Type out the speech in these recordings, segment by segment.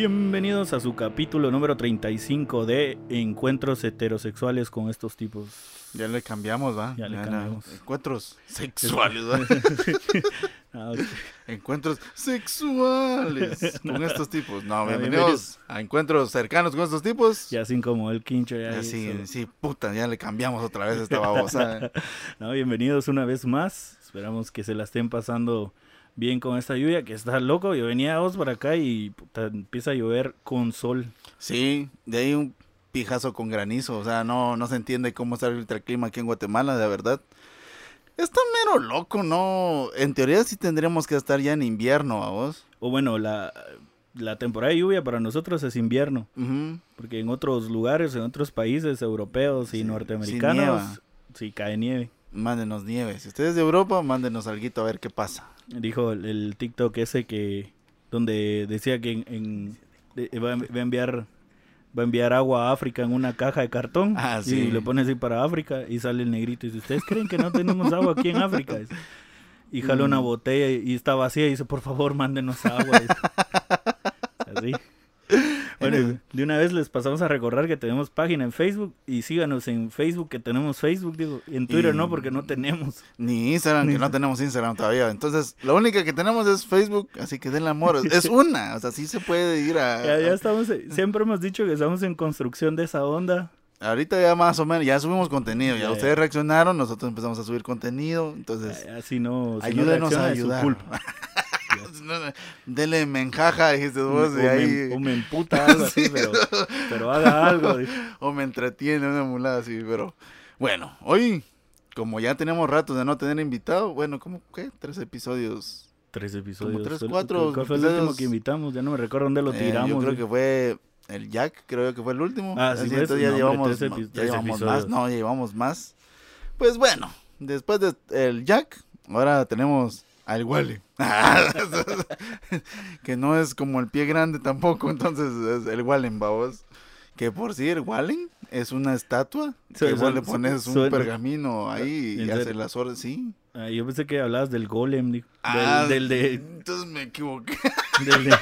Bienvenidos a su capítulo número 35 de Encuentros heterosexuales con estos tipos. Ya le cambiamos, ¿va? Ya le cambiamos. Encuentros sexuales. Ah. Encuentros sexuales con estos tipos. No, Ah, bienvenidos a encuentros cercanos con estos tipos. Ya sin como el quincho. Ya Ya sí, sí, puta, ya le cambiamos otra vez esta babosa. No, bienvenidos una vez más. Esperamos que se la estén pasando bien con esta lluvia, que está loco. Yo venía a vos para acá y puta, empieza a llover con sol. Sí, de ahí un pijazo con granizo. O sea, no, no se entiende cómo está el clima aquí en Guatemala, de verdad. Está mero loco, ¿no? En teoría sí tendríamos que estar ya en invierno, ¿a vos? O bueno, la, la temporada de lluvia para nosotros es invierno. Porque en otros lugares, en otros países europeos y Sí, norteamericanos, sí cae nieve. Mándenos nieve. Si ustedes de Europa, mándenos algo a ver qué pasa. Dijo el, el TikTok ese que donde decía que en, en- de- va, a- va a enviar va a enviar agua a África en una caja de cartón Ah, y sí. le pone así para África y sale el negrito y dice, ¿ustedes creen que no tenemos agua aquí en África? Y jala una Mm. botella y está vacía y dice, por favor, mándenos agua. Así. Bueno, de una vez les pasamos a recordar que tenemos página en Facebook y síganos en Facebook que tenemos Facebook, digo, en Twitter Y- no porque no tenemos. Ni Instagram, que no tenemos Instagram todavía. Entonces, la única que tenemos es Facebook, así que denle amor. Es una, o sea, sí se puede ir a... Ya, ya estamos, siempre hemos dicho que estamos en construcción de esa onda. Ahorita ya más o menos, ya subimos contenido. Ya Ya, ya. ustedes reaccionaron, nosotros empezamos a subir contenido. Entonces, Así no, si no ayúdenos a ayudar. Denle menjaja, dijiste O, vos, me, ahí... o me emputa algo así, pero, pero haga algo. o me entretiene una mulada así, pero bueno, hoy, como ya tenemos ratos de no tener invitado, bueno, como que tres episodios. Tres episodios. tres, ¿Cuál- cuatro ¿Cuál fue el último que invitamos? Ya no me recuerdo dónde lo Eh, tiramos. yo creo que fue el Jack, creo que fue el último. Ah, sí, Así, entonces ya No, llevamos, ya llevamos más, no, ya llevamos más. Pues bueno, después del Jack, ahora tenemos al Wally. que no es como el pie grande tampoco, entonces es el Wallen, babos. Que por sí, el Wallen es una estatua. Su- Que vos su- le pones su- un pergamino ahí ¿En y hace las horas, sí. Ah, yo pensé que hablabas del golem, dijo. Ah, del, del de, Entonces me equivoqué. del de,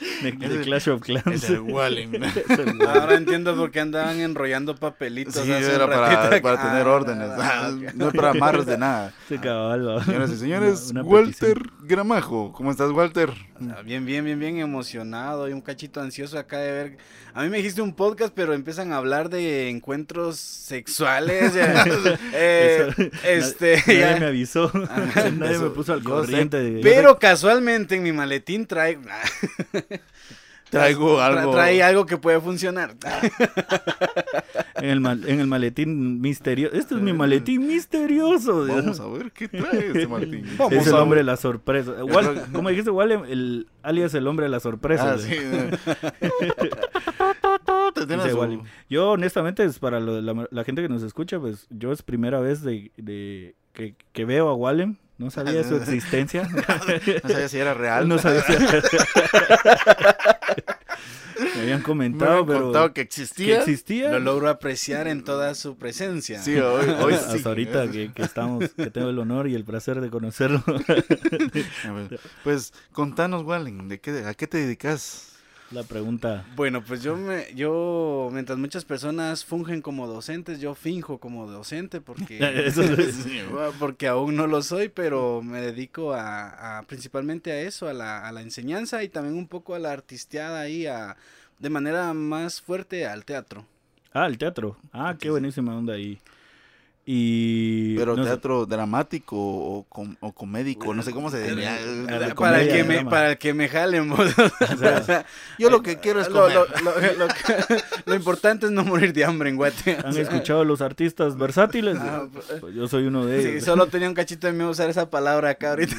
de- Clash of Clans. Es el. Ahora entiendo por qué andaban enrollando papelitos. Sí, hace era para, para tener Ah, órdenes. ah, Ah, ok. No es para amarros de nada. Cabal, va. Señoras y señores, Una- una Walter petición. Gramajo. ¿Cómo estás, Walter? Ah, Bien, bien, bien, bien emocionado y un cachito ansioso acá de ver. A mí me dijiste un podcast, pero empiezan a hablar de encuentros sexuales. Eh, Eso- este, Nadie ya. me avisó. Nadie me puso al corriente. de- Pero casualmente en mi maletín trae. Traigo tra- algo. Trae algo que puede funcionar. En el, mal- en el maletín misterioso. Este es mi maletín misterioso. Vamos a ver qué trae este Martín. Vamos es el hombre de la sorpresa. Igual, como dijiste, igual el alias el hombre de la sorpresa. Ah, sí. Dice su- Wally. Yo, honestamente, es para lo- la, la gente que nos escucha, pues yo es primera vez de, de- que, que veo a Walem. No sabía su existencia. No sabía si era real. no sabía si- Me habían Me comentado, habían pero contado que que existía. Lo logro apreciar en toda su presencia. Sí, hoy, hoy Hasta ahorita que, que estamos, que tengo el honor y el placer de conocerlo. Pues contanos, Wallen, ¿de qué, ¿a qué te dedicas? La pregunta. Bueno, pues yo me, yo, mientras muchas personas fungen como docentes, yo finjo como docente porque, Eso es- porque aún no lo soy, pero me dedico a, a- principalmente a eso, a la, a la enseñanza y también un poco a la artisteada ahí, a, de manera más fuerte al teatro. Ah, el teatro. Ah, qué buenísima onda ahí. Y. Pero no sé, teatro dramático o, com- o comédico, no sé cómo se diría. Para, el comedia, que me, para el que me jalen. Yo lo que quiero es Lo, comer. lo- lo- lo que- lo importante es no morir de hambre en Guate. ¿Han escuchado los artistas versátiles? Ah, Pues yo soy uno de Sí, ellos. solo tenía un cachito de miedo usar esa palabra acá ahorita.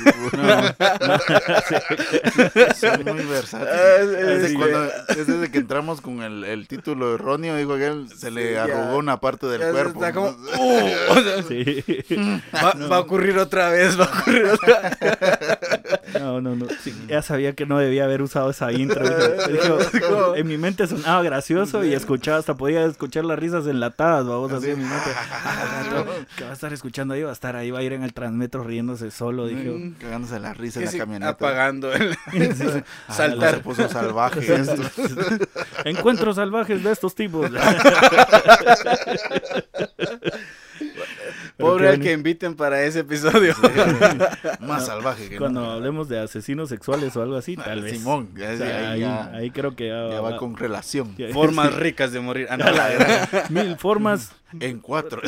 Son muy versátiles. Ah, Es de sí. cuando- es desde que entramos con el, el título erróneo, dijo que él se le Sí, ya. arrugó una parte del cuerpo. está como, "Uh", o sea, Sí. va, va a ocurrir otra vez, va a ocurrir otra No, no, no. Sí, ya sabía que no debía haber usado esa intro. En mi mente sonaba gracioso y escuchaba, hasta podía escuchar las risas enlatadas, vamos, así en mi mente. ¿Qué va a estar escuchando ahí? Va a estar ahí, va a ir en el transmetro riéndose solo, dije. Cagándose la risa en Que la camioneta. apagando el Ah, saltar. Puso salvaje esto. Encuentros salvajes de estos tipos. Pobre al que inviten para ese episodio. Más salvaje que Cuando hablemos de asesinos sexuales o algo así, tal vez. Simón, ya, O sea, ahí, ahí, ya, ahí creo que ya, ya va- va con relación. Formas ricas de morir. Ah, no, la Mil formas, En cuatro.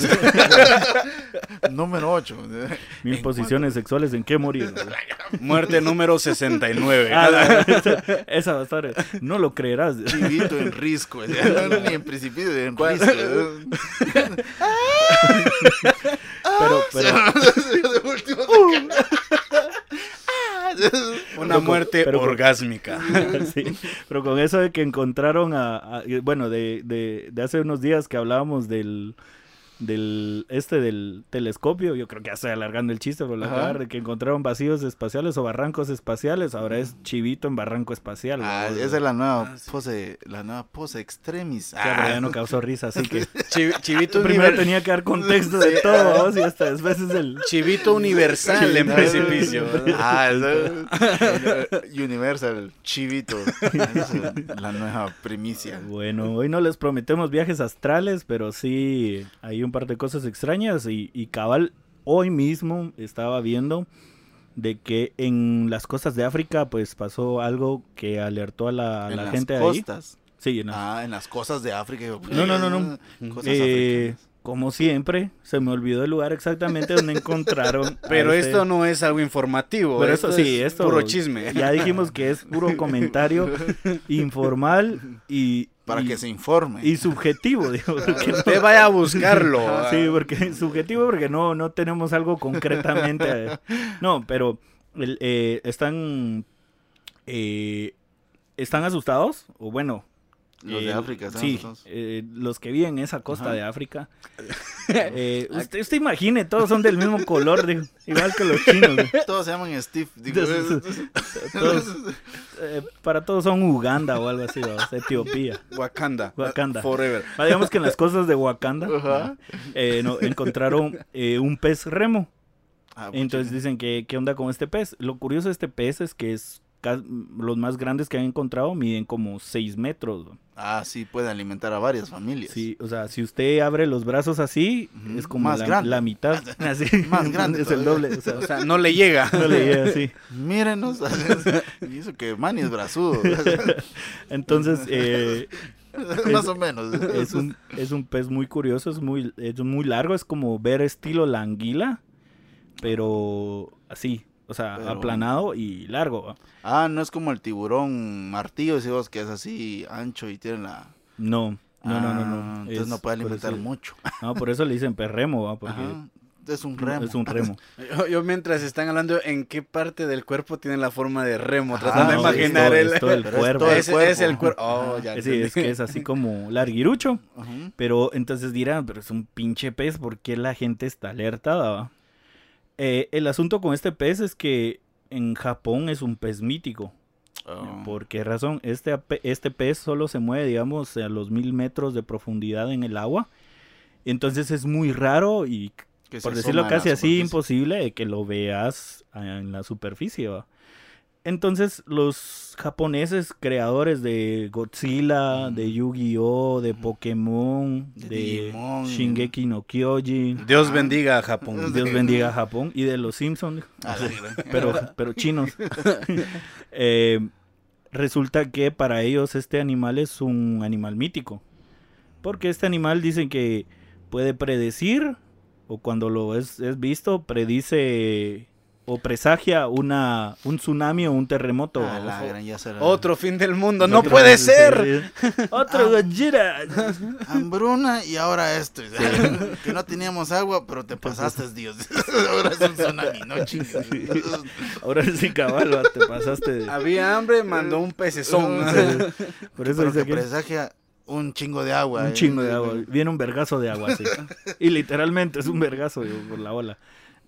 Número ocho. mil En posiciones sexuales en qué morir. Muerte número 69. Ah, la- esa, esa va a estar. No lo creerás. Chivito en risco. No, no, ni en principio, en risco. Pero, pero, Una muerte pero- orgásmica. sí, pero con eso de que encontraron a, a- bueno, de, de, de hace unos días que hablábamos del del este del telescopio, yo creo que ya estoy alargando el chiste por la de que encontraron vacíos espaciales o barrancos espaciales, ahora es chivito en barranco espacial. Ah, ¿no? esa es la nueva Ah, sí. pose, la nueva pose extremis. Sí, pero ya Ah, no causó risa, así que Chi- Chivito, primero univer- tenía que dar contexto de todo, y hasta después es el Chivito universal en precipicio. Ah, Universal, chivito. La nueva primicia. Bueno, hoy no les prometemos viajes astrales, pero sí hay un par de cosas extrañas y, y cabal, hoy mismo estaba viendo de que en las costas de África pues pasó algo que alertó a la, a gente ahí. costas. Sí, en las- Ah, en las costas de África. No, no, no, no. Cosas Eh, como siempre, se me olvidó el lugar exactamente donde encontraron. Pero este- esto no es algo informativo. Pero esto esto sí, es esto puro chisme. Ya dijimos que es puro comentario informal y Para y- que se informe. y subjetivo, digo, no- Usted vaya a buscarlo. Sí, porque subjetivo porque no, no tenemos algo concretamente. No, pero el, eh, están eh, están asustados o bueno. Los de eh, África, ¿están Sí, eh, los que viven en esa costa Ajá. de África. Eh, usted, usted imagine, todos son del mismo color, digo, igual que los chinos. digo. Todos se llaman Steve. digo, Todos, eh, para todos son Uganda o algo así, vamos, Etiopía. Wakanda. Wakanda. Forever. Ah, digamos que en las costas de Wakanda Ajá. eh, no, encontraron eh, un pez remo. Ah, Entonces dicen que qué onda con este pez. Lo curioso de este pez es que es los más grandes que han encontrado miden como 6 metros. Ah, sí, puede alimentar a varias familias. Sí, o sea, si usted abre los brazos así, es como Más la, grande. la mitad. Así, Más grande es el doble. O sea, O sea, no le llega. no le llega así. Mírenos. y eso que Manny es brazudo. Entonces, eh, Más o menos. es, un, es un pez muy curioso, es muy, es muy largo, es como ver estilo la anguila, pero así, o sea, Pero- aplanado y largo. ¿va? Ah, no es como el tiburón martillo, decimos que es así ancho y tiene la... No, no, no, no, Ah, no. Entonces es no puede por alimentar eso- mucho. No, por eso le dicen perremo, ¿va? porque Ajá. Es un remo. es un remo. Yo, yo mientras están hablando en qué parte del cuerpo tiene la forma de remo, Ajá, tratando de no, imaginar todo- el... es todo el Pero es cuerpo. todo el cuerpo. es el cuerpo. Oh, ya Sí, es que es así como larguirucho, pero entonces dirán, pero es un pinche pez, ¿por qué la gente está alertada? Eh, el asunto con este pez es que en Japón es un pez mítico. Oh. ¿Por qué razón? Este, este pez solo se mueve, digamos, a los mil metros de profundidad en el agua. Entonces es muy raro y, por decirlo casi así, imposible de que lo veas ah, en la superficie. ¿va? Entonces los japoneses creadores de Godzilla, Mm. de Yu-Gi-Oh, de. Pokémon, De de, Digimon. Shingeki no Kyojin, Dios Ah. bendiga a Japón. Dios bendiga a Japón, y de los Simpsons, Ah, pero, pero chinos. Eh, resulta que para ellos este animal es un animal mítico. Porque este animal dicen que puede predecir, o cuando lo es, es visto, predice o presagia una, un tsunami o un terremoto. Ah, la gran, ya será. Otro fin del mundo. ¡No puede sí, ser! sí. Otro Ah. Gojira. Hambruna y ahora esto. que no teníamos agua, pero te pasaste, Dios. ahora es un tsunami, no chingas. Ahora sí, cabal, te pasaste. Había hambre, mandó un pecezón. Por eso Pero dice que que presagia un chingo de agua. un eh. chingo de agua. Viene un vergazo de agua, sí. Y literalmente es un vergazo digo, por la ola.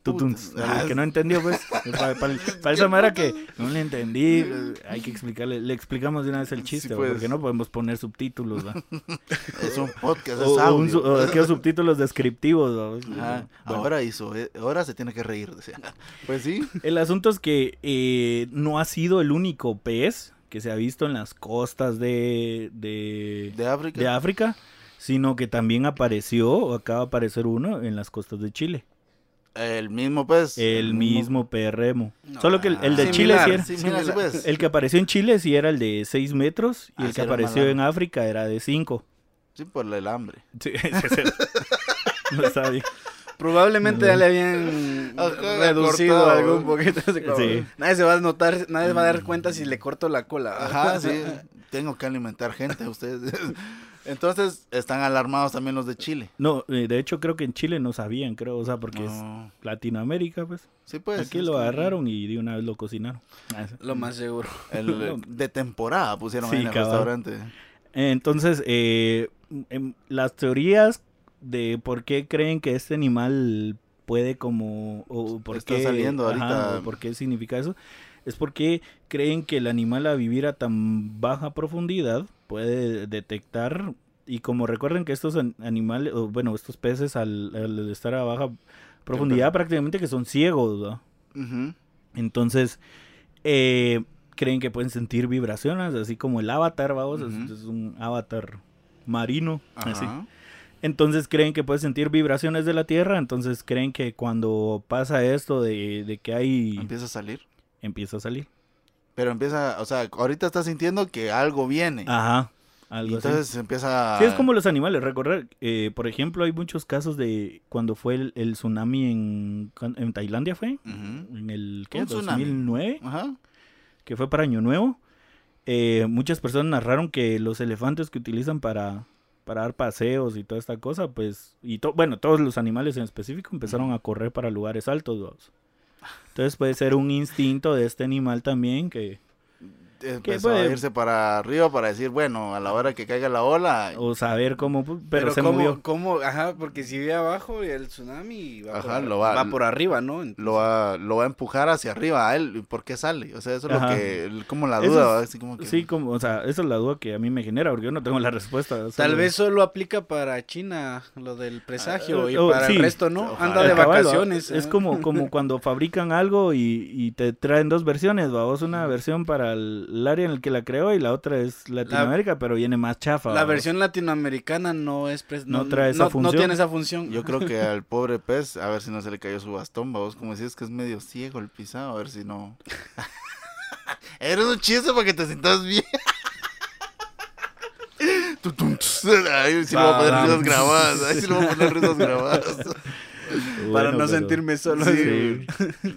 Tutuns. El que no entendió, pues. Para, esa manera que no le entendí, eh, hay que explicarle. Le explicamos de una vez el chiste, pues. porque no podemos poner subtítulos. ¿va? Es un podcast, es o un audio. su- o aquellos subtítulos descriptivos. Ahora hizo, eh, ahora se tiene que reír. Pues sí. El asunto es que eh, no ha sido el único pez que se ha visto en las costas de, de, De África. de África, sino que también apareció, o acaba de aparecer uno, en las costas de Chile. El mismo pez. El mismo remo. No, Solo que el, el de ah, Chile sí era- sí, pues. El que apareció en Chile sí era el de 6 metros y Ah, el sí que era más apareció en largo. África era de 5. Sí, por el hambre. Sí, ese no está bien. Probablemente No. ya le habían Ajá, reducido cortado. algún poquito. así como- Sí. Nadie se va a notar, nadie va a dar cuenta si le corto la cola. Ajá, sí. Tengo que alimentar gente, ustedes. Entonces, están alarmados también los de Chile. No, eh, de hecho creo que en Chile no sabían, creo, o sea, porque es No. Latinoamérica, pues. Sí, pues. Aquí lo que agarraron y de una vez lo cocinaron. Ah. Lo más seguro. El, de temporada pusieron Sí, ahí en el cabal. restaurante. Entonces, eh, em, las teorías de por qué creen que este animal puede como o por Está qué saliendo ajá, ahorita. o por qué significa eso es porque creen que el animal a vivir a tan baja profundidad puede detectar y como recuerden que estos an- animales o bueno estos peces al, al estar a baja profundidad prácticamente que son ciegos. Ujú. Entonces, eh, creen que pueden sentir vibraciones, así como el avatar, vamos, es- un avatar marino. así. Entonces creen que puede sentir vibraciones de la Tierra, entonces creen que cuando pasa esto de, de que hay... Empieza a salir. Empieza a salir. Pero empieza, o sea, ahorita está sintiendo que algo viene. Ajá, y algo así. entonces empieza a... Sí, es como los animales. Recordar, eh, por ejemplo, hay muchos casos de cuando fue el, el tsunami en, en Tailandia, ¿fue? Ujú. En el, ¿qué? Un tsunami. 2009. Ajá. que fue para Año Nuevo, eh, muchas personas narraron que los elefantes que utilizan para, para dar paseos y toda esta cosa, pues, y to- bueno, todos los animales en específico empezaron a correr para lugares altos. vamos. Entonces puede ser un instinto de este animal también que, Empezó a puede- irse para arriba para decir, bueno, a la hora que caiga la ola... o saber cómo, pu- pero, se ¿cómo, movió. cómo? Ajá, porque si vive abajo y el tsunami va, Ajá, por, lo va- por arriba, ¿no? Entonces, Lo va, lo va a empujar hacia arriba a él. ¿y ¿Por qué sale? O sea, eso es Ajá. lo que... Como la duda, es- ¿va? Así como que... Sí, como, o sea, esa es la duda que a mí me genera, porque yo no tengo la respuesta. Tal vez solo aplica para China lo del presagio Ah, y oh, para sí. el resto no. Ojalá. Anda de ¿va? vacaciones. Es ¿eh? como, como cuando fabrican algo y, y te traen dos versiones, vos una versión para el, el área en el que la creó y la otra es Latinoamérica, pero viene más chafa. La versión latinoamericana no es No trae esa no, función. No tiene esa función. Yo creo que al pobre pez, a ver si no se le cayó su bastón, vos como decías que es medio ciego el pisado, a ver si no... Eres un chiste para que te sientas bien. Ahí sí le voy a poner risas grabadas, ahí sí le voy a poner risas grabadas. Para no pero- sentirme solo. Sí,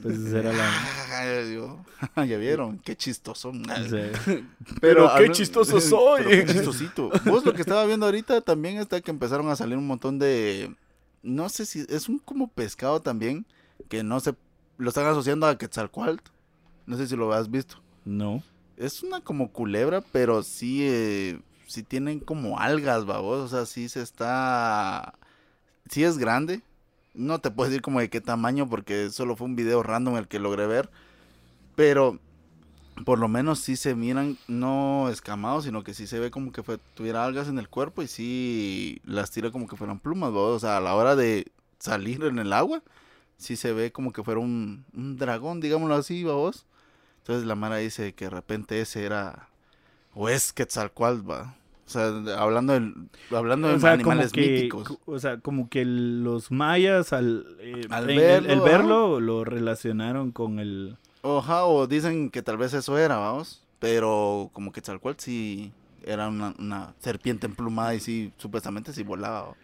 pues esa era la... Digo, ya vieron, qué chistoso. sí. Pero qué chistoso soy. Pero qué chistosito. Vos lo que estaba viendo ahorita también está que empezaron a salir un montón de. No sé si. Es un como pescado también. Que no se. Lo están asociando a Quetzalcoatl. No sé si lo has visto. No. Es una como culebra, pero sí. Eh, sí tienen como algas, babos. O sea, sí se está. Sí es grande. No te puedo decir como de qué tamaño porque solo fue un video random el que logré ver. Pero por lo menos sí se miran no escamados, sino que sí se ve como que fue, tuviera algas en el cuerpo y sí las tira como que fueran plumas, babos. O sea, a la hora de salir en el agua, sí se ve como que fuera un, un dragón, digámoslo así, babos. Entonces la Mara dice que de repente ese era, o es Quetzalcoatl, va. O sea, hablando, del, hablando de O sea, animales que, míticos. o sea, como que los mayas al, eh, Al en el- el verlo, verlo lo relacionaron con el... Oja, o dicen que tal vez eso era, vamos. Pero como que tal cual sí era una, una serpiente emplumada y sí, supuestamente sí volaba.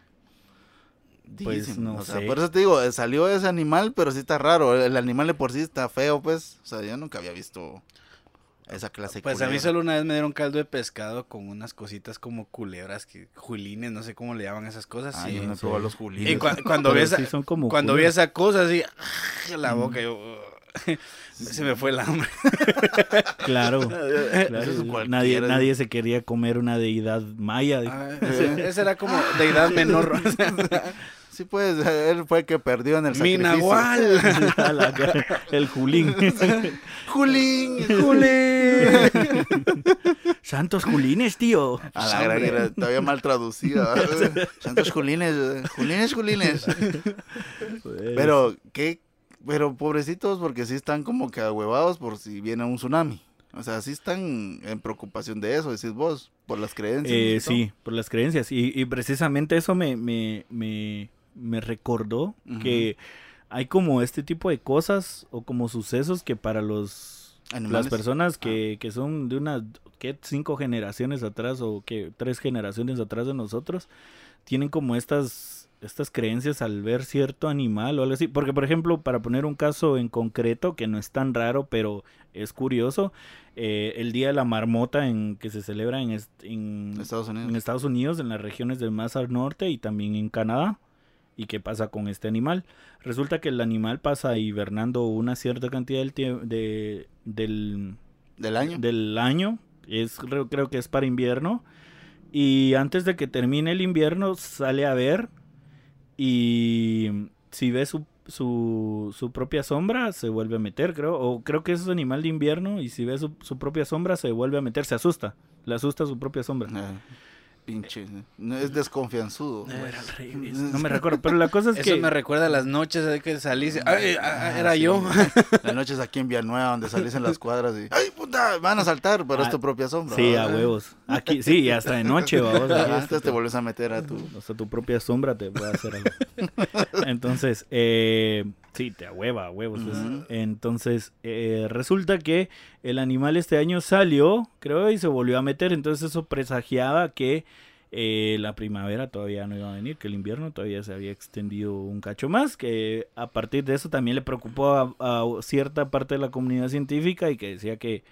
Pues, no o sea, sé. por eso te digo, salió ese animal, pero sí está raro. El animal de por sí está feo, pues. O sea, yo nunca había visto esa clase de Pues a mí solo una vez me dieron caldo de pescado con unas cositas como culebras, que julines, no sé cómo le llaman esas cosas. Ah, sí. no sí. los Y julines. cua- cuando vi esa, sí son como cuando vi esa cosa así, la Mm. boca, yo, se me fue el hambre. Claro, nadie, nadie se quería comer una deidad maya. Ah, ese era como deidad menor. Sí, pues, él fue el que perdió en el Mi sacrificio. nahual. A la- el Julín. Julín, Julín. Santos Julines, tío. A la gran era todavía mal traducida. Santos Julines, Julines, Julines. Pero, ¿qué? Pero pobrecitos, porque sí están como que ahuevados por si viene un tsunami. O sea, sí están en preocupación de eso, decís vos, por las creencias. Eh, sí, por las creencias. Y, y precisamente eso me, me, me, me recordó que hay como este tipo de cosas o como sucesos que para los Animales. las personas que, que son de unas ¿qué? cinco generaciones atrás o que tres generaciones atrás de nosotros tienen como estas estas creencias al ver cierto animal o algo así porque por ejemplo para poner un caso en concreto que no es tan raro pero es curioso eh, el día de la marmota en que se celebra en, est- en, Estados Unidos. en Estados Unidos, en las regiones del más al norte y también en Canadá. ¿Y qué pasa con este animal? Resulta que el animal pasa hibernando una cierta cantidad del, de, del, ¿Del año? del año. Es, creo, creo que es para invierno. Y antes de que termine el invierno sale a ver y si ve su, su, su propia sombra se vuelve a meter, creo. O creo que es un animal de invierno y si ve su, su propia sombra se vuelve a meter, se asusta. Le asusta su propia sombra. Eh, pinche. No, es desconfianzudo. No me recuerdo, pero la cosa es Eso que... me recuerda a las noches de que salís. Ay, ah, era yo. Las noches aquí en Villanueva, donde salís en las cuadras y. ¡Ay, puta! Van a saltar, pero es tu Ah, propia sombra. Sí, a huevos. Aquí, sí, y hasta de noche, vamos. Ajá, Entonces te vuelves a meter a tu. O sea, tu propia sombra te puede hacer algo. Entonces, eh, sí, te ahueva, a huevos. Entonces, eh, resulta que el animal este año salió, creo, y se volvió a meter. Entonces, eso presagiaba que eh, la primavera todavía no iba a venir, que el invierno todavía se había extendido un cacho más. Que a partir de eso también le preocupó a, cierta parte de la comunidad científica y que decía que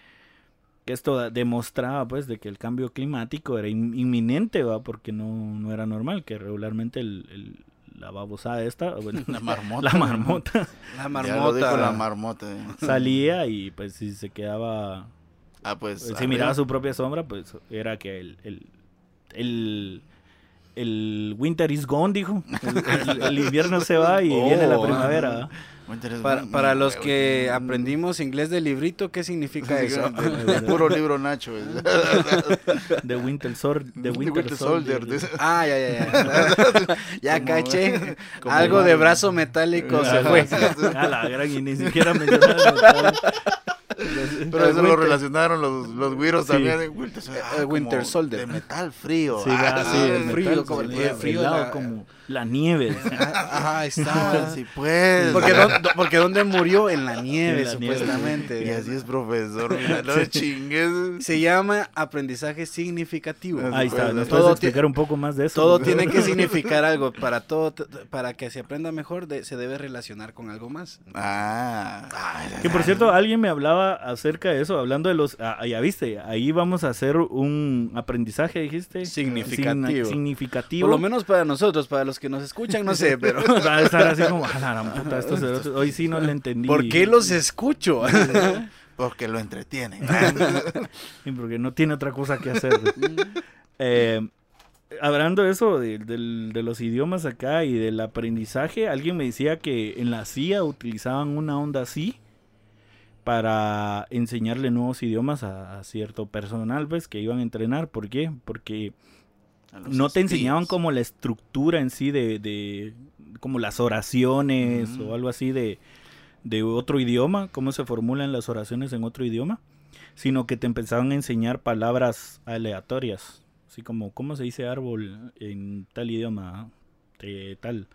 esto demostraba pues de que el cambio climático era in- inminente va porque no, no era normal que regularmente el- la babosada esta bueno, La marmota. la marmota La Ya lo dijo la marmota. eh. salía y pues si se quedaba Ah, pues. si arriba. miraba su propia sombra pues era que el el, el, el winter is gone dijo el, el- el invierno se va y Oh, viene la ah. primavera. Para, para los que aprendimos inglés de librito, ¿qué significa Sí, eso? de- de puro libro Nacho. de winter Sol de The winter, Winter Soldier, Soldier. Ah, ya, ya, ya. ya Como- caché. como Algo de brazo metálico se fue. A la gran y ni siquiera metal. Pero eso lo relacionaron los, los güiros Sí. también. Winter, Soldier, como Winter Soldier. De metal frío. Sí, Ah, sí, el frío, metal, como el el frío, helado la- como la nieve. Ajá, ahí Ah, está. sí, pues. Porque, ¿dó- dó- porque ¿dónde murió? En la nieve, En la nieve, supuestamente. Y así es profesor. Mira, no chingues. Se llama aprendizaje significativo. Ah, Ahí está, ¿nos todo puedes explicar un poco más de eso? Todo tiene que significar algo. Para todo, para que se aprenda mejor, de- se debe relacionar con algo más. Ah. Que por cierto, alguien me hablaba acerca de eso, hablando de los... Ah, ya viste, ahí vamos a hacer un aprendizaje, dijiste. Significativo. Significativo. Por lo menos para nosotros, para los que nos escuchan, no sé, pero Va a estar así como, "A la puta, estos cerotes". hoy sí no le entendí. ¿por qué los escucho? Porque lo entretiene. Sí, porque no tiene otra cosa que hacer. Eh, hablando de eso, de, los idiomas acá y del aprendizaje, alguien me decía que en la CIA utilizaban una onda así para enseñarle nuevos idiomas a, a cierto personal, pues, que iban a entrenar. ¿Por qué? Porque no te enseñaban como la estructura en sí de, de como las oraciones o algo así de, de otro idioma, cómo se formulan las oraciones en otro idioma, sino que te empezaban a enseñar palabras aleatorias, así como cómo se dice árbol en tal idioma, tal.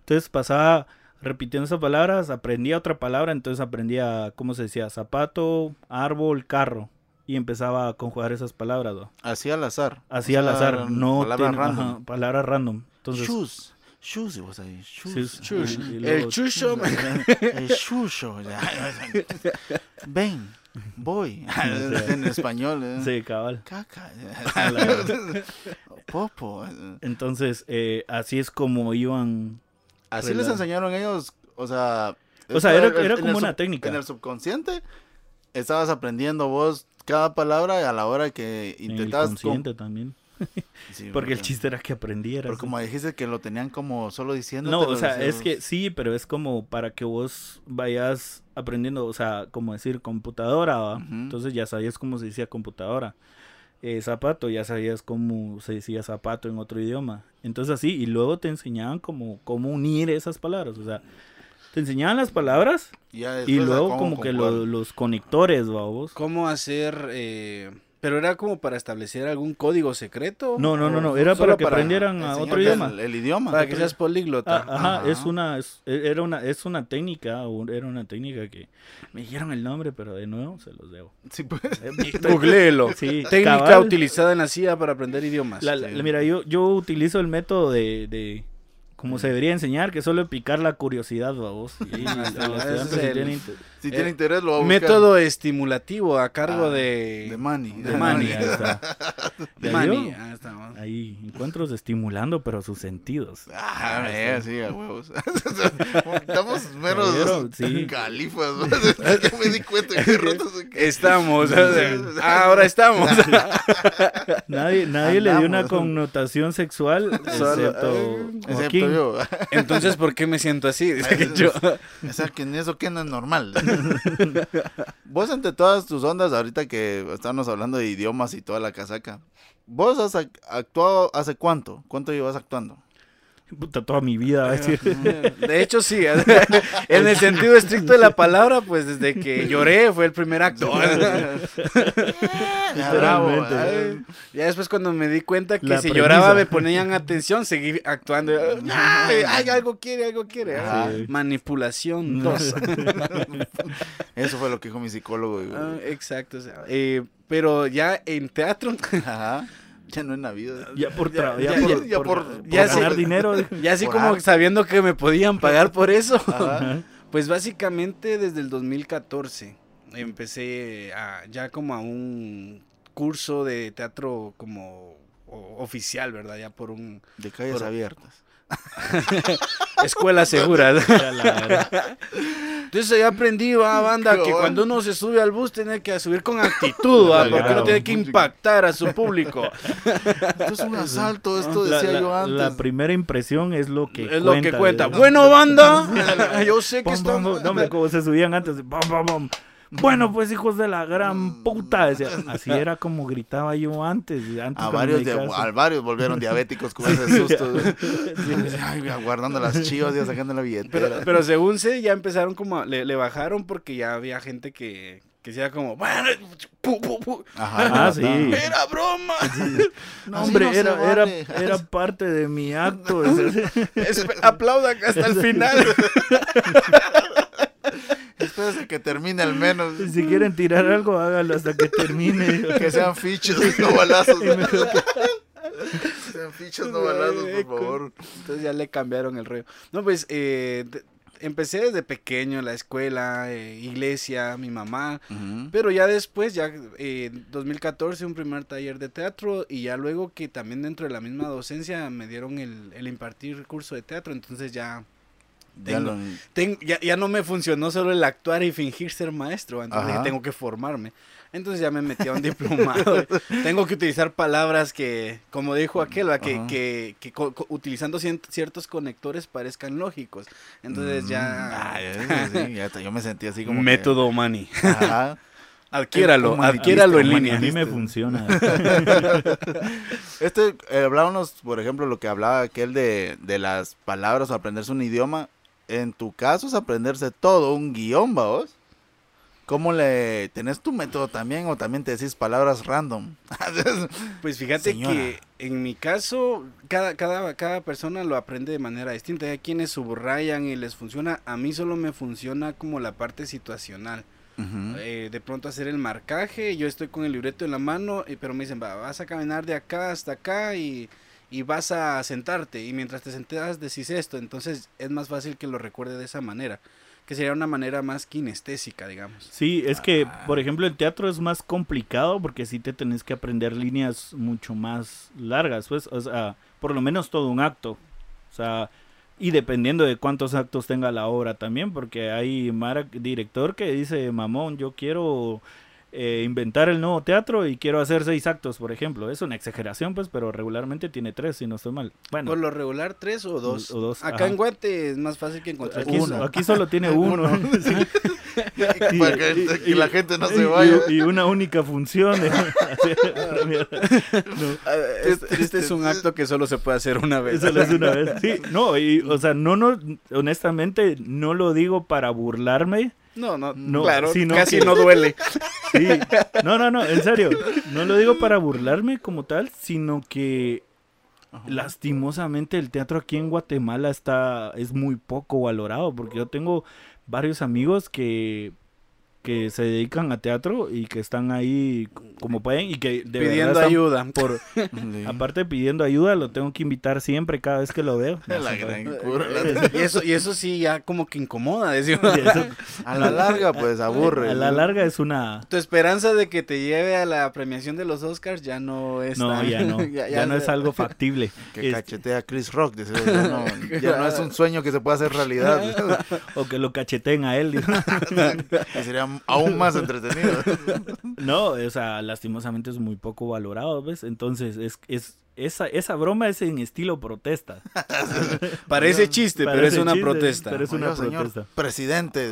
Entonces pasaba repitiendo esas palabras, aprendía otra palabra, entonces aprendía cómo se decía zapato, árbol, carro. Y empezaba a conjugar esas palabras, ¿no? Así al azar. Así O al azar, no Palabras ten- random. ajá, palabras random. Entonces, Shoes. Shoes, y vos ahí. sí, Shoes. Y- y El chucho. El chucho. Ven, voy. en español. ¿eh? Sí, cabal. Caca. Popo. Entonces, eh, así es como iban. Así les enseñaron ellos, o sea... O sea, era- era como una técnica. En el subconsciente estabas aprendiendo vos cada palabra a la hora que intentabas... com- consciente también. Sí, Porque el chiste era que aprendieras. Pero como dijiste que lo tenían como solo diciendo. No, o sea, es que sí, pero es como para que vos vayas aprendiendo, o sea, como decir computadora, entonces ya sabías cómo se decía computadora. Eh, zapato, ya sabías cómo se decía zapato en otro idioma. Entonces así, y luego te enseñaban como cómo unir esas palabras, o sea, te enseñaban las palabras Ya y luego como que conjugar. lo- los conectores, ¿va vos? ¿Cómo hacer? eh, pero era como para establecer algún código secreto. No, no, no, ¿O no, era para que aprendieran a otro idioma. El, el idioma. Para que seas políglota. Ah, ajá, Ajá. es una es, e, era una es una técnica, era una técnica que me dijeron el nombre, pero de nuevo se los debo. Sí, pues. Googleelo. Sí, Técnica cabal. utilizada en la CIA para aprender idiomas. La- la- mira, yo, yo utilizo el método de, de como se debería enseñar, que solo picar la curiosidad, vos. Y a los estudiantes el- tienen Si Eh, tiene interés, lo va a buscar. Método estimulativo a cargo Ah, de... De Manny. de Manny. ahí está. de Ya Manny. vio. Ah, estamos. Ahí, encuentros estimulando, pero sus sentidos. Ah, sí, a huevos. Estamos menos Pero, sí. califas. ¿no? ya me di cuenta que rato se- Estamos. Ah, ahora estamos. Nadie, nadie le dio una connotación sexual, excepto yo. Entonces, ¿por qué me siento así? Dice que yo. O sea, que en eso que no es normal. vos entre todas tus ondas, ahorita que estamos hablando de idiomas y toda la casaca, ¿vos has ac- actuado hace cuánto? ¿Cuánto llevas actuando? Puta, toda mi vida, decir. De hecho, sí. En el sentido estricto de la palabra, pues desde que lloré fue el primer acto. Ya, bravo. Ya después cuando me di cuenta que La si premisa. lloraba me ponían atención, seguí actuando. Ay, ay, algo quiere, algo quiere. Ah, Manipulación 2. Eso fue lo que dijo mi psicólogo. Ah, exacto. o sea, eh, pero ya en teatro, Ajá. Ya no en la vida. Ya por, Ya- ya ya- por, ya por- por- por ya ganar dinero. ya así como arte. sabiendo que me podían pagar por eso. Ajá. Pues básicamente desde el 2014 empecé a, ya como a un curso de teatro como oficial, ¿verdad? Ya por un De calles Por- abiertas. escuela segura. Entonces ya aprendí, va, banda, que cuando uno se sube al bus tiene que subir con actitud, va, porque uno tiene que impactar a su público. Esto es un asalto, esto decía la- yo antes. la primera impresión es lo que es lo que cuenta. Bueno, banda, yo sé que pum. No, hombre, como se subían antes. pum, pum, pum. Bueno, pues hijos de la gran puta. decía. Así era como gritaba yo antes. antes A varios, me de- caso. a varios volvieron diabéticos con ese susto. Ay, guardando las chivas y sacando la billetera. Pero, pero según sé, ya empezaron como, a- le, le bajaron porque ya había gente que, que decía como, bueno, pu, pu, pu". Ajá, Ah, sí. era broma. No, hombre, no era, vale. era, era parte de mi acto. Aplaudan hasta el final. Espérese que termine al menos. si quieren tirar algo, háganlo hasta que termine. Que sean fichos, no balazos. sean fichos, no balazos, por favor. Entonces ya le cambiaron el rollo. No, pues eh, empecé desde pequeño, la escuela, eh, iglesia, mi mamá. Pero ya después, ya eh, en 2014, un primer taller de teatro y ya luego que también dentro de la misma docencia me dieron el, el impartir curso de teatro, entonces ya, Ya tengo- lo- ten- ya, ya no me funcionó solo el actuar y fingir ser maestro, entonces dije, tengo que formarme. Entonces ya me metí a un diplomado. tengo que utilizar palabras que, como dijo aquel, que, que, que utilizando ciertos conectores parezcan lógicos. Entonces ya... Ay, eso sí, ya hasta yo me sentí así como. que- Método Mani. Ajá. Adquiéralo, adquiéralo en línea. A mí me funciona. Este, eh, hablábamos, por ejemplo, lo que hablaba aquel de, de las palabras o aprenderse un idioma. En tu caso es aprenderse todo, un guion, vos. ¿Cómo le tenés tu método también o también te decís palabras random? Pues fíjate Señora. que en mi caso, cada, cada, cada persona lo aprende de manera distinta. Hay quienes subrayan y les funciona. A mí solo me funciona como la parte situacional. Eh, de pronto hacer el marcaje, yo estoy con el libreto en la mano, eh, pero me dicen, va, vas a caminar de acá hasta acá y, y vas a sentarte. Y mientras te sentas decís esto, entonces es más fácil que lo recuerde de esa manera. Que sería una manera más kinestésica, digamos. Sí, es que, por ejemplo, el teatro es más complicado porque sí te tenés que aprender líneas mucho más largas, pues, o sea, por lo menos todo un acto. O sea, y dependiendo de cuántos actos tenga la obra también, porque hay Mara, director que dice, mamón, yo quiero eh, inventar el nuevo teatro y quiero hacer seis actos, por ejemplo. Es una exageración, pues, pero regularmente tiene tres, si no estoy mal. Bueno, Por lo regular, tres o dos. O dos, Acá ajá. en Guate es más fácil que encontrar uno. aquí solo tiene uno. Y- Para que, y- que la gente no y- se vaya. Y, y una única función. No, Ah, Este, este es un acto que solo se puede hacer una vez. Una vez. Sí, no, y, o sea, no, no, honestamente, no lo digo para burlarme. No, no, No, claro, sino casi que- no duele. Sí. No, no, no, en serio. No lo digo para burlarme como tal, sino que lastimosamente el teatro aquí en Guatemala está es muy poco valorado porque yo tengo varios amigos que que se dedican a teatro y que están ahí como pueden y que de verdad Pidiendo ayuda. por Sí. aparte pidiendo ayuda lo tengo que invitar siempre cada vez que lo veo La gran cura, la- Y eso, y eso sí ya como que incomoda, decimos. Eso, A la larga, pues aburre. a la larga es una Tu esperanza de que te lleve a la premiación de los Oscars ya no es no tan- ya no ya, no es algo factible Que Es- cachetea a Chris Rock. dice, ya, no, ya no es un sueño que se pueda hacer realidad. o que lo cacheteen a él sería aún más entretenido. No, o sea, lastimosamente es muy poco valorado, ¿ves? Entonces, es, es esa, esa broma es en estilo protesta. Parece chiste, pero es una chiste, protesta. pero es una señor protesta. presidente.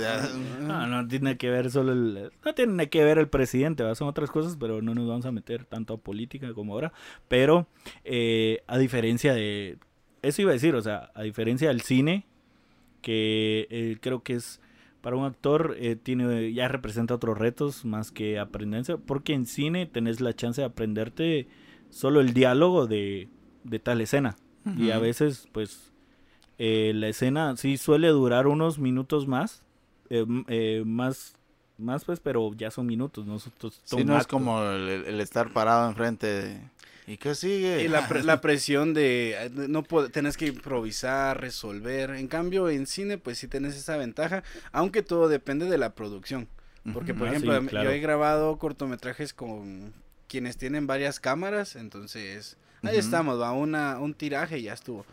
No, no tiene que ver solo el... No tiene que ver el presidente, ¿va? son otras cosas, pero no nos vamos a meter tanto a política como ahora. Pero, eh, a diferencia de... Eso iba a decir, o sea, a diferencia del cine, que eh, creo que es... Para un actor eh, tiene ya representa otros retos más que aprenderse, porque en cine tenés la chance de aprenderte solo el diálogo de, de tal escena. Y a veces, pues, eh, la escena sí suele durar unos minutos más, eh, eh, más, más pues, pero ya son minutos, no son, son Sí, no es como el, el estar parado enfrente de... ¿Y qué sigue? Y la, pre- la presión de no tenés que improvisar, resolver. En cambio, en cine, pues sí tenés esa ventaja, aunque todo depende de la producción. Porque, por Ah, ejemplo, sí, em- claro. yo he grabado cortometrajes con quienes tienen varias cámaras, entonces ahí estamos, va una, un tiraje y ya estuvo.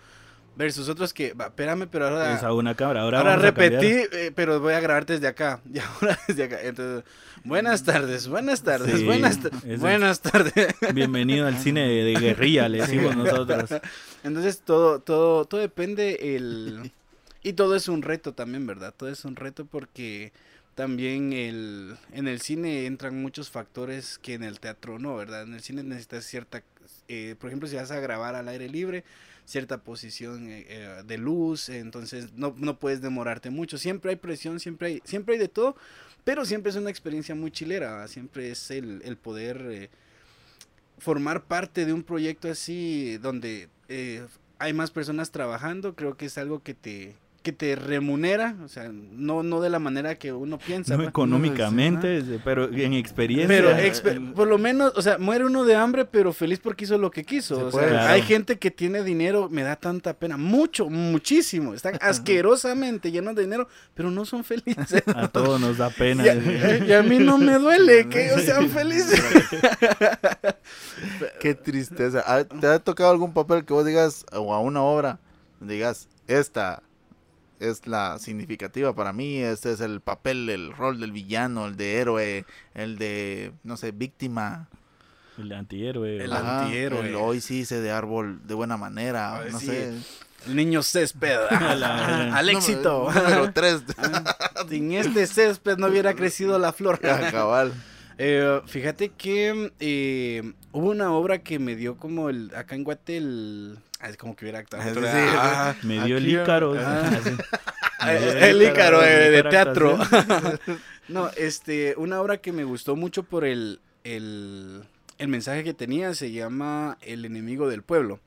Versus otros que, va, espérame, pero ahora, Es a una cámara. Ahora, ahora repetí, eh, pero voy a grabar desde acá. Y ahora desde acá. Entonces, buenas tardes, buenas tardes, Sí, buenas, ta- buenas tardes. Bienvenido al cine de, de guerrilla, le decimos nosotros. Entonces todo, todo, todo depende el y todo es un reto también, ¿verdad? Todo es un reto porque también el en el cine entran muchos factores que en el teatro no, ¿verdad? En el cine necesitas cierta, eh, por ejemplo, si vas a grabar al aire libre, cierta posición eh, eh, de luz, entonces no, no puedes demorarte mucho. Siempre hay presión, siempre hay, siempre hay de todo, pero siempre es una experiencia muy chilera, siempre es el, el poder eh, formar parte de un proyecto así donde eh, hay más personas trabajando, creo que es algo que te que te remunera, o sea, no no de la manera que uno piensa. No ¿va? económicamente, pero en experiencia. Pero eh, exper- el- por lo menos, o sea, muere uno de hambre, pero feliz porque hizo lo que quiso. Se o puede. sea, Claro. hay gente que tiene dinero, me da tanta pena, mucho, muchísimo. Están asquerosamente llenos de dinero, pero no son felices. a todos nos da pena. Y a, y a mí no me duele que ellos sean felices. Qué tristeza. Ah, ¿Te ha tocado algún papel que vos digas, o a una obra, digas, esta es la significativa para mí, este es el papel, el rol del villano, el de héroe, el de, no sé, víctima? El antihéroe. El Ajá. Antihéroe. el hoy sí hice de árbol de buena manera, no sí. sé. El niño césped. La- Al éxito. Número, número tres. Ah, Sin este césped no hubiera crecido la flor. Ah, cabal. Eh, fíjate que eh, hubo una obra que me dio como el. Acá en Guate el. Ah, es como que hubiera actuado. Sí, otro- sí. ah, Me dio el Ícaro. ah. el Ícaro de, de mejor teatro. no, este, una obra que me gustó mucho por el, el, el mensaje que tenía se llama El enemigo del pueblo.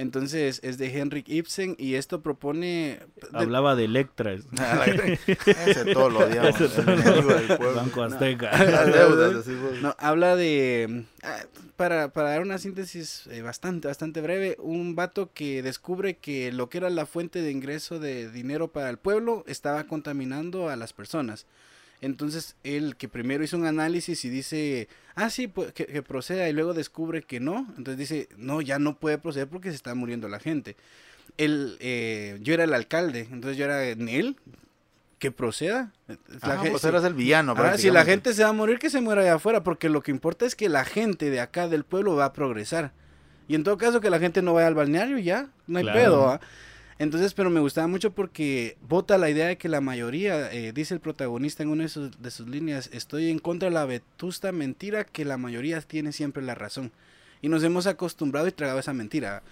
Entonces es de Henrik Ibsen y esto propone... de- Hablaba de Electra. Ese todo lo odiamos. Ese todo el lo- pueblo. Banco Azteca. No, habla de... ah, Para, para dar una síntesis eh, bastante, bastante breve, un vato que descubre que lo que era la fuente de ingreso de dinero para el pueblo estaba contaminando a las personas. Entonces él que primero hizo un análisis y dice, ah, sí, pues, que, que proceda y luego descubre que no. Entonces dice, no, ya no puede proceder porque se está muriendo la gente. Él, eh, yo era el alcalde, entonces yo era en él, que proceda. La gente, pues eras el villano. Ah, si la gente se va a morir, que se muera allá afuera, porque lo que importa es que la gente de acá del pueblo va a progresar. Y en todo caso que la gente no vaya al balneario ya, no hay pedo. ¿ah? Entonces, pero me gustaba mucho porque vota la idea de que la mayoría, eh, dice el protagonista en una de sus, de sus líneas, estoy en contra de la vetusta mentira que la mayoría tiene siempre la razón y nos hemos acostumbrado y tragado esa mentira.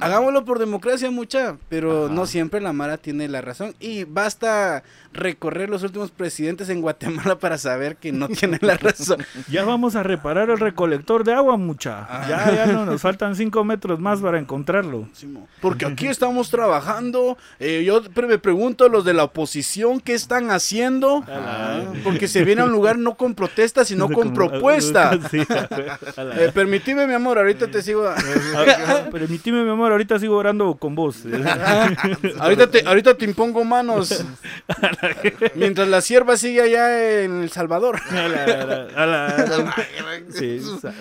Hagámoslo por democracia, mucha, pero no siempre la Mara tiene la razón. Y basta recorrer los últimos presidentes en Guatemala para saber que no tienen la razón. ya vamos a reparar el recolector de agua, mucha. Ya, ya no, nos faltan cinco metros más para encontrarlo. Porque aquí estamos trabajando. Eh, yo me pregunto los de la oposición qué están haciendo. Porque se viene a un lugar no con protestas, sino con propuestas. Eh, permitime, mi amor, ahorita te sigo. Permitime, mi amor, ahorita sigo orando con vos. ahorita, te, ahorita te impongo manos. Mientras la sierva sigue allá en El Salvador.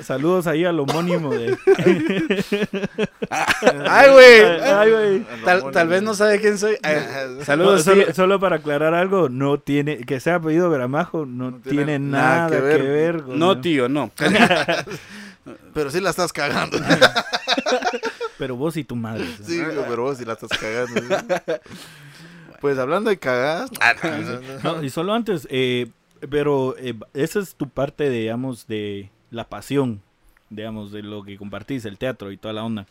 saludos ahí al homónimo de. Ay, güey. Tal, vez no sabe quién soy. saludos. solo, para aclarar algo, no tiene. Que sea pedido Gramajo, no, tiene, nada, que ver. no, tío, no. Pero sí la estás cagando. pero vos y tu madre. Sí, pero vos sí la estás cagando. Pues hablando de cagadas. Ah, y solo antes, eh, pero eh, esa es tu parte, digamos, de la pasión, digamos, de lo que compartís, el teatro y toda la onda.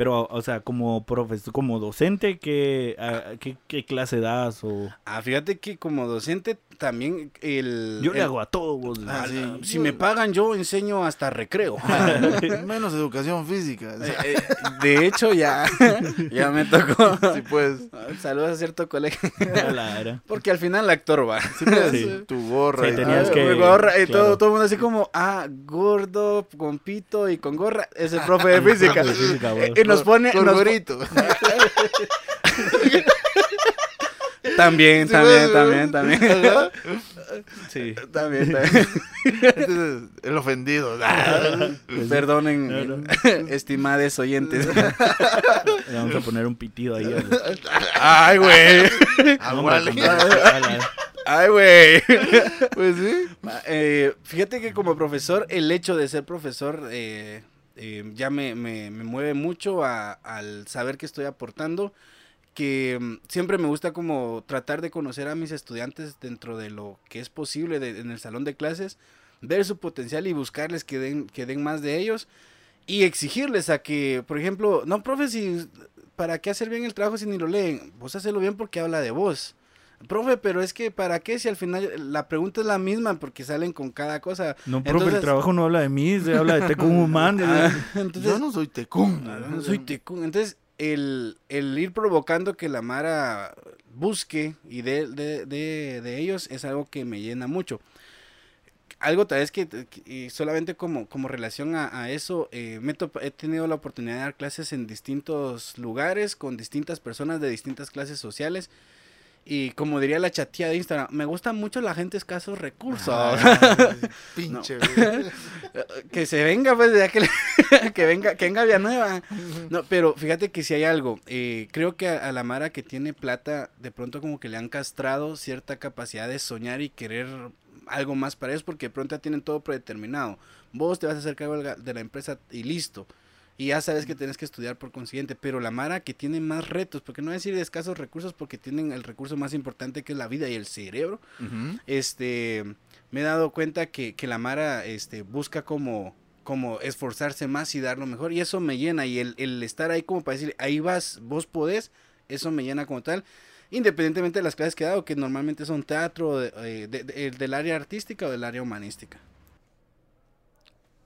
Pero, o sea, como profesor, como docente, ¿qué, qué, qué clase das? O... Ah, fíjate que como docente también el... Yo le hago a todos. Ah, si me pagan, yo enseño hasta recreo. Menos educación física. Eh, eh, de hecho, ya, ya me tocó. Sí, pues. Saludos a cierto colegio. Porque al final el actor va. Pues, tu gorra. y tenías que... Gorra, y todo, todo el mundo así como, ah, gordo, con pito y con gorra. Es el profe de física. y nos pone... Nos... También, también, también, también. Sí. También, también. el ofendido. Perdonen, estimades oyentes. Le vamos a poner un pitido ahí. Ay, güey. Ay, güey. Pues sí. Eh, fíjate que como profesor, el hecho de ser profesor eh, eh, ya me, me, me, mueve mucho a, al saber que estoy aportando que mm, siempre me gusta como tratar de conocer a mis estudiantes dentro de lo que es posible en el salón de clases, ver su potencial y buscarles que den, que den más de ellos y exigirles a que, por ejemplo, no, profe, si, ¿para qué hacer bien el trabajo si ni lo leen? Vos hacelo bien porque habla de vos. Profe, pero es que ¿para qué si al final la pregunta es la misma porque salen con cada cosa? No, profe, el trabajo no habla de mí, se habla de Tecún Humán. Ah, yo no soy Tecún. No soy Tecún. Entonces, el, ir provocando que la Mara busque y de, de, ellos es algo que me llena mucho. Algo tal vez que, solamente como, como relación a, eso, eh, me he tenido la oportunidad de dar clases en distintos lugares, con distintas personas de distintas clases sociales. Y como diría la chatía de Instagram, me gusta mucho la gente escasos recursos. Ah, pinche. que se venga, pues, ya que, que venga, que venga Villanueva. No, pero fíjate que si hay algo, eh, creo que a, la Mara que tiene plata, de pronto como que le han castrado cierta capacidad de soñar y querer algo más para ellos, porque de pronto ya tienen todo predeterminado. Vos te vas a hacer cargo de la empresa y listo y ya sabes que tienes que estudiar por consiguiente, pero la Mara que tiene más retos, porque no voy a decir de escasos recursos, porque tienen el recurso más importante que es la vida y el cerebro, este, me he dado cuenta que, que la Mara este, busca como, como esforzarse más y dar lo mejor, y eso me llena, y el, el estar ahí como para decir, ahí vas, vos podés, eso me llena como tal, independientemente de las clases que he dado, que normalmente son teatro, eh, del área artística o del área humanística.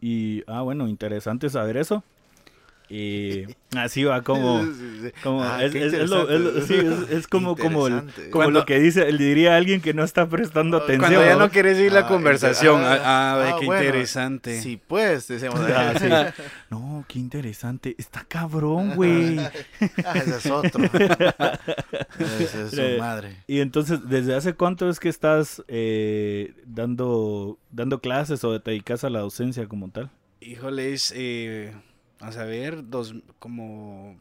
Y, ah, bueno, interesante saber eso. Y así va como, como es, como como, como lo que dice diría alguien que no está prestando atención. cuando ya no quieres ir la ah, conversación. ah, ah, ah qué interesante. sí pues decimos no qué interesante. Está cabrón güey. Ese es otro. Ese es su eh, madre. Y entonces desde hace cuánto es que estás eh, dando dando clases o te dedicas a la docencia como tal híjoles eh a saber, dos, como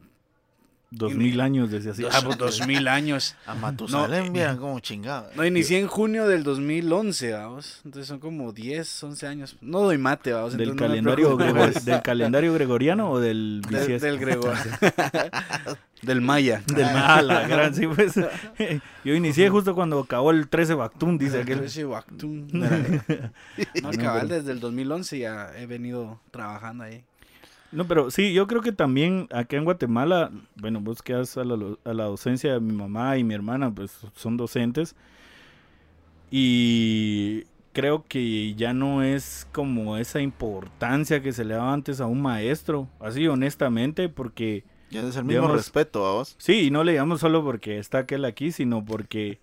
Dos mil años desde así. Ah, pues dos mil años. A Matusalén, No, vean cómo chingada. No, inicié en junio del 2011, vamos. Entonces son como 10, 11 años. No doy mate, vamos. ¿Del no calendario, ¿Del calendario gregoriano o del bisiesto? del Gregor. del Maya. Del ah, la gran, sí, pues. Yo inicié justo cuando acabó el 13 Bactún, dice aquel. Ese Bactún. No, cabal, desde el 2011 ya he venido trabajando ahí. No, pero sí, yo creo que también acá en Guatemala, bueno, vos quedas a la, a la docencia de mi mamá y mi hermana, pues son docentes. Y creo que ya no es como esa importancia que se le daba antes a un maestro, así honestamente, porque Ya es el mismo Digamos- respeto a vos. sí, y no le digamos solo porque está aquel aquí, sino porque,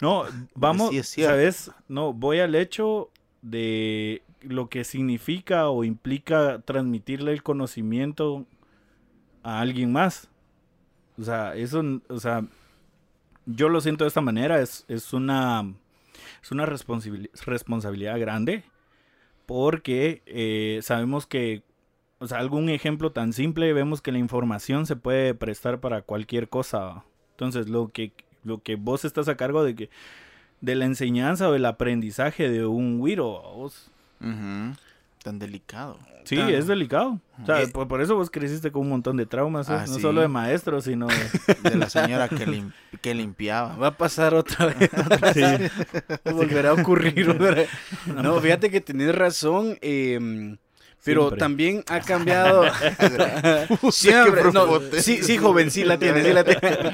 no, vamos, sí. ¿sabes? No, voy al hecho de lo que significa o implica transmitirle el conocimiento a alguien más. O sea, eso, o sea, yo lo siento de esta manera, es, es una, es una responsabili- responsabilidad grande porque eh, sabemos que, o sea, algún ejemplo tan simple, vemos que la información se puede prestar para cualquier cosa. Entonces, lo que, lo que vos estás a cargo de que de la enseñanza o del aprendizaje de un güiro, vos. Tan delicado. Sí, es delicado. O sea, Eh, por, por eso vos creciste con un montón de traumas, ¿eh? Ah, no sí. solo de maestro, sino... De la señora que, lim- que limpiaba. Va a pasar otra vez. Sí. Volverá a ocurrir. No, fíjate que tenés razón. eh, pero Siempre. también ha cambiado. Siempre. No, sí, sí, joven, sí la tiene, sí la tiene.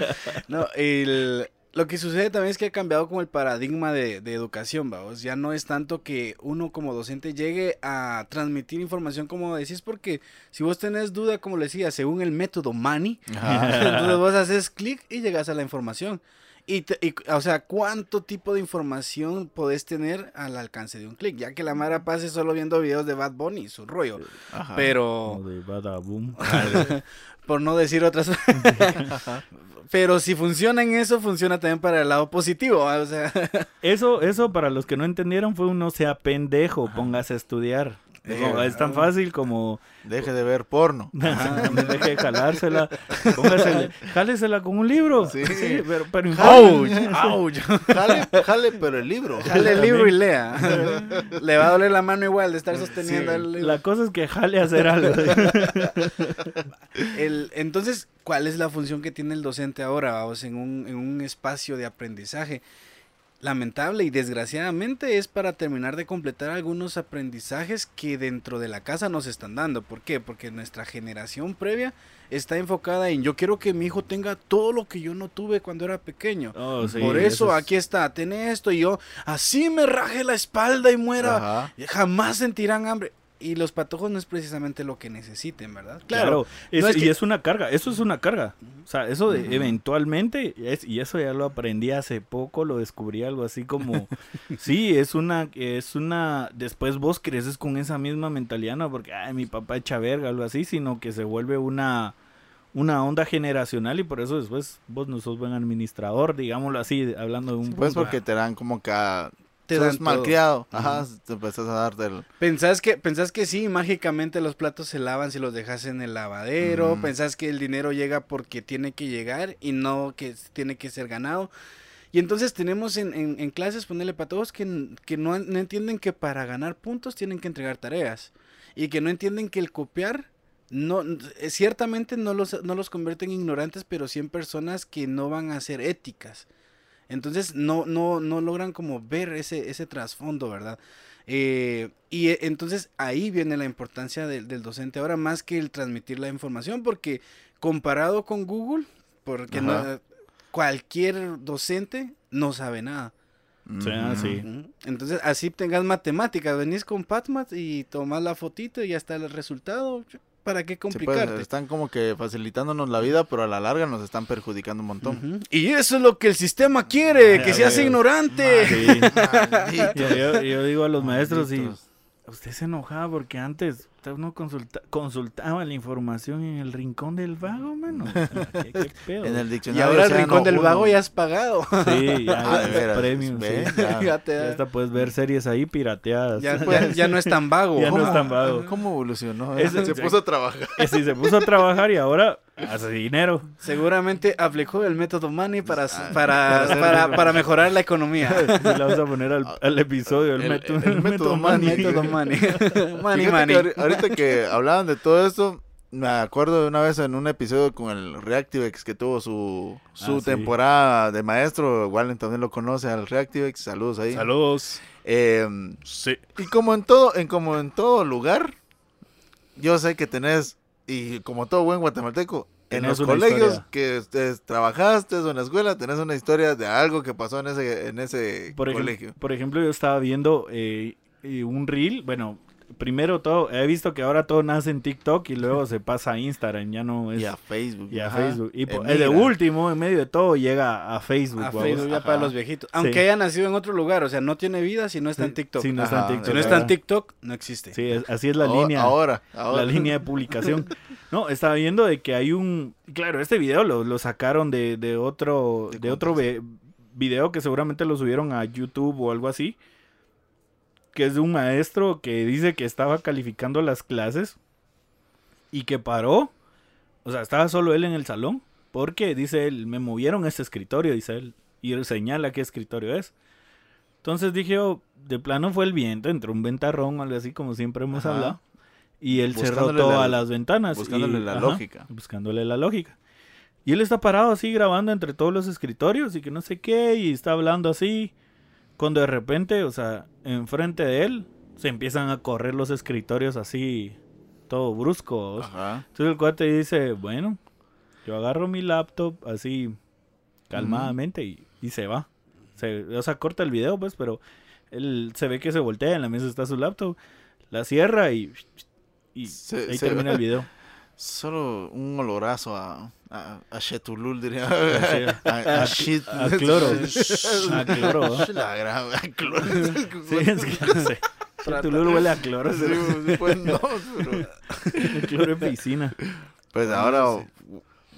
No, el, lo que sucede también es que ha cambiado como el paradigma de, de educación, vamos. Ya no es tanto que uno como docente llegue a transmitir información como decís, porque si vos tenés duda, como le decía, según el método Mani, entonces vos haces clic y llegas a la información. Y, te- y, o sea, ¿cuánto tipo de información podés tener al alcance de un clic? Ya que la Mara pase solo viendo videos de Bad Bunny, su rollo. Ajá. Pero, de badaboom. por no decir otras. Pero si funciona en eso, funciona también para el lado positivo. ¿va? O sea, Eso, eso para los que no entendieron fue un no sea pendejo, póngase a estudiar. Eh, No, es tan fácil como Deje de ver porno. deje de jalársela, póngasele, jálesela con un libro. Sí. pero, pero ¡Auch! ¡Auch! Jale, jale, pero el libro. Jale el libro y lea. Le va a doler la mano igual de estar sosteniendo Sí. el libro. La cosa es que jale a hacer algo. El- entonces, ¿cuál es la función que tiene el docente ahora, vamos, en un, en un espacio de aprendizaje? Lamentable y desgraciadamente es para terminar de completar algunos aprendizajes que dentro de la casa nos están dando. ¿Por qué? Porque nuestra generación previa está enfocada en yo quiero que mi hijo tenga todo lo que yo no tuve cuando era pequeño. Oh, sí, Por eso, es- aquí está, ten esto y yo así me raje la espalda y muera. Ajá. Jamás sentirán hambre. Y los patojos no es precisamente lo que necesiten, ¿verdad? Claro, es- no es y que- es una carga, eso es una carga. O sea, eso de eventualmente, es, y eso ya lo aprendí hace poco, lo descubrí algo así como, sí, es una, es una, después vos creces con esa misma mentalidad, no porque, ay, mi papá echa verga, algo así, sino que se vuelve una, una onda generacional y por eso después vos no sos buen administrador, digámoslo así, hablando de un Pues punto. porque te dan como que a... Te sos dan todo. malcriado. Ajá, te empezás a dar del... ¿Pensás que, pensás que sí, mágicamente los platos se lavan si los dejas en el lavadero? Mm. ¿Pensás que el dinero llega porque tiene que llegar y no que tiene que ser ganado? Y entonces tenemos en, en- en clases, ponerle que, n- que no, no entienden que para ganar puntos tienen que entregar tareas. Y que no entienden que el copiar, no, eh, ciertamente no los, no los convierte en ignorantes, pero sí en personas que no van a ser éticas. Entonces no, no, no logran como ver ese, ese trasfondo, ¿verdad? Eh, y eh, entonces ahí viene la importancia del, del docente ahora más que el transmitir la información, porque comparado con Google, porque no- cualquier docente no sabe nada. Sí, ah, Ujú. sí. Ujú. Entonces así tengas matemáticas, venís con PatMat y tomas la fotito y ya está el resultado. ¿Para qué Sí, pues, complicarte? están como que facilitándonos la vida, pero a la larga nos están perjudicando un montón. Y eso es lo que el sistema quiere, Ay, que seas ver. ignorante. Maldito. Yo, digo a los maestros y usted se enojaba porque antes, uno consulta, consultaba la información en el rincón del vago, mano. ¿qué, qué pedo? En el Y diccionario. ahora el rincón del uno. vago ya has pagado. Sí, ya, Ah, ya, ve, sí. ya. ya, te Ya da- hasta puedes ver series ahí pirateadas. ya, pues, ya no es tan vago. Ya no es ¿Cómo- tan vago. ¿Cómo evolucionó? Ese- se puso a trabajar. Sí, se puso a trabajar y ahora hace dinero. Seguramente aplicó el método Money para, Ah, para, para, para mejorar la economía. Sí, la vamos a poner al, al episodio, el, El- método, el el método método método Money. Money, Fíjate money. Ahorita que hablaban de todo esto, me acuerdo de una vez en un episodio con el Reactivex que tuvo su, su Ah, sí. temporada de maestro. Wallen también lo conoce al Reactivex. Saludos ahí. Saludos. Eh, Sí. y como en todo, en como en todo lugar, yo sé que tenés, y como todo buen guatemalteco, en los colegios historia. que estés- trabajaste o en la escuela, tenés una historia de algo que pasó en ese, en ese Por, colegio. por ejemplo, yo estaba viendo eh, un reel. Bueno, primero todo, he visto que ahora todo nace en TikTok y luego se pasa a Instagram. Ya no es. Y a Facebook. y a ajá, Facebook. Y po- emigra. el de último, en medio de todo, llega a Facebook. A. Facebook ya Ajá. para los viejitos. Aunque Sí. haya nacido en otro lugar, o sea, no tiene vida si no está en TikTok. sí, no está en TikTok. si no está en ¿verdad? TikTok, no existe. Sí, es- así es la Ahora- línea. Ahora, ahora. la línea de publicación. No, estaba viendo de que hay un... Claro, este video lo, lo sacaron de, de otro, De de otro ve- video que seguramente lo subieron a YouTube o algo así. Que es de un maestro que dice que estaba calificando las clases y que paró. O sea, estaba solo él en el salón. Porque, dice él, me movieron ese escritorio, dice él. Y él señala qué escritorio es. Entonces dije, oh, de plano fue el viento, entró un ventarrón o algo así, como siempre hemos Ajá. hablado. Y él cerró todas la- las ventanas. buscándole y- la ajá, lógica. Buscándole la lógica. Y él está parado así grabando entre todos los escritorios y que no sé qué, y está hablando así. Cuando de repente, o sea, enfrente de él, se empiezan a correr los escritorios así, todo brusco. Entonces el cuate dice, bueno, yo agarro mi laptop así calmadamente y, y se va. Se, o sea, corta el video, pues, pero él se ve que se voltea, en la mesa está su laptop, la cierra y, y Se- ahí se- termina el video. Solo un olorazo a, a, a Chetulul, diría. A, a shit. A cloro. A cloro. La a cloro. Sí, es que no sé. Chetulul huele a cloro, Sí, pues no, pero- el cloro en piscina. Pues ahora,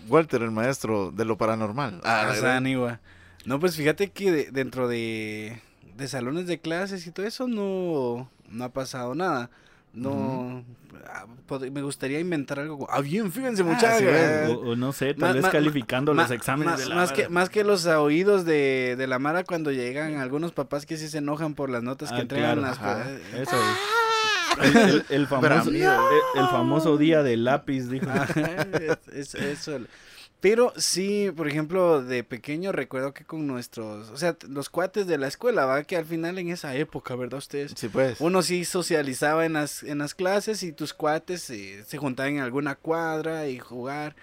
Walter, el maestro de lo paranormal. Ah, Ah, Sanigua. No, pues fíjate que de- dentro de, de salones de clases y todo eso no, no ha pasado nada. No, ah, me gustaría inventar algo. como- Ah, bien, fíjense, muchachos. sí, O, o no sé, tal Ma- vez ma- calificando Ma- los exámenes más, de la más que, más que los oídos de, de la Mara cuando llegan algunos papás que sí se enojan por las notas que Ah, entregan claro, las ajá. Eso es. El, el- el famoso, el, el famoso día del lápiz, dijo. Es- eso. Pero sí, por ejemplo, de pequeño recuerdo que con nuestros, o sea, los cuates de la escuela, va que al final en esa época, ¿verdad ustedes? Sí, pues. Uno sí socializaba en las, en las clases y tus cuates eh, se juntaban en alguna cuadra y jugar.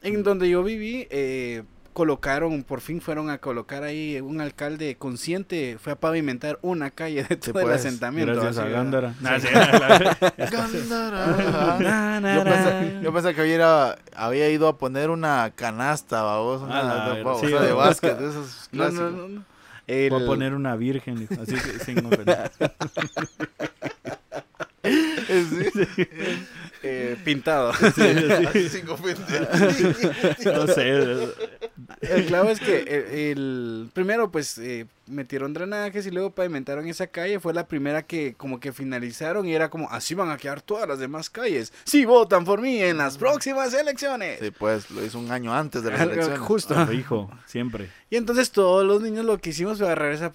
En donde yo viví, eh, colocaron, por fin fueron a colocar ahí un alcalde consciente, fue a pavimentar una calle de todo el pues, asentamiento. Gracias a. Gándara. Sí. Sí, Gándara. Yo pensé, que había, había ido a poner una canasta, babos, una, Ah, una ver- babosa sí, de o- básquet, de esos No, no, no, no. Voy a El- poner una virgen, así que sin ofender. eh, pintado. Ofender. No sé. El clavo es que el, el- primero pues eh, metieron drenajes y luego pavimentaron esa calle. Fue la primera que como que finalizaron y era como así van a quedar todas las demás calles. Si votan por mí en las próximas elecciones. Sí, pues, lo hizo un año antes de las elecciones. Justo. Ah, hijo, siempre. Y entonces todos los niños lo que hicimos fue agarrar esa,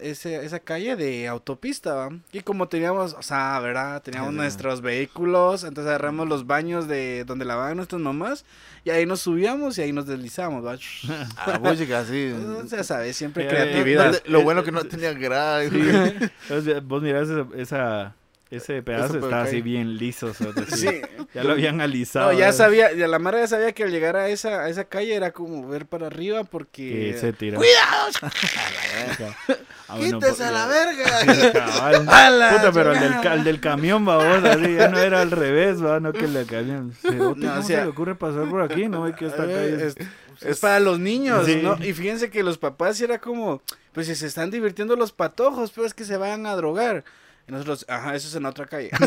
ese- esa calle de autopista, ¿va? Y como teníamos, o sea, ¿verdad? Teníamos Sí. nuestros vehículos, entonces agarramos los baños de donde lavaban nuestras mamás y ahí nos subíamos y ahí nos deslizamos, ¿va? Ah, música, sí. O sea, sabes, siempre creatividad. Lo bueno que no tenía grada. Entonces, vos mirás esa, esa- ese pedazo, pero está cae. así bien liso. Sí. Ya lo habían alisado. No, ya sabía, ya la Mara ya sabía que al llegar a esa, a esa calle era como ver para arriba porque... Que se tira. ¡Cuidado! Ah, bueno, ¡Quítese pues, a la verga! Cabal. ¡A la Puta, pero el del, el del camión, babos, así, ya no era al revés, va, no que el del camión. ¿cómo No, o sea- se le ocurre pasar por aquí? No, ve que esta Eh, calle es... es, es para los niños, Sí. ¿no? Y fíjense que los papás era como, pues si se están divirtiendo los patojos, pues que se van a drogar. Y nosotros, ajá, eso es en otra calle.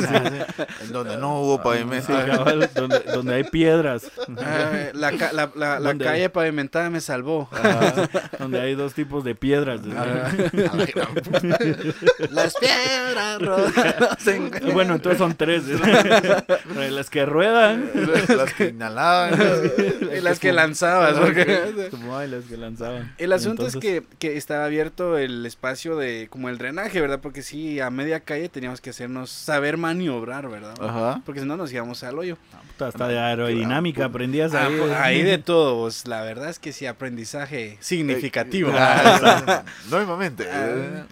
En donde no hubo pavimento. Sí, cabal, donde, donde hay piedras. Ah, la, ca- la, la- calle pavimentada me salvó. donde hay dos tipos de piedras. Ah. Las piedras rodacen. Bueno, entonces son tres. Las que ruedan. Las que inhalaban. Y las que lanzabas. porque- Como ay, las que lanzaban. El asunto es que, que estaba abierto el espacio de como el drenaje, ¿verdad? Porque sí, a media calle teníamos que hacernos saber maniobrar, ¿verdad? Ajá. Porque si no nos íbamos al hoyo. puta, hasta de aerodinámica aprendías Ah, ahí. pues, ahí de todo, pues, la verdad es que sí, aprendizaje significativo. Ah, Nuevamente. Ah.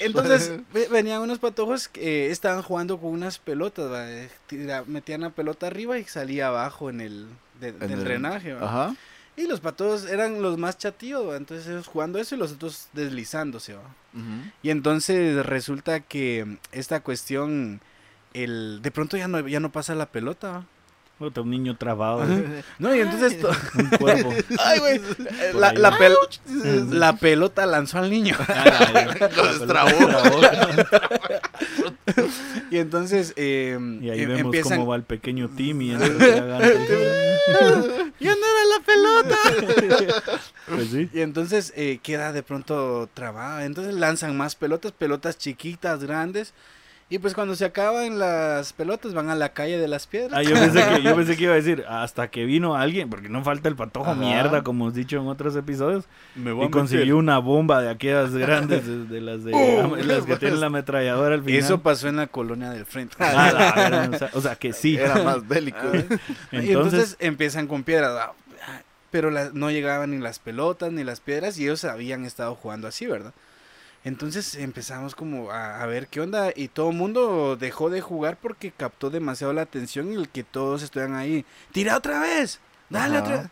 Entonces ve- venían unos patojos que eh, estaban jugando con unas pelotas. Eh, tira- metían la pelota arriba y salía abajo en el de- En del el- drenaje. Ajá. Y los patojos eran los más chatíos, entonces ellos jugando eso y los otros deslizándose. Y entonces resulta que esta cuestión, el de pronto ya no, ya no pasa la pelota. Un niño trabado. No, y entonces to- un cuerpo. Ay, güey, la, ahí. la pel- la pelota lanzó al niño. Lo destrabó. Y entonces eh, Y ahí em- vemos empiezan... cómo va el pequeño Timmy. ¡Ya no era la pelota! Pues sí. Y entonces eh, queda de pronto trabada. Entonces lanzan más pelotas, pelotas chiquitas, grandes. Y pues cuando se acaban las pelotas van a la calle de las piedras. Ah, yo, pensé que, yo pensé que iba a decir, hasta que vino alguien, porque no falta el patojo Ajá. mierda, como hemos dicho en otros episodios, Me y consiguió una bomba de aquellas grandes, de, de las de Uh, las que tienen la ametralladora al final. Eso pasó en la colonia del frente. Ah, o, sea, o sea, que sí. Era más bélico. ¿eh? y entonces Entonces, empiezan con piedras. ah, ah, Pero la- no llegaban ni las pelotas ni las piedras y ellos habían estado jugando así, ¿verdad? Entonces empezamos como a, a ver qué onda y todo el mundo dejó de jugar porque captó demasiado la atención y el que todos estuvieran ahí. ¡Tira otra vez! ¡Dale Ajá. otra vez!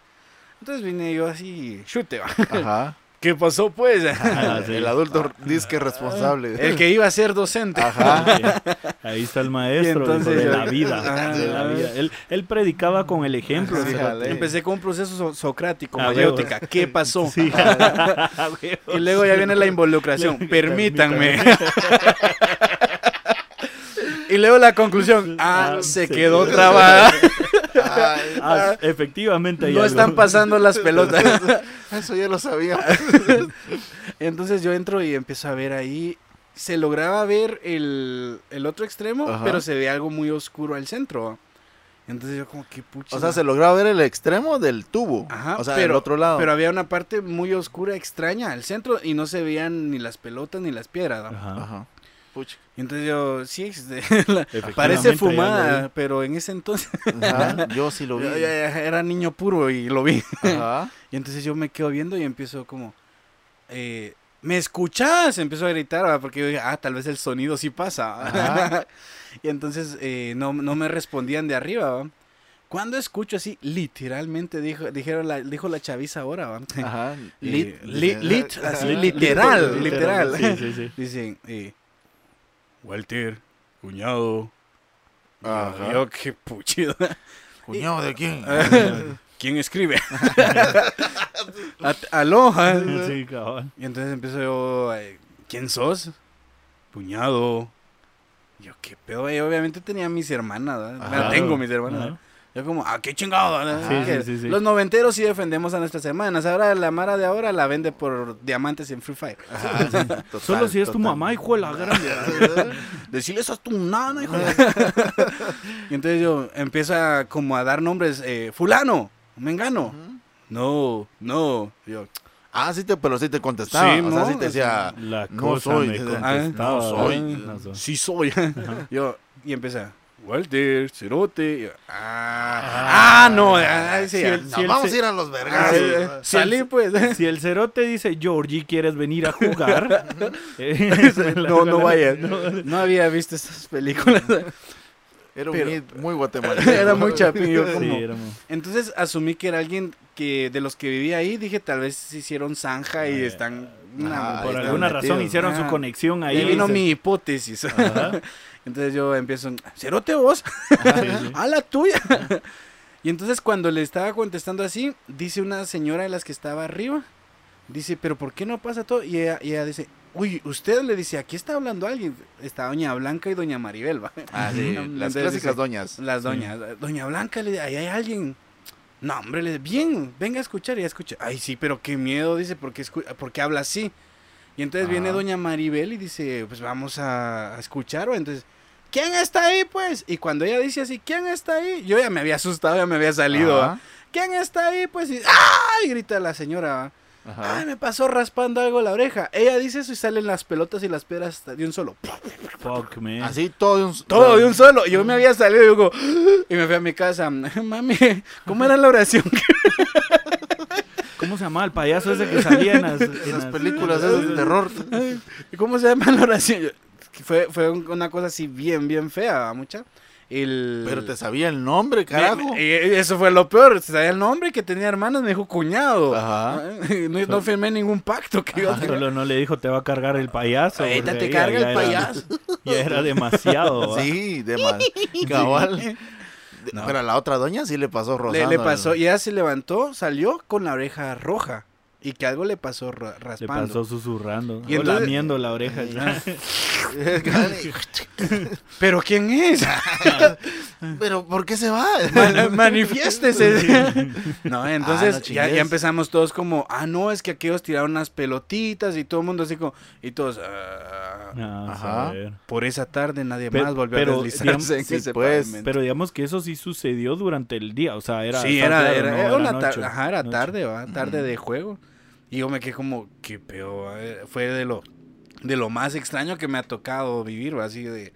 Entonces vine yo así, chute, va. Ajá. ¿Qué pasó pues? Ah, sí. El adulto disque responsable. el que iba a ser docente. Ajá. ahí está el maestro entonces dijo, de la vida. Ah, de la vida. Él, él predicaba con el ejemplo. Sí. Empecé con un proceso so- socrático, Ah, mayéutica. ¿Qué pasó? Sí. Ah, Y luego ya viene la involucración. Permítanme. Y luego la conclusión. Ah, Ah, se quedó trabada. Ay, Ah, efectivamente. hay No algo. están pasando las pelotas. eso ya lo sabía. Entonces yo entro y empiezo a ver ahí. Se lograba ver el, el otro extremo, Ajá. pero se ve algo muy oscuro al centro. Entonces yo como que pucha. O sea, se lograba ver el extremo del tubo. Ajá, o sea, pero- el otro lado. Pero había una parte muy oscura, extraña al centro y no se veían ni las pelotas ni las piedras. ¿no? Ajá. Ajá. Pucha. Y entonces yo, sí, este, la- parece fumada, pero en ese entonces Ajá. Yo sí lo vi. yo era niño puro y lo vi. Ajá. Y entonces yo me quedo viendo y empiezo como, eh, ¿me escuchas? Empiezo a gritar, ¿va? porque yo dije, ah, tal vez el sonido sí pasa. Y entonces eh, no, no me respondían de arriba. ¿va? Cuando escucho así, literalmente dijo, dijeron la, dijo la chaviza ahora, ¿va? Ajá. Lit, Y- lit, lit, así, Lit- literal, literal. Sí, sí, sí. Dicen, eh, Walter, cuñado. Ajá. Yo, qué puchido. ¿Cuñado de quién? ¿Quién escribe? At- Aló. Sí, cabal. Y entonces empiezo yo, ¿quién sos? Cuñado. Yo, qué pedo, y obviamente tenía mis hermanas, ¿verdad? Ajá. Tengo mis hermanas. Ajá. Yo como, ah, qué chingado. Sí, Que sí, sí, sí. Los noventeros sí defendemos a nuestras hermanas. Ahora la Mara de ahora la vende por diamantes en Free Fire. Ajá, sí, total, Solo si es tu mamá, hijo de la gran. Decirles a tu nana, hijo de- y entonces yo empiezo a, como a dar nombres, eh, fulano, mengano. Ujú. No, no. Yo, Ah, sí, te, pero sí te contestaba. Sí, o sea, no, sí te decía. La No cosa soy, me contestaba, Ah, no soy. ¿verdad? No soy. sí soy. yo, y empieza, Walter, Cerote. y yo, ah, ah, no. ah, sí, Sí, el- "No, Si vamos a ir a los ah, vergas. eh, salí pues. Si el cerote dice, Georgie, ¿quieres venir a jugar? Eh, no, no vayas. No había visto estas películas. Era un Pero- hit muy guatemalteco. Era muy chapillo. Sí, Entonces asumí que era alguien que de los que vivía ahí. Dije, tal vez se hicieron zanja y están. Por están alguna metidos. razón hicieron su Ah. conexión ahí. Ahí vino mi hipótesis. Entonces yo empiezo, ¿cerote vos? Sí. A la tuya. y entonces cuando le estaba contestando así, dice una señora de las que estaba arriba, dice, pero ¿por qué no pasa todo? Y ella, y ella dice, uy, usted le dice, aquí está hablando alguien. Está doña Blanca y doña Maribel, ¿va? Ah, sí, las clásicas dice, doñas. Las doñas. Doña Blanca, le dice, ahí hay alguien. No, hombre, le dice, bien, venga a escuchar y ya escucha. Ay, sí, pero qué miedo, dice, porque, porque habla así. Y entonces viene doña Maribel y dice, pues vamos a, a escuchar, o entonces, ¿quién está ahí, pues? Y cuando ella dice así, ¿quién está ahí? Yo ya me había asustado, ya me había salido, ¿Quién está ahí? Pues, y, ¡ay! grita la señora, ajá. Ay, me pasó raspando algo la oreja. Ella dice eso y salen las pelotas y las piedras de un solo. Fuck, man. Así todo de un... Todo de un solo. Yo me había salido y digo, y me fui a mi casa. Mami, ¿cómo era la oración? ¿Cómo se llamaba el payaso ese que salía en las, en En las las- películas esas de terror. ¿Y ¿Cómo se llama la oración? Fue, fue un- una cosa así bien, bien fea, ¿va, mucha. El... Pero te sabía el nombre, carajo. eso fue lo peor. Sabía el nombre que tenía hermanos, me dijo cuñado. Ajá. No, no firmé ningún pacto que tenga. Solo no le dijo te va a cargar el payaso. Ahorita te carga ya el era- payaso. Ya era demasiado. ¿va? Sí, de más. Cabal. No. Pero a la otra doña sí le pasó Le, rozando. le pasó, y ella se levantó, salió con la oreja roja. Y que algo le pasó ra- Le raspando. pasó susurrando. Y o entonces- lamiendo la oreja. ¿Pero quién es? Pero ¿por qué se va? Man- manifiéstese. no, entonces Ah, no ya, ya empezamos todos como, ah, no, es que aquellos tiraron unas pelotitas y todo el mundo así como, y todos, ah, Ah, Ajá. a ver. por esa tarde nadie Pe- más volvió pero, a deslizarse digamos, en sí, ese pues. Pero digamos que eso sí sucedió durante el día. O sea, era. sí, era, claro, era, no, era era una noche, tarde, ajá, era noche. tarde, ¿va? tarde de juego. Y yo me quedé como, qué peor, eh, fue de lo, de lo más extraño que me ha tocado vivir, ¿va? así de...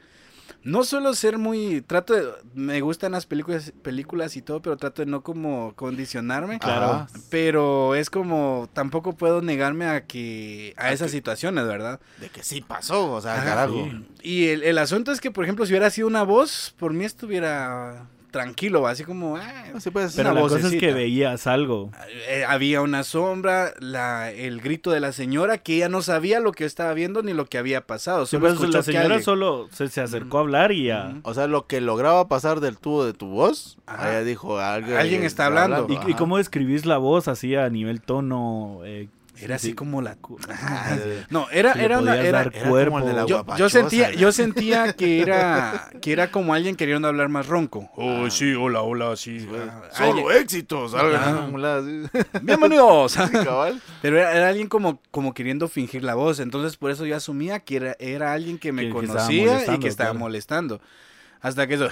No suelo ser muy, trato de, me gustan las películas, películas y todo, pero trato de no como condicionarme. Claro. Pero es como, tampoco puedo negarme a que, a esas situaciones, ¿verdad? De que sí pasó, o sea, Ajá, carajo. sí. Y el, el asunto es que, por ejemplo, si hubiera sido una voz, por mí estuviera tranquilo, así como, ah, Así pues. Pero una la cosa es que vocecita. veías algo. eh, había una sombra, la, el grito de la señora, que ella no sabía lo que estaba viendo ni lo que había pasado. Sí, Solo pues, la señora alguien- solo se, se acercó a hablar y ya. O sea, lo que lograba pasar del tubo de tu voz, Ajá. ella dijo, alguien, Alguien está hablando. ¿Y, cómo describís la voz así a nivel tono? eh, Era así sí, como la... Ah, No, era, era una... Era, dar era como cuerpo. el de la yo, sentía, yo sentía que era, que era como alguien queriendo hablar más ronco. Oh, sí, hola, hola, sí. ah, Solo alguien- éxitos. Bienvenidos. Cabal. Pero era, era alguien como, como queriendo fingir la voz, entonces por eso yo asumía que era, era alguien que me Que- que estaba conocía y que estaba claro. molestando. Hasta que eso...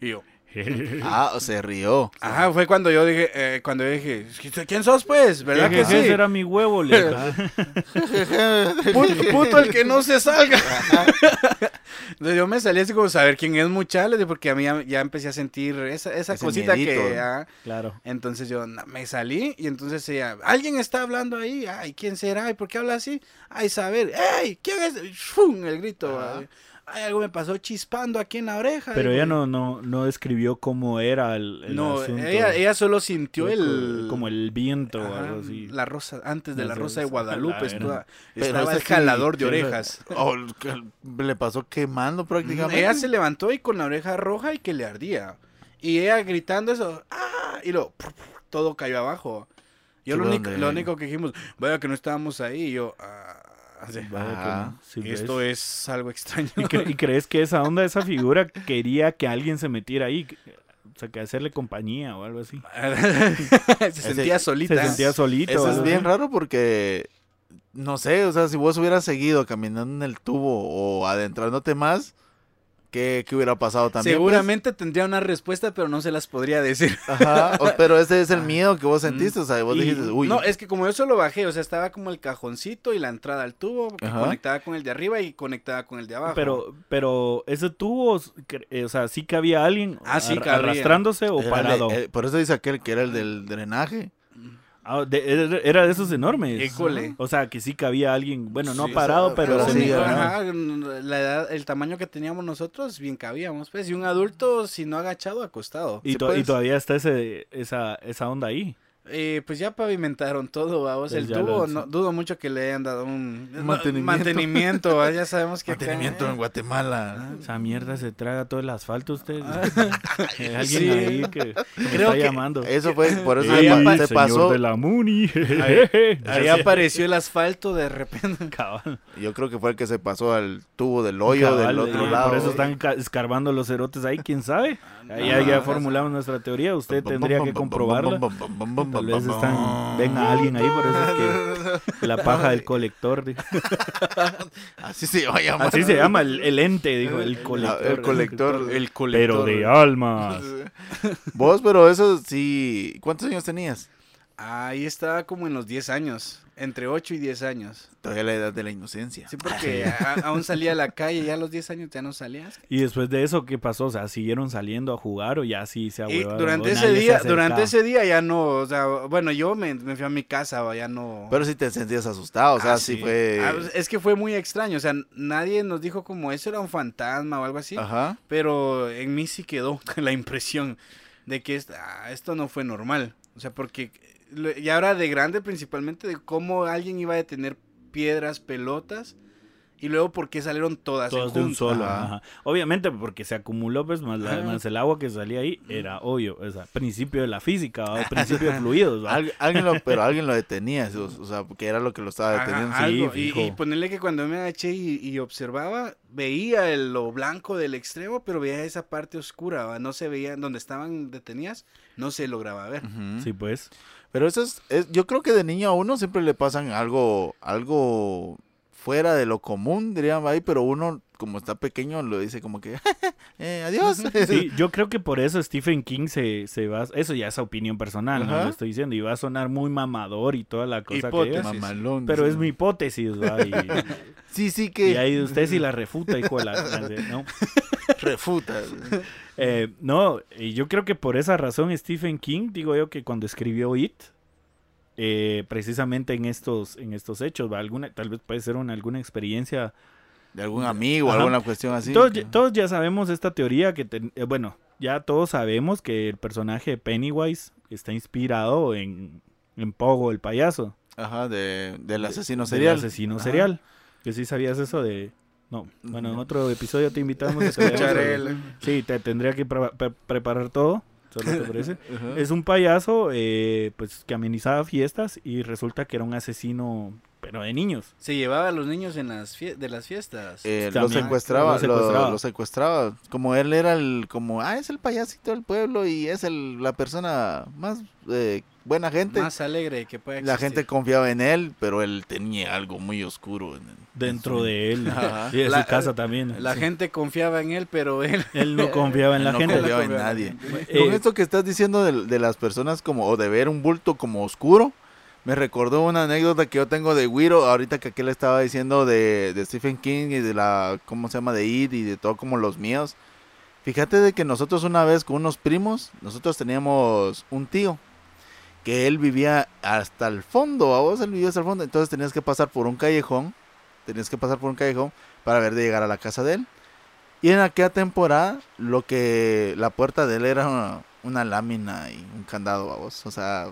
y yo, Ah, o se rió. Ajá, fue cuando yo dije, eh, cuando yo dije, ¿quién sos pues? ¿Verdad que sí? Ese era mi huevo, le Puto, puto el que no se salga. Entonces yo me salí así como saber quién es mucha, le dije, porque a mí ya, ya empecé a sentir esa, esa Ese cosita miedito. que... ah, Claro. entonces yo na- me salí y entonces ella, alguien está hablando ahí, ay, ¿quién será? ¿Y por qué habla así? Ay, saber, ¡ey! ¿Quién es? ¡Fum! El grito. Ay, algo me pasó chispando aquí en la oreja. Pero ella no, no, no describió cómo era el, el No, asunto. ella, ella solo sintió Como- el... Como el viento o algo así. La rosa, antes de la rosa de Guadalupe la estaba, estaba el sí, jalador de orejas. Oh, que le pasó quemando prácticamente. Ella se levantó y con la oreja roja y que le ardía. Y ella gritando eso, ¡ah! Y lo, todo cayó abajo. Yo lo único, lo único que dijimos, vaya que no estábamos ahí. Y yo, ah, sí, esto ves. es algo extraño. ¿Y, cre- y crees que esa onda, esa figura, quería que alguien se metiera ahí? O sea, que hacerle compañía o algo así. se sentía solita. Se sentía solito. Eso es bien raro porque, no sé, o sea, si vos hubieras seguido caminando en el tubo o adentrándote más, ¿qué, qué hubiera pasado también? pues? Seguramente tendría una respuesta, pero no se las podría decir. Ajá, o- pero ese es el miedo que vos sentiste, o sea, vos Y- dijiste, uy, No, es que como yo solo bajé, o sea, estaba como el cajoncito y la entrada al tubo, conectaba con el de arriba y conectaba con el de abajo. Pero, pero ese tubo, eh, o sea, sí que había alguien Ah, sí arrastrándose o era parado. eh, por eso dice aquel que era el del drenaje. Ah, de- era- de esos enormes. École. O sea, que sí que había alguien, bueno, no Sí, parado, o sea, pero, pero sí. ajá. La edad, el tamaño que teníamos nosotros, bien cabíamos, pues, y un adulto, si no agachado, acostado. Y, to- y todavía está ese, esa, esa onda ahí. Eh, pues ya pavimentaron todo, vamos. Pues el tubo, no, dudo mucho que le hayan dado un Mantenimiento. mantenimiento, ¿va? ya sabemos que acá- Mantenimiento en Guatemala. Esa mierda se traga todo el asfalto usted. Hay alguien Sí. ahí que, que me Creo está que llamando. Eso fue, por eso Ahí se, se señor pasó. de la Muni. Ahí apareció el asfalto de repente. Cabal. Yo creo que fue el que se pasó al tubo del hoyo Cabal, del otro lado. Por eso están ca- escarbando los cerotes ahí, quién sabe. Ahí ya, ya formulamos nuestra teoría, usted tendría que comprobarla. Tal vez están, venga alguien ahí, por eso es que la paja del colector. dijo. Así se va a llamar. Así se llama el, el ente, dijo, el colector. el colector. El Pero de almas. Vos, pero eso sí. ¿Cuántos años tenías? Ahí estaba como en los 10 años, entre 8 y 10 años. Todavía la edad de la inocencia. Sí, porque a- aún salía a la calle, ya a los 10 años ya no salías. Y después de eso, ¿qué pasó? O sea, ¿siguieron saliendo a jugar o ya sí se Y durante ¿O ese día, durante ese día ya no, o sea, bueno, yo me, me fui a mi casa, ya no. Pero si te sentías asustado, o sea, Ah, sí, fue. Ah, pues, es que fue muy extraño, o sea, nadie nos dijo como eso era un fantasma o algo así, Ajá. pero en mí sí quedó la impresión de que est- ah, esto no fue normal, o sea, porque y ahora de grande principalmente de cómo alguien iba a detener piedras, pelotas y luego por qué salieron todas, en Todos de un solo. Ajá. ajá. Obviamente, porque se acumuló, pues, más, la- Ajá. más el agua que salía ahí, era obvio. O sea, principio de la física, ¿va? principio de fluidos. alguien lo, pero alguien lo detenía, o, o sea, porque era lo que lo estaba Ajá, deteniendo. sí, y, y ponerle que cuando me agaché y, y observaba, veía el- lo blanco del extremo, pero veía esa parte oscura, ¿va? no se veía, donde estaban detenidas, no se lograba ver. Sí, pues. Pero eso es, es- yo creo que de niño a uno siempre le pasan algo, algo fuera de lo común, dirían ahí, pero uno como está pequeño lo dice como que, eh, adiós. Sí, yo creo que por eso Stephen King se, se va. Eso ya es opinión personal, no lo estoy diciendo. Y va a sonar muy mamador y toda la cosa que Hipótesis. es. Mamalón. Pero es mi hipótesis. Y, Sí, sí y que ahí usted sí la refuta, hijo de la. ¿no? refuta. Eh, no, y yo creo que por esa razón Stephen King, digo yo que cuando escribió It, eh, precisamente en estos, en estos hechos, ¿va? alguna, tal vez puede ser una, alguna experiencia. De algún amigo, Ajá. alguna cuestión así. todos, que- ya- todos ya sabemos esta teoría que, eh, bueno, ya todos sabemos que el personaje de Pennywise está inspirado en, en Pogo, el payaso. Ajá, de, del asesino del serial. asesino Ajá. serial. Que sí sabías eso de... No, bueno, en otro episodio te invitamos a Escuchar el- Sí, te tendría que pre- pre- preparar todo. Solo te parece. Es un payaso eh, pues que amenizaba fiestas y resulta que era un asesino, pero de niños. Se llevaba a los niños en las fie- de las fiestas. Eh, lo También. secuestraba, Lo lo secuestraba. lo secuestraba. Como él era el, como, ah, es el payasito del pueblo y es el, la persona más eh, buena gente. más alegre que puede la existir. gente confiaba en él, pero él tenía algo muy oscuro. en- en Dentro su- de él Ajá. y de La- su casa también. La Sí. gente confiaba en él, pero él Él no confiaba en la no gente. en confiaba en nadie. la Eh, Con esto que estás diciendo de, de las personas como, o de ver un bulto como oscuro, me recordó una anécdota que yo tengo de Wiro, ahorita que aquí le estaba diciendo de, de Stephen King y de la, ¿cómo se llama? De It y de todo como los míos. Fíjate de que nosotros una vez con unos primos, nosotros teníamos un tío que él vivía hasta el fondo, a vos él vivía hasta el fondo, entonces tenías que pasar por un callejón, tenías que pasar por un callejón para ver de llegar a la casa de él. Y en aquella temporada, lo que la puerta de él era una, una lámina y un candado, vos. O sea,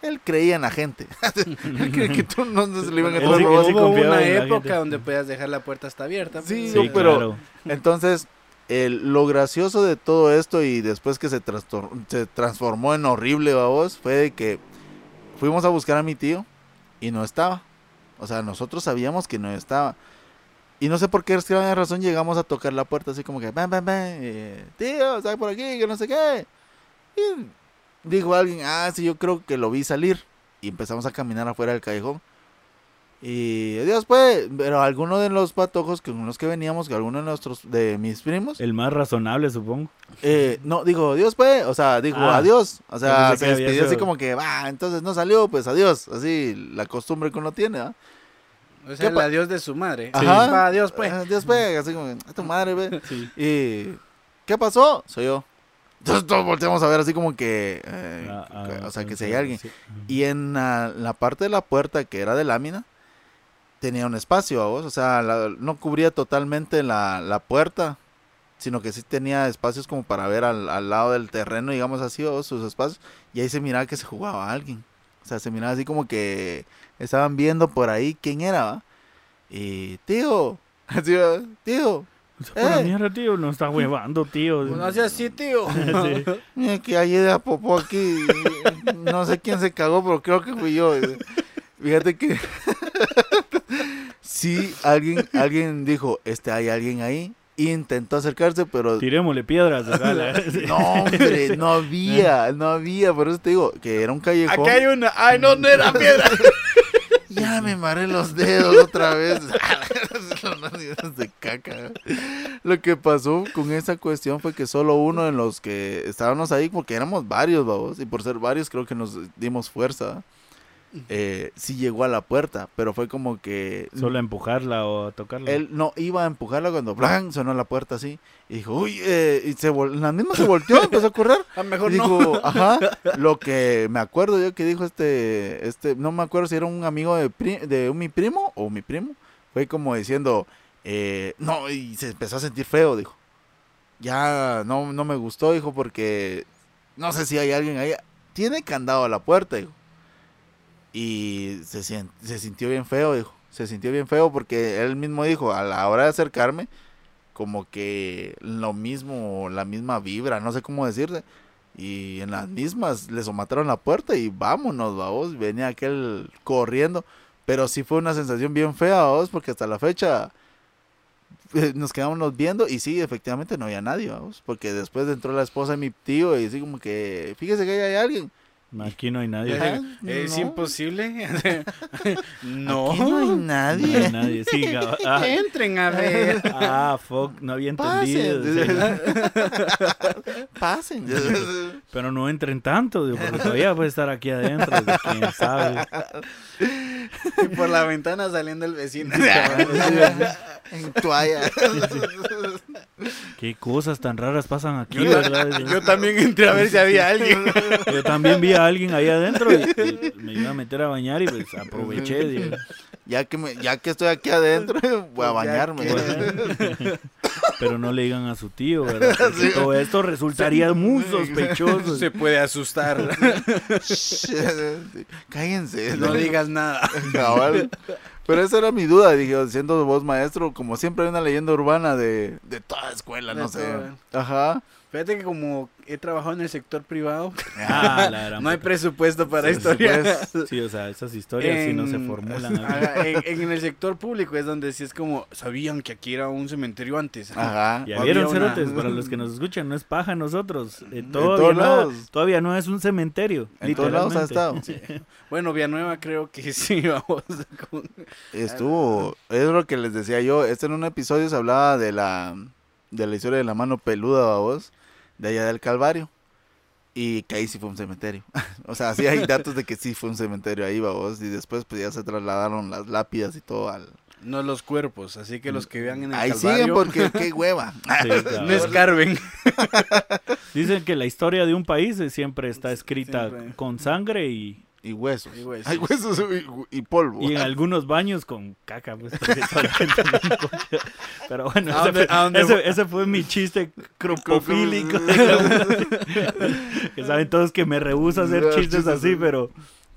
él creía en la gente. él creía que tú no se le iban a entrar sí- sí hubo confiaba una época donde podías dejar la puerta hasta abierta. pues. Sí, Sí, pero claro. entonces lo gracioso de todo esto y después que se, transformó en horrible, vos, fue de que fuimos a buscar a mi tío y no estaba. O sea, nosotros sabíamos que no estaba. Y no sé por qué extraña razón llegamos a tocar la puerta así como que, ven, ven, ven, tío, está por aquí, que no sé qué. Y dijo alguien, ah, sí, yo creo que lo vi salir. Y empezamos a caminar afuera del callejón. Y Dios pues, pero alguno de los patojos que con los que veníamos, que alguno de nuestros, de mis primos, El más razonable, supongo. eh, no, digo, Dios pues, o sea, dijo Ah. adiós. O sea, se despidió así como que, va, entonces no salió, pues adiós. Así, la costumbre que uno tiene, ¿ah? O sea, ¿Qué el adiós de su madre. Ajá. Va, adiós, pues. Ah, Dios pues, así como, a tu madre, ve. Sí. Y, ¿qué pasó? Soy yo. Entonces todos volteamos a ver así como que, eh, Ah, ah, o sea, que si sí, hay alguien. sí. Y en la, la parte de la puerta que era de lámina, tenía un espacio, ¿a vos? O sea, la- no cubría totalmente la, la puerta, sino que sí tenía espacios como para ver al, al lado del terreno, digamos así, o sus espacios. Y ahí se miraba que se jugaba alguien. O sea, se miraba así como que estaban viendo por ahí quién era, ¿va? Y, tío, así, tío, Por la Eh. mierda, tío, no está huevando, tío. No hace así, tío. Sí. mira que hay de popó aquí. No sé quién se cagó, pero creo que fui yo. Fíjate que sí, alguien, alguien dijo, este, hay alguien ahí. Intentó acercarse, pero Tirémosle piedras. no, hombre, no había, no había. Por eso te digo que era un callejón. Aquí hay una. Ay, no, no era piedra. Ya me maré los dedos otra vez. De caca. Lo que pasó con esa cuestión fue que solo uno de los que estábamos ahí, porque éramos varios, babos, y por ser varios creo que nos dimos fuerza. Eh, sí llegó a la puerta, pero fue como que Solo a empujarla o a tocarla. él no iba a empujarla cuando ¡blan! sonó la puerta así y dijo, uy, eh", y se vol- la misma se volteó, empezó a correr A mejor y no. dijo, ajá, lo que me acuerdo yo que dijo este, este, no me acuerdo si era un amigo de, pri- de mi primo o mi primo, fue como diciendo, eh, no, y se empezó a sentir feo, dijo. Ya no, no me gustó, dijo, porque no sé si hay alguien ahí. Tiene candado a la puerta, dijo. Y se, se sintió bien feo, dijo. Se sintió bien feo porque él mismo dijo, a la hora de acercarme, como que lo mismo, la misma vibra, no sé cómo decirte. Y en las mismas les mataron la puerta y vámonos, vamos. Venía aquel corriendo. Pero sí fue una sensación bien fea, vamos, porque hasta la fecha eh, nos quedamos viendo y sí, efectivamente no había nadie, vamos. Porque después entró la esposa de mi tío y así como que, fíjese que hay alguien. Aquí no hay nadie. Ajá. Es No. imposible. no. Aquí no hay No nadie. hay nadie. Sí, ah, Entren a ver. ah, fuck, no había entendido. Pasen. sí. Pasen. Pero no entren tanto, digo, porque todavía puede estar aquí adentro, quién sabe. Y por la ventana saliendo el vecino. En toalla. Qué cosas tan raras pasan aquí, Yo, ¿verdad? yo también entré a ver si había alguien. Yo también vi a alguien ahí adentro y, y me iba a meter a bañar y pues aproveché. Ya que, me, ya que estoy aquí adentro, voy a bañarme. que-. Pero no le digan a su tío, ¿verdad? Todo esto resultaría muy sospechoso. Se puede asustar. Cállense. No digas nada. Cabal. Pero esa era mi duda, dije, siendo vos maestro, como siempre hay una leyenda urbana de, de toda escuela, De no sé. todo. Ajá. Fíjate que como he trabajado en el sector privado, Ah, la gran no hay presupuesto para Sí, historias. Sí, o sea, esas historias sí no se En- formulan. Ajá, en, en el sector público es donde sí es como, sabían que aquí era un cementerio antes. Ajá. Ya vieron, una- cerotes, para los que nos escuchan, no es paja nosotros. Eh, En todavía, todos no, lados. todavía no es un cementerio. En todos lados ha estado. Bueno, Villanueva creo que sí, vamos. con- Estuvo, es lo que les decía yo, este en un episodio se hablaba de la, de la historia de la mano peluda, vos, de allá del Calvario. Y que ahí sí fue un cementerio. o sea, sí hay datos de que sí fue un cementerio ahí, vos. Y después pues ya se trasladaron las lápidas y todo al... No los cuerpos, así que los que vean en el Ahí Calvario, siguen porque qué hueva. Sí, claro. no escarben. Dicen que la historia de un país siempre está escrita Siempre. con sangre y, y huesos. Y huesos. Hay huesos y, y polvo. y en algunos baños con caca. Pues. Pero bueno, ¿A ese dónde- fue, ese- fue? ese fue mi chiste cropofílico. que saben todos que me rehúso a hacer chistes así, pero,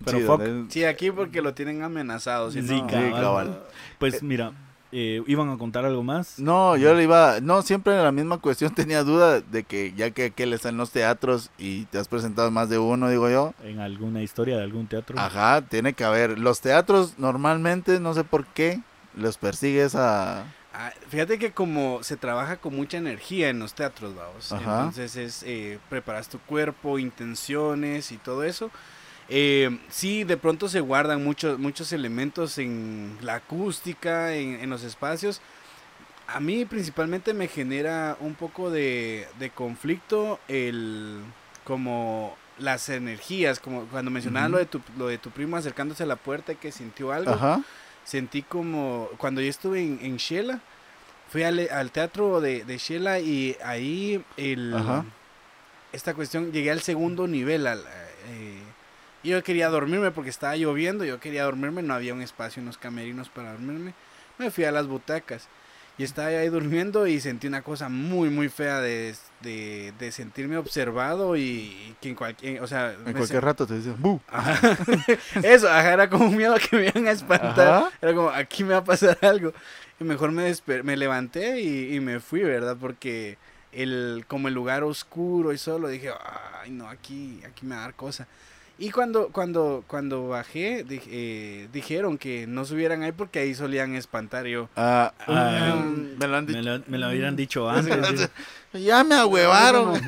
pero Sí, fuck. ¿verdad? Sí, aquí porque lo tienen amenazado. Si Sí, no- cabal. cabal. Pues mira, eh, iban a contar algo más. No, yo le iba, no, siempre en la misma cuestión tenía duda de que ya que aquel está en los teatros y te has presentado en más de uno, digo yo, En alguna historia de algún teatro. Ajá, tiene que haber. Los teatros normalmente, no sé por qué, los persigue esa... Ah, fíjate que como se trabaja con mucha energía en los teatros, vamos. Ajá. Entonces es eh, preparas tu cuerpo, intenciones y todo eso. Eh, sí, de pronto se guardan muchos muchos elementos en la acústica, en, en los espacios. A mí principalmente me genera un poco de, de conflicto el como las energías, como cuando mencionabas Ujú. lo de tu lo de tu primo acercándose a la puerta y que sintió algo Ajá, sentí como cuando yo estuve en, en Shela, fui al, al teatro de, de Shela y ahí el, Ajá. esta cuestión, llegué al segundo nivel. Al, eh, y yo quería dormirme porque estaba lloviendo, yo quería dormirme, no había un espacio en los camerinos para dormirme. Me fui a las butacas. Y estaba ahí durmiendo y sentí una cosa muy, muy fea de, de, de sentirme observado y, que en cualquier, o sea... En cualquier rato te dicen, ¡bu! Eso, ajá, era como un miedo que me iban a espantar. Era como, aquí me va a pasar algo. Y mejor me, me levanté y, y me fui, ¿verdad? Porque el, como el lugar oscuro y solo, dije, ay, no, aquí, aquí me va a dar cosa. Y cuando, cuando, cuando bajé, eh, dijeron que no subieran ahí porque ahí solían espantar yo. Ah, ah mm, me lo han dicho. Me lo, hubieran dicho antes. ya me ahuevaron.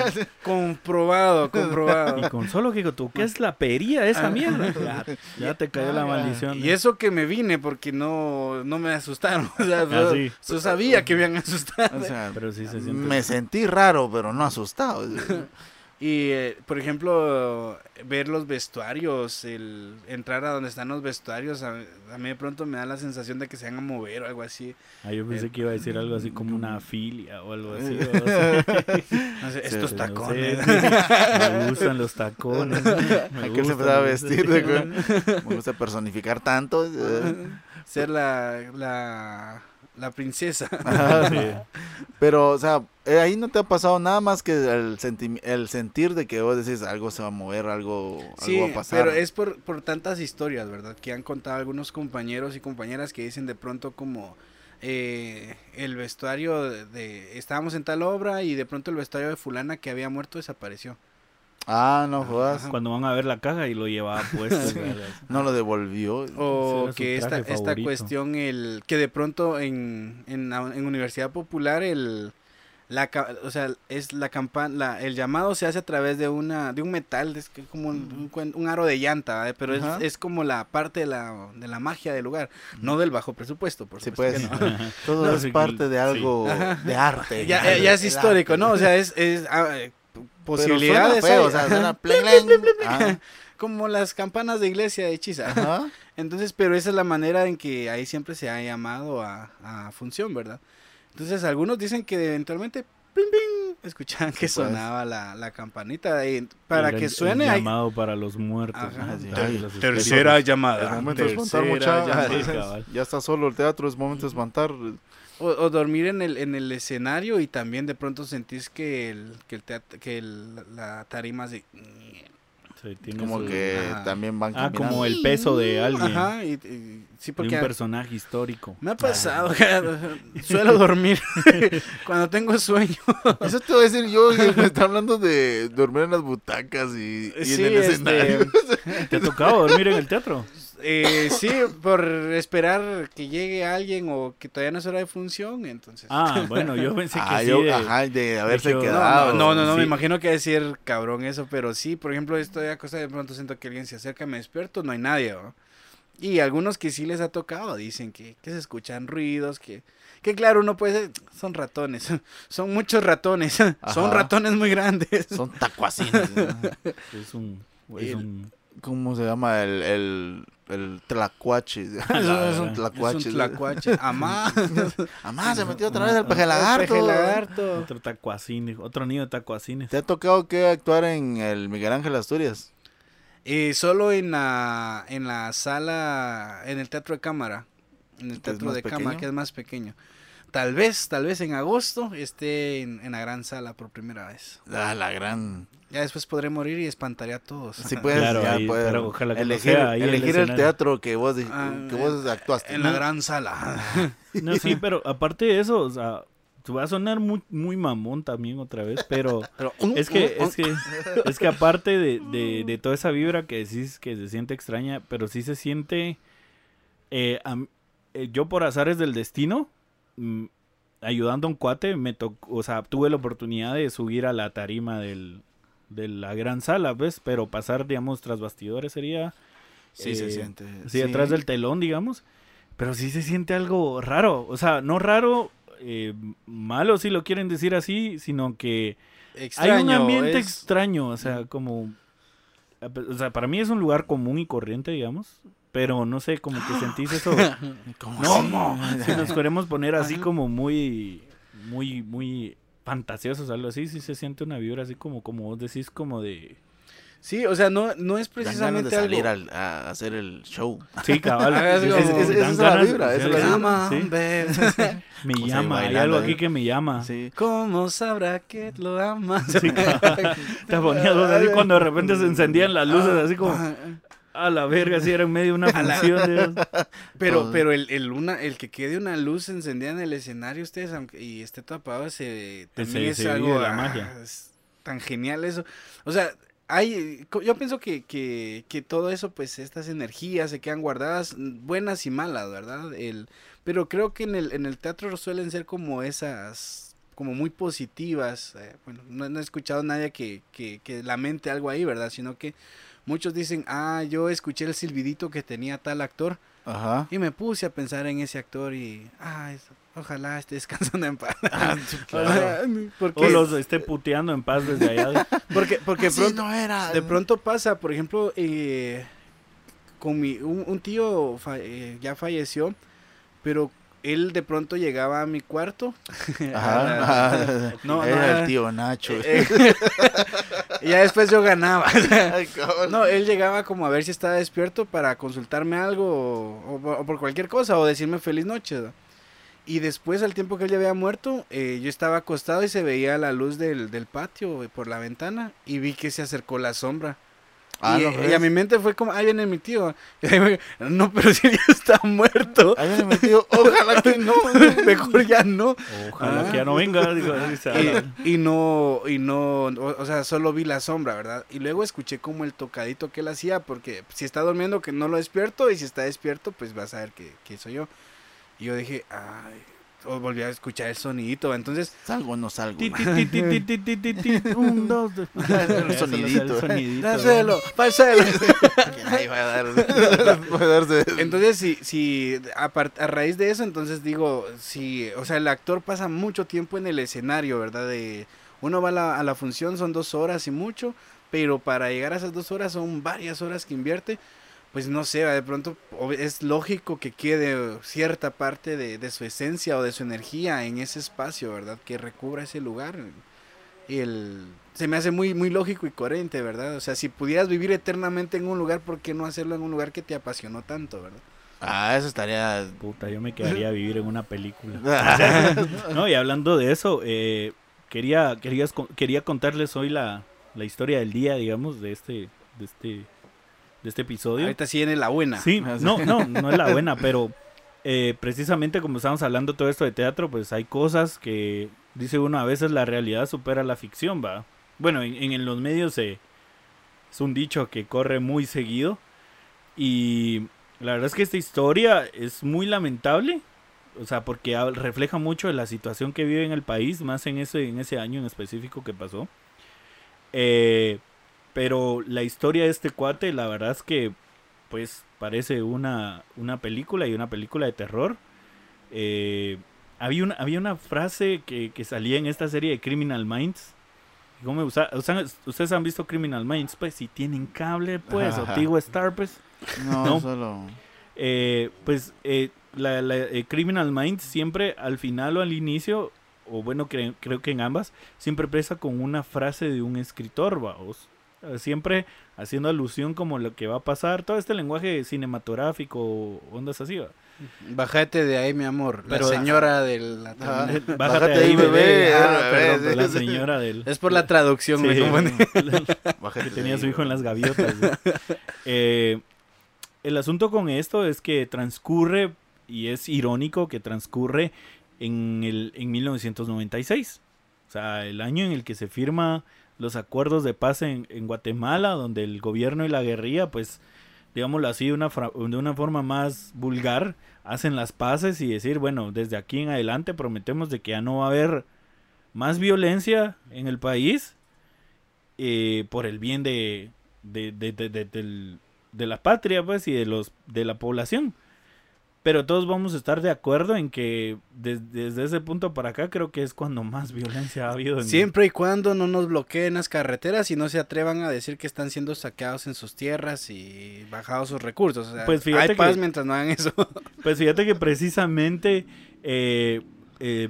comprobado, comprobado. Y con solo que tú, ¿qué es la pería esa ah. mierda? Ya, te cayó la maldición. Y eso que me vine porque no, no me asustaron. O sea, ah, yo, sabía que me habían asustado. pero sí se Me sentí raro, pero no asustado. Y, eh, por ejemplo, ver los vestuarios, el entrar a donde están los vestuarios, a, mí de pronto me da la sensación de que se van a mover o algo así. Ah, yo pensé que iba a decir algo así como una filia o algo así. estos tacones. me gustan los tacones. Me qué se va a vestir? me gusta personificar tanto. Ser la, la la princesa. Pero, o sea, eh, ahí no te ha pasado nada más que el, el sentir de que vos decís algo se va a mover, algo, algo va a pasar. Pero es por, por tantas historias, ¿verdad? Que han contado algunos compañeros y compañeras que dicen de pronto como eh, el vestuario de, Estábamos en tal obra y de pronto el vestuario de fulana que había muerto desapareció. Ah, no jodas. Cuando van a ver la caja y lo llevaba puesto. no lo devolvió. O que esta, esta cuestión, el que de pronto en, en, en Universidad Popular el la o sea es la campana el llamado se hace a través de una de un metal es como un, un, aro de llanta pero es, es, como la parte de la, de la magia del lugar no del bajo presupuesto por sí, pues, todo es parte de algo de arte ya, ya, es histórico no o sea es, es ah, posibilidades. Como las campanas de iglesia de hechiza. Entonces, pero esa es la manera en que ahí siempre se ha llamado a, función, ¿verdad? Entonces, algunos dicen que eventualmente escuchaban que pues. sonaba la, campanita. Para que suene el llamado para los muertos. Tercera llamada ya está solo el teatro es momento de espantar o, dormir en el, en el escenario y también de pronto sentís que el, que el que el, la tarima se... como que también van Ah, como el peso de alguien. Ajá, y, sí, porque... De un personaje histórico. Me ha pasado, suelo dormir cuando tengo sueño. Eso te voy a decir yo, me está hablando de dormir en las butacas y, y en el este, escenario. ¿Te ha tocado dormir en el teatro? Eh, sí, por esperar que llegue alguien o que todavía no es hora de función, entonces. Ah, bueno, yo pensé que ah, sí. de, ajá, de haberse quedado. No, no, no, me imagino que decir cabrón eso, pero sí, por ejemplo, estoy cosa de pronto siento que alguien se acerca, me despierto, no hay nadie, Y algunos que sí les ha tocado dicen que, que se escuchan ruidos, que, que claro, uno puede ser, son ratones, son muchos ratones, son ratones muy grandes. Son tacuacines. es un... Es un ¿Cómo se llama? El, el, el tlacuache. es un tlacuache. Es un tlacuache. Amá. Amá, se metió otra vez el peje lagarto. El lagarto. Otro tacuacine, otro niño de tacuacines. ¿Te ha tocado que actuar en el Miguel Ángel Asturias? Eh, solo en la, en la sala, en el teatro de cámara. En el teatro de cámara, que es más pequeño. Tal vez, tal vez en agosto esté en, en la gran sala por primera vez. Ah, la gran. Ya después podré morir y espantaré a todos. Sí, puedes, claro, ya pero ojalá que elegir, elegir el, teatro que vos, ah, que vos actuaste. En la gran sala. No, sí, pero aparte de eso, o sea, te va a sonar muy, muy mamón también otra vez, pero, es, que, es, que, es que aparte de, de, de, toda esa vibra que decís que se siente extraña, pero sí se siente... Eh, eh, yo por azares del destino, mm, ayudando a un cuate, me tocó, o sea, tuve la oportunidad de subir a la tarima del, de la gran sala, ¿ves? Pero pasar, digamos, tras bastidores sería... Sí, se eh, siente. Sí, detrás del telón, digamos. Pero sí se siente algo raro. O sea, no raro, eh, malo si lo quieren decir así, sino que hay un ambiente extraño. O sea, como... O sea, para mí es un lugar común y corriente, digamos. Pero no sé, como que sentís eso. ¿Cómo? Si nos queremos poner así como muy, muy, muy fantasiosos, algo así, sí se siente una vibra así como, como vos decís, como de... Sí, o sea, no, no es Dan ganas precisamente de salir algo... al- a hacer el show. Sí, cabal. Es Es- como- es- es- esa dan es la vibra, es la. Llama, sí. hombre. Me llama, hay algo aquí que me llama. Sí. ¿Cómo sabrá que lo amas? Sí, cabal. Te ponías así cuando de repente se encendían las luces, así como a la verga, así era en medio de una función. de- Pero, pero el, el, una, el que quede una luz encendida en el escenario, ustedes, aunque, y esté todo apagado, se, también Se- es se algo la ah, magia. es tan genial eso. O sea, hay, yo pienso que, que, que todo eso, pues estas energías se quedan guardadas, buenas y malas, ¿verdad? El, pero creo que en el, en el teatro suelen ser como esas, como muy positivas. eh, bueno, no, no he escuchado a nadie que, que, que lamente algo ahí, ¿verdad? Sino que muchos dicen, ah, yo escuché el silbidito que tenía tal actor. Ajá. Y me puse a pensar en ese actor y, ay, ojalá esté descansando en paz. Ah, claro. porque, O los esté puteando en paz desde allá. porque, porque Así pronto, no era. de pronto pasa, por ejemplo, eh, con mi, un, un tío fa- eh, ya falleció, pero él de pronto llegaba a mi cuarto. Ajá. No, era no, el tío Nacho. Eh, y ya después yo ganaba. Ay. No, él llegaba como a ver si estaba despierto para consultarme algo o, o- o por cualquier cosa o decirme feliz noche. ¿no? Y después, al tiempo que él ya había muerto, eh, yo estaba acostado y se veía la luz del, del patio por la ventana y vi que se acercó la sombra. Ah, y, ¿no crees? y a mi mente fue como, ahí viene mi tío. Y ahí me- no, pero si él ya está muerto. Ahí viene mi tío. Ojalá que no. Mejor ya no. Ojalá Ah. que ya no venga. digo. Y, y no, y no, o, o sea, solo vi la sombra, ¿verdad? Y luego escuché como el tocadito que él hacía, porque si está durmiendo que no lo despierto, y si está despierto, pues vas a ver que, que soy yo. Y yo dije, ay, volví a escuchar el sonidito. Entonces. Salgo o no salgo. Un, Dáselo. Entonces, si, si a, raíz de eso, entonces digo, si, o sea, el actor pasa mucho tiempo en el escenario, ¿verdad? De, uno va a la, a la función, son dos horas y mucho, pero para llegar a esas dos horas son varias horas que invierte pues no sé, de pronto es lógico que quede cierta parte de, de su esencia o de su energía en ese espacio, ¿verdad? Que recubra ese lugar. Y el, se me hace muy, muy lógico y coherente, ¿verdad? O sea, si pudieras vivir eternamente en un lugar, ¿por qué no hacerlo en un lugar que te apasionó tanto, ¿verdad? Ah, eso estaría. Puta, yo me quedaría a vivir en una película. No, y hablando de eso, eh, quería, querías, co- quería contarles hoy la, la historia del día, digamos, de este, de este, de este episodio. Ahorita sí viene la buena. Sí, no, no, no es la buena, pero eh, precisamente como estamos hablando todo esto de teatro, pues hay cosas que, dice uno, a veces la realidad supera la ficción, va. Bueno, en, en los medios eh, es un dicho que corre muy seguido y la verdad es que esta historia es muy lamentable, o sea, porque refleja mucho de la situación que vive en el país, más en ese, en ese año en específico que pasó. Eh, pero la historia de este cuate, la verdad es que pues parece una, una película y una película de terror. Eh, había, una, había una frase que, que salía en esta serie de Criminal Minds. ¿Cómo me? O Ustedes han visto Criminal Minds, pues si tienen cable, pues, o Ajá. Tigo Star, pues. No, No. solo. Eh, pues eh, la, la, eh, Criminal Minds siempre al final o al inicio, o bueno, cre- creo que en ambas, siempre empieza con una frase de un escritor, vamos. Eh, Siempre haciendo alusión como lo que va a pasar, todo este lenguaje cinematográfico, ondas así, va. Bájate de ahí, mi amor. Pero- la señora de la terminal. Bájate ahí, bebé. Ah, Ah, bebé, La señora del... Es por la traducción, Sí, me. Bájate que de tenía ahí, su hijo en las gaviotas. Eh, el asunto con esto es que transcurre, y es irónico que transcurre en, el, en 1996. O sea, el año en el que se firma los acuerdos de paz en, en Guatemala, donde el gobierno y la guerrilla, pues, digámoslo así, de una, de una forma más vulgar, hacen las paces y decir, bueno, desde aquí en adelante prometemos de que ya no va a haber más violencia en el país eh, por el bien de, de, de, de la patria pues y de los de la población pero todos vamos a estar de acuerdo en que des- desde ese punto para acá creo que es cuando más violencia ha habido en Siempre y cuando no nos bloqueen las carreteras y no se atrevan a decir que están siendo saqueados en sus tierras y bajados sus recursos. O sea, Pues fíjate hay paz que- mientras no hagan eso. Pues fíjate que precisamente eh, eh,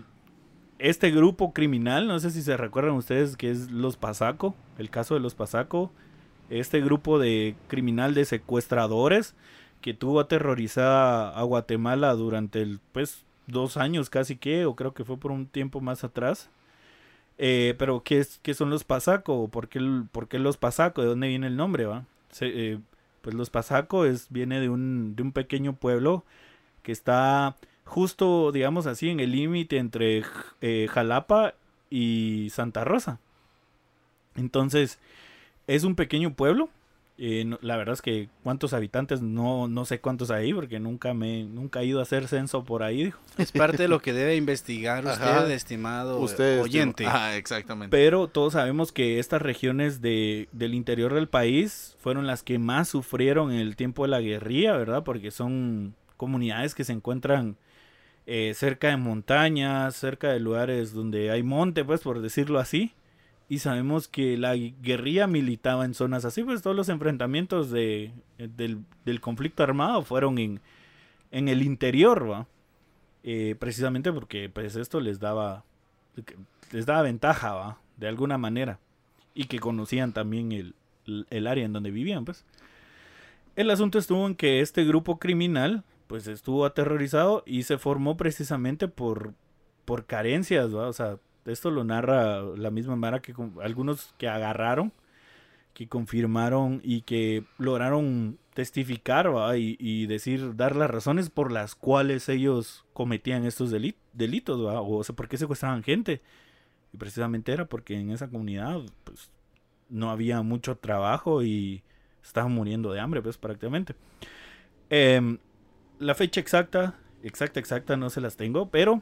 este grupo criminal, no sé si se recuerdan ustedes que es los Pasaco, el caso de los Pasaco, este grupo de criminal de secuestradores que tuvo aterrorizada a Guatemala durante pues, dos años casi que, o creo que fue por un tiempo más atrás. Eh, pero, ¿qué, es, ¿qué son los Pasaco? ¿Por qué, ¿Por qué los Pasaco? ¿De dónde viene el nombre, va? Eh, pues los Pasaco es, viene de un, de un pequeño pueblo que está justo, digamos así, en el límite entre eh, Jalapa y Santa Rosa. Entonces, es un pequeño pueblo. Eh, la verdad es que cuántos habitantes no, no sé cuántos hay porque nunca me nunca he ido a hacer censo por ahí. Es parte de lo que debe investigar usted, estimado oyente. Ah, exactamente. Pero todos sabemos que estas regiones de, del interior del país fueron las que más sufrieron en el tiempo de la guerrilla, ¿verdad? Porque son comunidades que se encuentran eh, cerca de montañas, cerca de lugares donde hay monte, pues por decirlo así y sabemos que la guerrilla militaba en zonas así, pues todos los enfrentamientos de, del, conflicto armado fueron en, en el interior, ¿va? Eh, precisamente porque pues esto les daba, les daba ventaja, ¿va? De alguna manera, y que conocían también el, el área en donde vivían, pues. El asunto estuvo en que este grupo criminal, pues estuvo aterrorizado y se formó precisamente por, por carencias, ¿va? O sea, esto lo narra la misma Mara que algunos que agarraron, que confirmaron y que lograron testificar Y, decir, dar las razones por las cuales ellos cometían estos delitos, o sea, por qué secuestraban gente. Y precisamente era porque en esa comunidad pues, no había mucho trabajo y estaban muriendo de hambre, pues prácticamente. Em, la fecha exacta, exacta, exacta, no se las tengo, pero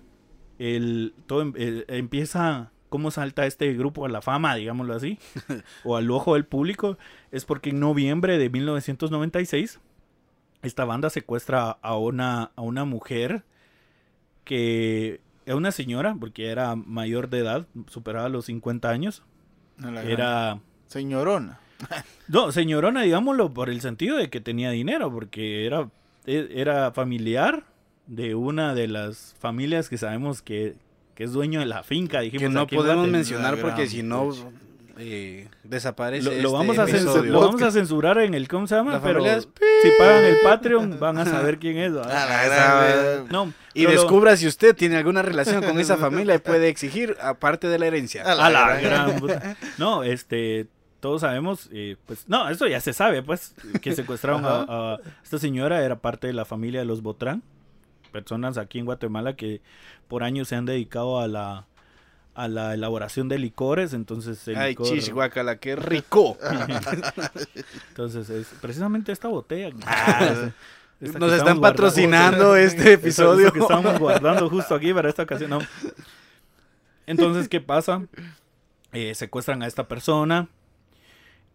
el, todo em, empieza, cómo salta este grupo a la fama, digámoslo así, o al ojo del público, es porque en noviembre de 1996 esta banda secuestra a una, a una mujer que era una señora, porque era mayor de edad, superaba los 50 años. era... Señorona. no, señorona, digámoslo, por el sentido de que tenía dinero, porque era, e, era familiar de una de las familias que sabemos que, es dueño de la finca. Dijimos que no podemos mencionar porque si no eh, desaparece. Lo, este vamos a lo, vamos a censurar en el, ¿cómo se llama? Pero si pagan el Patreon van a saber quién es. no, y descubra si usted tiene alguna relación con esa familia y puede exigir aparte de la herencia. A la, gran No, este, todos sabemos, eh, pues, no, eso ya se sabe, pues, que secuestraron a, a, esta señora, era parte de la familia de los Botrán personas aquí en Guatemala que por años se han dedicado a la a la elaboración de licores, entonces el Ay, licor... qué rico. entonces, es precisamente esta botella. Ah, nos están patrocinando este episodio. que estamos guardando justo aquí para esta ocasión. Entonces, ¿qué pasa? Eh, secuestran a esta persona.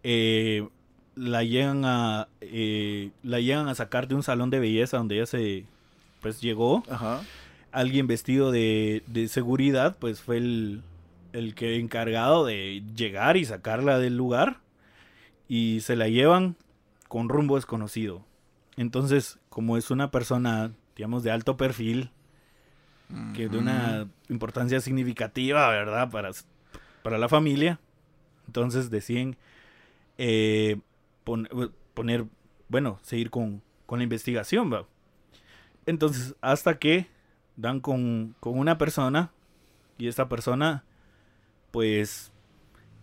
Eh, la llegan a eh, la llegan a sacar de un salón de belleza donde ella se pues llegó. Alguien vestido de, seguridad, pues fue el, el que encargado de llegar y sacarla del lugar. Y se la llevan con rumbo desconocido. Entonces, como es una persona, digamos, de alto perfil, que de una importancia significativa, ¿verdad? Para, para la familia. Entonces deciden eh, poner, bueno, seguir con, con la investigación, ¿va? Entonces, hasta que dan con, una persona y esta persona, pues,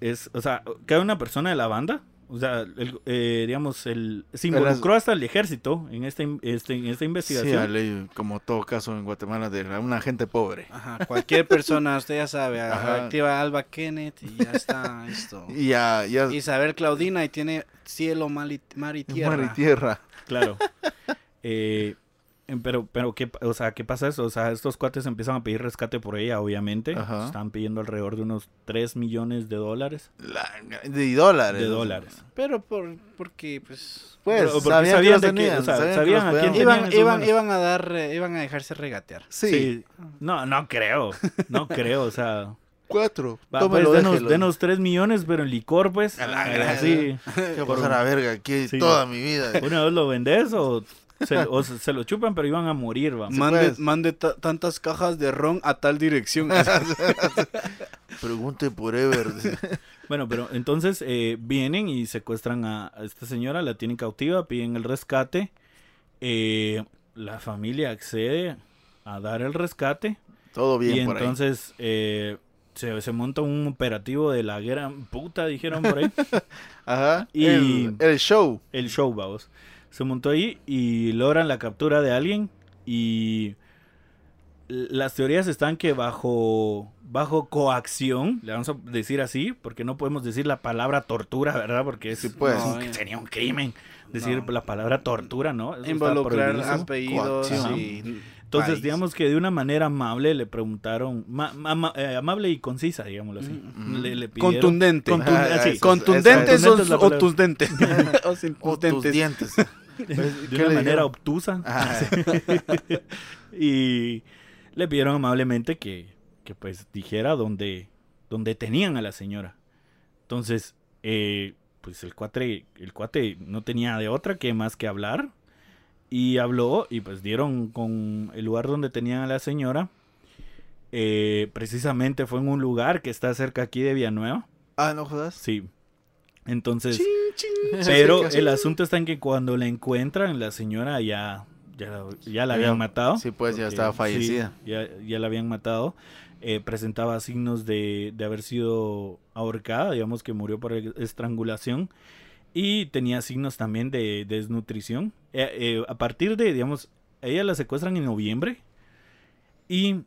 es, o sea, queda una persona de la banda. O sea, eh, digamos, el, se involucró hasta el ejército en esta, este, en esta investigación. Sí, como todo caso en Guatemala de una gente pobre. Ajá, cualquier persona, usted ya sabe, activa Alba Kenneth y ya está esto. Y ya, ya. Isabel Claudina y tiene cielo, mar y, mar y tierra. Mar y tierra. Claro. Eh, pero, pero ¿qué, o sea, ¿qué pasa eso? O sea, estos cuates empiezan a pedir rescate por ella, obviamente. Están pidiendo alrededor de unos 3 millones de dólares. de dólares. De dólares. Pero por, porque, pues... Pues, sabían, de que, o sea, sabían, a quién iban, iban, iban, a dar, eh, iban a dejarse regatear. Sí. No, no creo. No creo, o sea... Cuatro. Va, pues, denos, denos, tres millones, pero en licor, pues. A la así. Que por... la verga aquí toda mi vida. ¿Una vez lo vendes o se, o se, lo chupan, pero iban a morir, va. Mande, mande tantas cajas de ron a tal dirección. Pregunte por Ever. Bueno, pero entonces eh, vienen y secuestran a, a esta señora, la tienen cautiva, piden el rescate. eh, la familia accede a dar el rescate. Todo bien y por ahí. entonces eh, se, se monta un operativo de la gran puta, dijeron por ahí. Ajá. y- El, el show. el show, vamos. Se montó ahí y logran la captura de alguien y las teorías están que bajo bajo coacción, le vamos a decir así, porque no podemos decir la palabra tortura, ¿verdad? Porque es, Sí, pues. es un- No, sería un crimen decir No. la palabra tortura, ¿no? Eso Involucrar apellidos y Entonces, país. digamos que de una manera amable le preguntaron, ma- ma- ma- eh, amable y concisa, digámoslo así. Ujú. Le, le pidieron- Contundente. Contun- Ah, eso- Contundentes Contundente o, o o sin O tus dientes. de ¿Qué una manera obtusa. Y le pidieron amablemente que, que pues dijera dónde, dónde tenían a la señora. Entonces, eh, pues el cuate, el cuate no tenía de otra que más que hablar. Y habló y pues dieron con el lugar donde tenían a la señora. Eh, precisamente fue en un lugar que está cerca aquí de Villanueva. Ah, no jodas. Sí. Entonces, Chin, chin. pero el asunto está en que cuando la encuentran, la señora ya, ya, ya la habían matado. sí, pues, ya estaba sí, fallecida. ya, ya la habían matado. Eh, presentaba signos de, de haber sido ahorcada, digamos que murió por estrangulación. Y tenía signos también de, desnutrición. Eh, eh, a partir de, digamos, ella la secuestran en noviembre. Y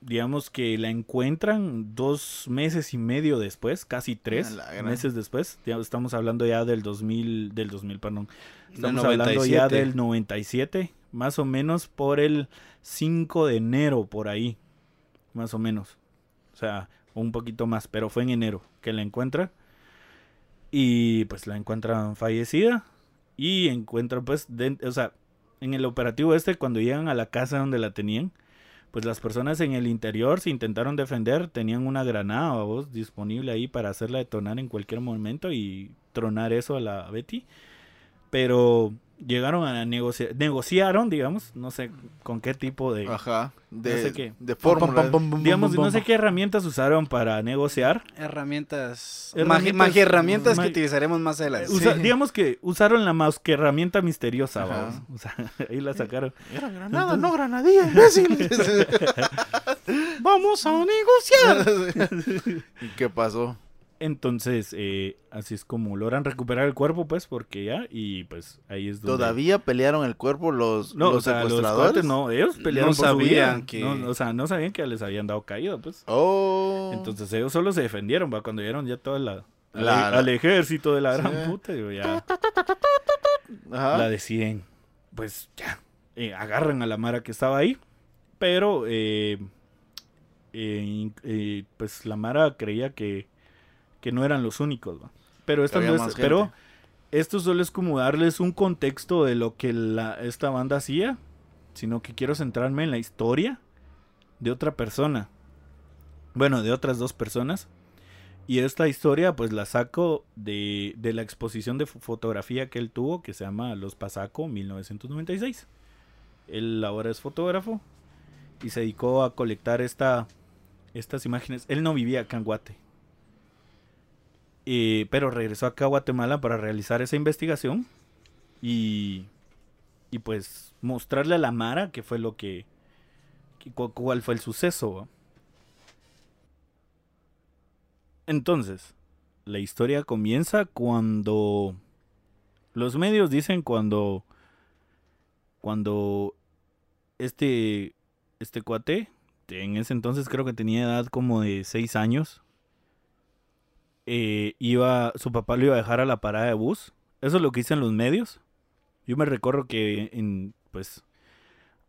digamos que la encuentran dos meses y medio después, casi tres meses después. Estamos hablando ya del 2000, del 2000, perdón. Estamos hablando ya 97. del 97, más o menos por el 5 de enero, por ahí, más o menos. O sea, un poquito más, pero fue en enero que la encuentran. Y pues la encuentran fallecida. Y encuentran pues, o sea, en el operativo este, cuando llegan a la casa donde la tenían, pues las personas en el interior se intentaron defender, tenían una granada vos disponible ahí para hacerla detonar en cualquier momento y tronar eso a la Betty. Pero llegaron a negociar, negociaron, digamos, no sé con qué tipo de, Ajá. De, No sé qué. de fórmula. digamos, no sé qué herramientas usaron para negociar. Herramientas. Herramientas- Magia, herramientas que utilizaremos más adelante. Usa- Sí. Digamos que usaron la mouse que herramienta misteriosa, Ajá. vamos. O sea, ahí la sacaron. Era granada, no granadilla, imbécil. Vamos a negociar. ¿Y qué pasó? Entonces, eh, así es como logran recuperar el cuerpo, pues, porque ya, y pues ahí es donde... ¿Todavía pelearon el cuerpo los, No, los o sea, los secuestradores? cuates no, ellos pelearon No por su sabían vida. que- No, o sea, no sabían que les habían dado caída, pues. Oh. Entonces ellos solo se defendieron, va, cuando vieron ya toda la... al- La- al ejército de la gran Sí. puta, digo, ya Ajá. la deciden, pues ya, eh, agarran a la Mara que estaba ahí, pero eh, eh, eh, pues la Mara creía que, que no eran los únicos, ¿va? Pero esto había no es, pero esto solo es como darles un contexto de lo que la, esta banda hacía, sino que quiero centrarme en la historia de otra persona. Bueno, de otras dos personas. Y esta historia pues la saco de, de la exposición de fo- fotografía que él tuvo, que se llama Los Pasaco 1996. Él ahora es fotógrafo y se dedicó a colectar esta, estas imágenes. Él no vivía acá en Guate. Eh, pero regresó acá a Guatemala para realizar esa investigación y, y pues mostrarle a la Mara qué fue lo que, que- cu- cuál fue el suceso. Entonces, la historia comienza cuando los medios dicen cuando cuando este este cuate en ese entonces creo que tenía edad como de 6 años eh, iba su papá lo iba a dejar a la parada de bus eso es lo que dicen los medios yo me recuerdo que en pues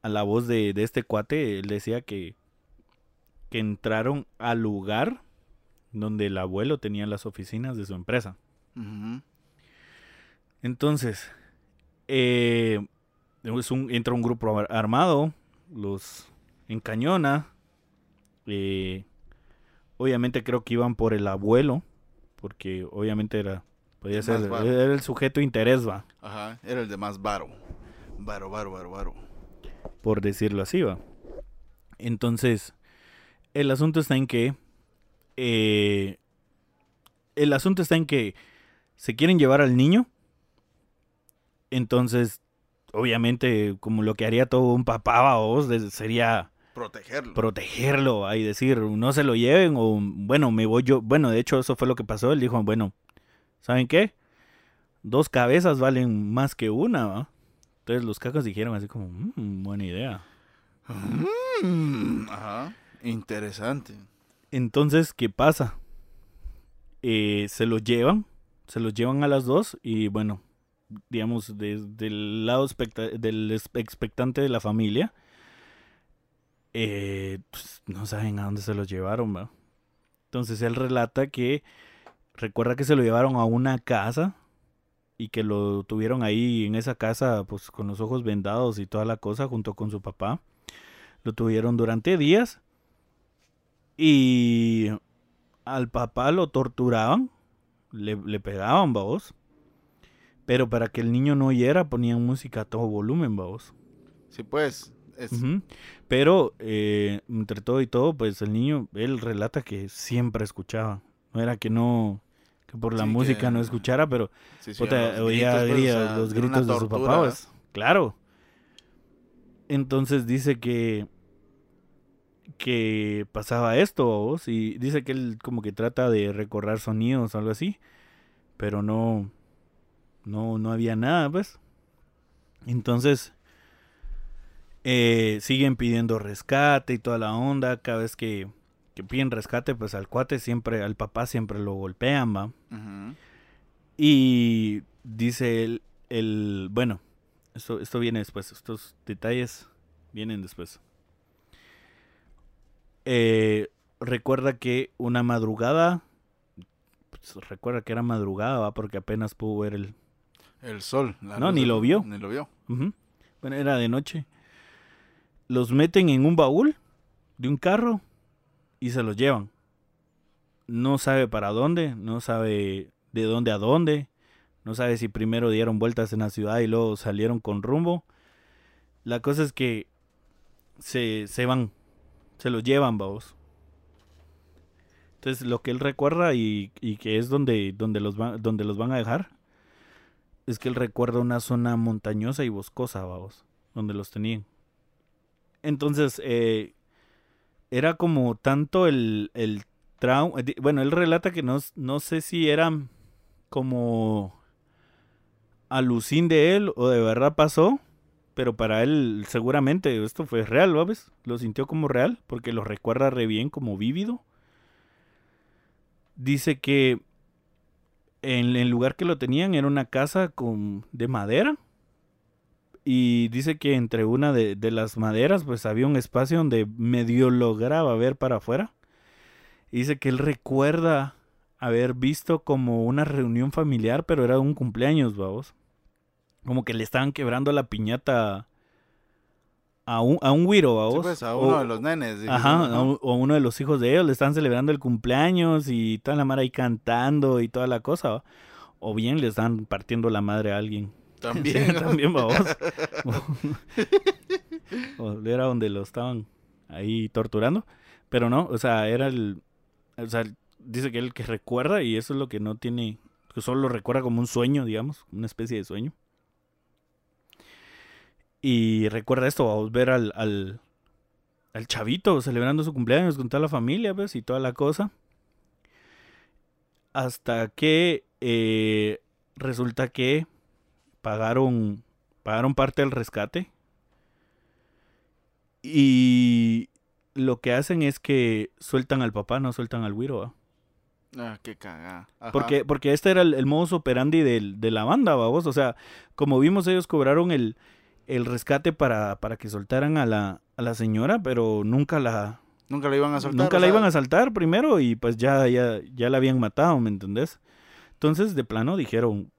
a la voz de, de este cuate él decía que que entraron al lugar donde el abuelo tenía las oficinas de su empresa. Ujú. Entonces, eh, es un- entra un grupo ar- armado, los encañona. eh, obviamente creo que iban por el abuelo, porque obviamente era, podía El ser, era el sujeto de interés, va, Ajá. Era el de más varo. Varo, varo, varo, varo. por decirlo así, va. Entonces, El asunto está en que. eh, el asunto está en que se quieren llevar al niño. Entonces, obviamente, como lo que haría todo un papá o vos, sería Protegerlo. protegerlo y decir, no se lo lleven o, bueno, me voy yo. Bueno, de hecho, eso fue lo que pasó. Él dijo, bueno, ¿saben qué? Dos cabezas valen más que una, ¿va? Entonces los cacos dijeron así como, "Mm, buena idea. Mm, Ajá. Interesante. Entonces, ¿qué pasa? Eh, se los llevan, se los llevan a las dos y bueno, digamos, desde el lado expecta- del expectante de la familia, eh, pues, no saben a dónde se los llevaron, ¿va? Entonces él relata que recuerda que se lo llevaron a una casa y que lo tuvieron ahí en esa casa, pues con los ojos vendados y toda la cosa, junto con su papá. Lo tuvieron durante días y al papá lo torturaban, le, pegaban, vamos. Pero para que el niño no oyera, ponían música a todo volumen, vamos. Sí, pues. Es. Pero eh, entre todo y todo, pues el niño, él relata que siempre escuchaba. No era que no, que por la Sí, música que- no escuchara, pero sí, sí, puta, los oía gritos, pues, oía o sea, los gritos de su papá, pues. Claro. Entonces dice que que pasaba esto vos y dice que él como que trata de recorrer sonidos o algo así, pero no no no había nada, pues. Entonces eh, siguen pidiendo rescate y toda la onda, cada vez que que piden rescate, pues al cuate siempre, al papá siempre lo golpean, va. Y dice el, el bueno, esto, esto viene después, estos detalles vienen después. Eh, recuerda que una madrugada, pues, recuerda que era madrugada, ¿va? porque apenas pudo ver el... El sol. la No, ni lo vio. Ni lo vio. Bueno, era de noche. Los meten en un baúl de un carro y se los llevan. No sabe para dónde, no sabe de dónde a dónde, no sabe si primero dieron vueltas en la ciudad y luego salieron con rumbo. La cosa es que se, se van, se los llevan, vamos. Entonces lo que él recuerda y, y que es donde, donde, los van, donde los van a dejar es que él recuerda una zona montañosa y boscosa, vamos, donde los tenían. Entonces, eh, era como tanto el, el trauma. Bueno, él relata que no, no sé si era como alucín de él o de verdad pasó, pero para él seguramente esto fue real, ¿sabes? Lo sintió como real porque lo recuerda re bien, como vívido. Dice que en el lugar que lo tenían era una casa con, de madera. Y dice que entre una de, de las maderas pues había un espacio donde medio lograba ver para afuera. Y dice que él recuerda haber visto como una reunión familiar, pero era un cumpleaños, vamos. Como que le estaban quebrando la piñata a un, a un güiro, Sí, vamos. pues, a uno O- de los nenes. Ajá, o uno de los hijos de ellos le están celebrando el cumpleaños y toda la madre ahí cantando y toda la cosa. ¿va? O bien le están partiendo la madre a alguien. También. También, vamos. o era donde lo estaban ahí torturando. Pero no, o sea, era el. O sea, dice que él que recuerda y eso es lo que no tiene. Que solo lo recuerda como un sueño, digamos, una especie de sueño. Y recuerda esto, vamos a ver al, al, al chavito celebrando su cumpleaños con toda la familia, pues, y toda la cosa. Hasta que eh, resulta que pagaron, pagaron parte del rescate. Y lo que hacen es que sueltan al papá, no sueltan al ¿va? Ah, qué cagada. Porque, porque este era el, el modus operandi del- de la banda, vamos. O sea, como vimos, ellos cobraron el, el rescate para, para que soltaran a la, a la señora, pero nunca la, Nunca la iban a soltar. nunca la sea, iban a saltar primero y pues ya, ya, ya la habían matado, ¿me entendés? Entonces, de plano dijeron,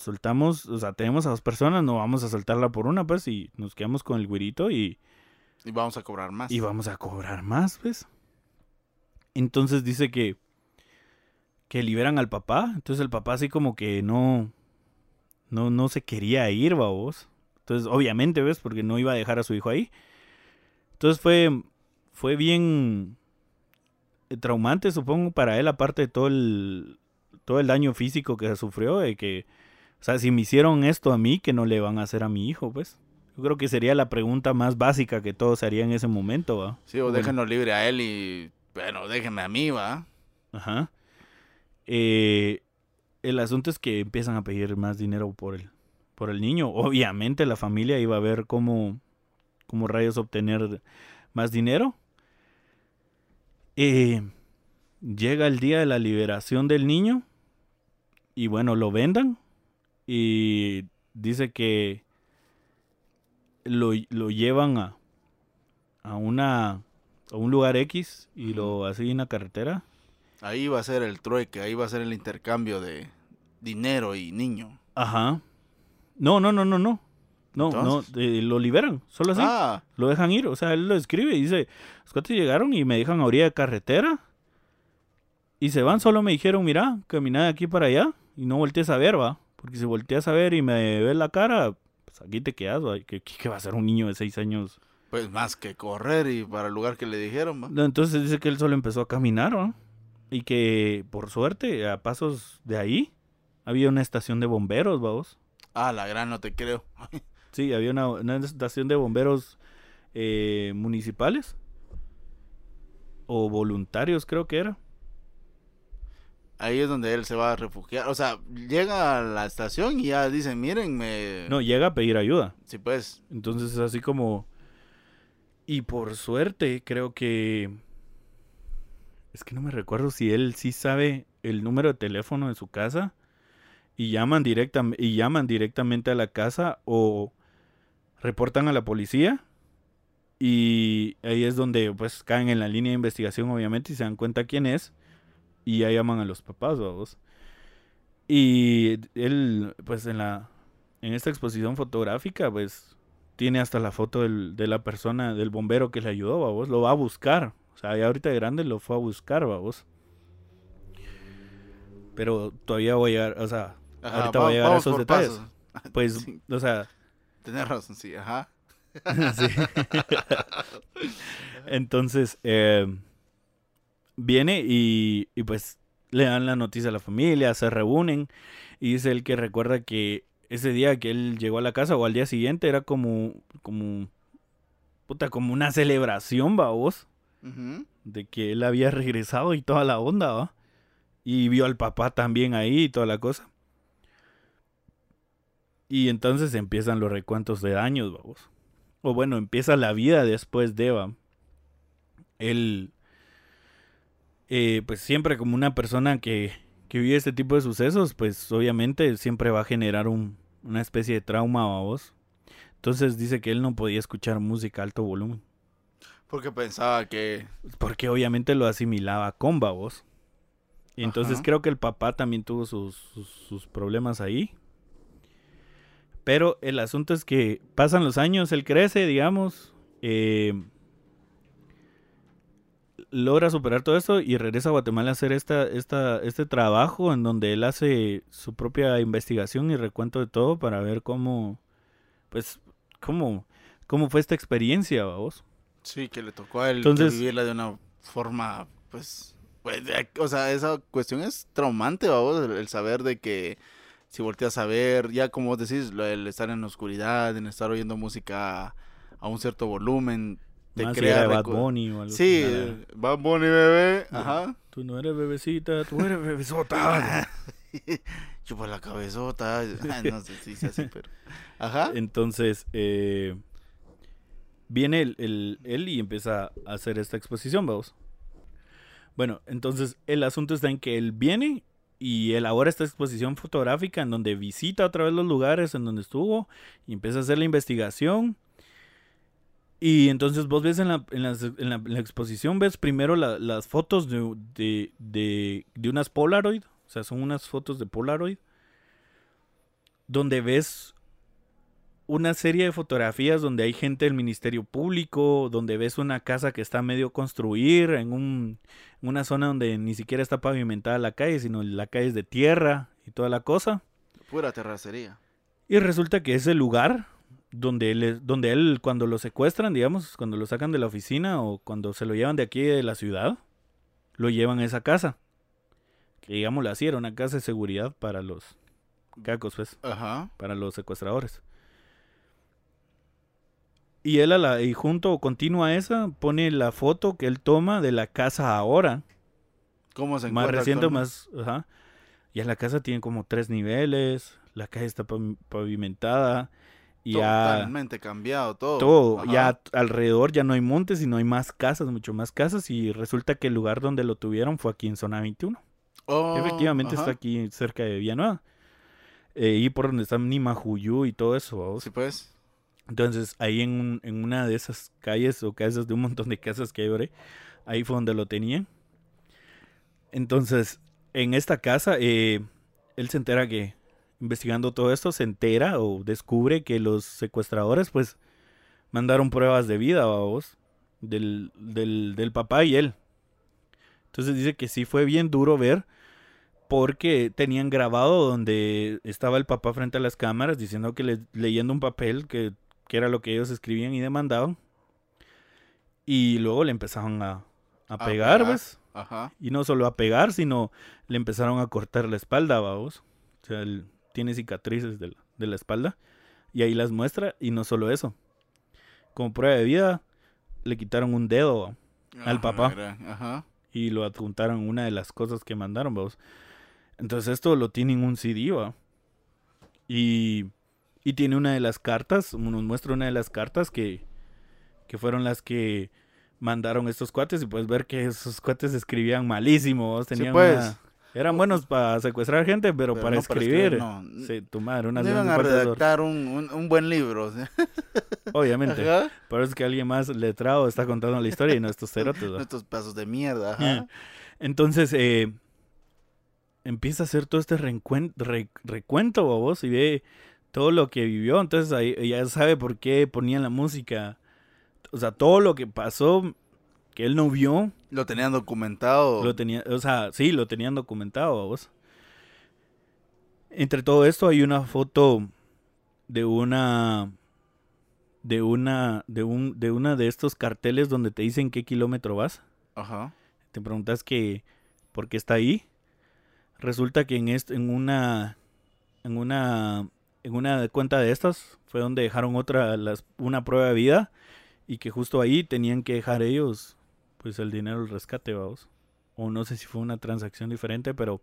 soltamos, o sea, tenemos a dos personas, no vamos a soltarla por una, pues, y nos quedamos con el güirito y, Y vamos a cobrar más. y vamos a cobrar más, ¿ves? Entonces dice que que liberan al papá, entonces el papá así como que no no no se quería ir, vos. Entonces, obviamente, ¿ves? Porque no iba a dejar a su hijo ahí. Entonces fue fue bien traumante, supongo, para él, aparte de todo el, todo el daño físico que sufrió, de que, o sea, si me hicieron esto a mí, que no le van a hacer a mi hijo, pues. Yo creo que sería la pregunta más básica que todos harían en ese momento, ¿va? Sí, o déjenlo libre a él y, bueno, déjenme a mí, ¿va? Ajá. Eh, el asunto es que empiezan a pedir más dinero por el, por el niño. Obviamente la familia iba a ver cómo, cómo rayos obtener más dinero. Eh, llega el día de la liberación del niño y bueno, lo vendan y dice que lo, lo llevan a, a una a un lugar X y lo así en la carretera. Ahí va a ser el trueque, ahí va a ser el intercambio de dinero y niño. Ajá. No, no, no, no, no. No, Entonces. no, eh, lo liberan, solo así. Ah, Lo dejan ir, o sea, él lo escribe y dice, los cuates llegaron y me dejan a orilla de carretera y se van, solo me dijeron, mira, camina de aquí para allá y no voltees a ver, va, porque si volteas a ver y me ves la cara, pues aquí te quedas, ¿Qué, qué- va a ser un niño de seis años? pues más que correr y para el lugar que le dijeron, ¿va? No, Entonces dice que él solo empezó a caminar, ¿va? Y que por suerte, a pasos de ahí, había una estación de bomberos, vamos. Ah, la gran no te creo. Sí, había una, una estación de bomberos eh, municipales. O voluntarios, creo que era. Ahí es donde él se va a refugiar. O sea, llega a la estación y ya dicen, miren, me... No, llega a pedir ayuda. Sí, pues. Entonces es así como... Y por suerte, creo que... Es que no me recuerdo si él sí sabe el número de teléfono de su casa. Y llaman, directam- y llaman directamente a la casa o reportan a la policía. Y ahí es donde pues caen en la línea de investigación obviamente y se dan cuenta quién es. Y ya llaman a los papás, vamos. Y él, pues en la... En esta exposición fotográfica, pues tiene hasta la foto del- de la persona, del bombero que le ayudó, vamos. Lo va a buscar. O sea, ya ahorita de grande lo fue a buscar, vamos. Pero todavía voy a llegar, o sea, Ajá, ahorita va- voy a llegar a esos detalles. pasos. Pues, Sí, o sea, tenés razón, sí, ajá. sí. Entonces, eh, viene y, y pues le dan la noticia a la familia, se reúnen y dice él que recuerda que ese día que él llegó a la casa o al día siguiente era como, como, puta, como una celebración, va vos, de que él había regresado y toda la onda, va. Y vio al papá también ahí y toda la cosa. Y entonces empiezan los recuentos de daños, vamos. O bueno, empieza la vida después de Eva. Él, eh, pues siempre como una persona que, que vive este tipo de sucesos, pues obviamente siempre va a generar un, una especie de trauma, vos. Entonces dice que él no podía escuchar música a alto volumen. Porque pensaba que... Porque obviamente lo asimilaba con babos. Y entonces Ajá. creo que el papá también tuvo sus, sus, sus problemas ahí. Pero el asunto es que pasan los años, él crece, digamos. eh, logra superar todo esto y regresa a Guatemala a hacer esta, esta, este trabajo en donde él hace su propia investigación y recuento de todo para ver cómo, pues, cómo, cómo fue esta experiencia, vamos. Sí, que le tocó a él Entonces- vivirla de una forma, pues, pues, de- o sea, esa cuestión es traumante, vamos, el, el saber de que si volteas a ver, ya como vos decís, el estar en la oscuridad, en estar oyendo música a un cierto volumen, te Más si crea de Bad Bunny o algo Sí, así. eh, Bad Bunny, bebé, ajá. Tú no eres bebecita, tú eres bebesota. Chupa la cabezota, ah, no sé si dice así, pero... Ajá. Entonces, eh, viene el- él y empieza a hacer esta exposición, vamos. Bueno, entonces el asunto está en que él viene y elabora esta exposición fotográfica en donde visita otra vez los lugares en donde estuvo y empieza a hacer la investigación. Y entonces vos ves en la, en las- en la- en la exposición, ves primero la- las fotos de, de, de, de unas Polaroid, o sea, son unas fotos de Polaroid, donde ves una serie de fotografías donde hay gente del Ministerio Público, donde ves una casa que está a medio construir, en, un, en una zona donde ni siquiera está pavimentada la calle, sino la calle es de tierra y toda la cosa. Pura terracería. Y resulta que ese lugar donde él, donde él cuando lo secuestran, digamos, cuando lo sacan de la oficina o cuando se lo llevan de aquí de la ciudad, lo llevan a esa casa. Que digamos así, era una casa de seguridad para los cacos, pues, Ajá. para los secuestradores. Y él a la, y junto, continua a esa, pone la foto que él toma de la casa ahora. ¿Cómo se más encuentra reciente, actualmente? más, ajá. Ya la casa tiene como tres niveles, la calle está pavimentada y Totalmente cambiado todo. todo, Ajá. ya alrededor ya no hay montes y no hay más casas, mucho más casas y resulta que el lugar donde lo tuvieron fue aquí en zona 21. Oh, Efectivamente ajá. está aquí cerca de Villanueva. Eh, y por donde está Nimajuyú y todo eso, ¿vamos? Sí, pues. Entonces, ahí en, un- en una de esas calles o casas de un montón de casas que hay ahí fue donde lo tenían. Entonces, en esta casa, eh, él se entera que, investigando todo esto, se entera o descubre que los secuestradores, pues, mandaron pruebas de vida, vos, del, del, del papá y él. Entonces dice que sí fue bien duro ver porque tenían grabado donde estaba el papá frente a las cámaras diciendo que le- leyendo un papel que, que era lo que ellos escribían y demandaban. Y luego le empezaron a, a A pegar, pegar. pues. Ajá. Y no solo a pegar, sino le empezaron a cortar la espalda, vamos. O sea, él tiene cicatrices de la, de la espalda. Y ahí las muestra. Y no solo eso. Como prueba de vida, le quitaron un dedo. Al Ajá, papá. Ajá. y lo adjuntaron una de las cosas que mandaron. Entonces esto lo tiene en un CD, ¿va? Y, y tiene una de las cartas, nos muestra una de las cartas que, que fueron las que mandaron estos cuates y puedes ver que esos cuates escribían malísimo, ¿vos? tenían pues. una- eran buenos para secuestrar gente, pero, Pero para, no para escribir, escribir, no. sí, tu madre, unas No iban a redactar un, un, un buen libro. obviamente. Ajá. Pero es que alguien más letrado está contando la historia y no estos cerotes. Estos pasos de mierda. Ajá. Entonces, eh, empieza a hacer todo este re- recuento, vos, y ve todo lo que vivió. Entonces, ahí ya sabe por qué ponían la música. O sea, todo lo que pasó que él no vio, Lo tenían documentado. lo tenía, o sea, sí, lo tenían documentado, vos. Entre todo esto hay una foto de una de una de un de una de estos carteles donde te dicen qué kilómetro vas Ajá. te preguntas que por qué está ahí. Resulta que en est- en una en una en una cuenta de estas fue donde dejaron otra las una prueba de vida y que justo ahí tenían que dejar ellos pues el dinero del rescate, vamos. O no sé si fue una transacción diferente, pero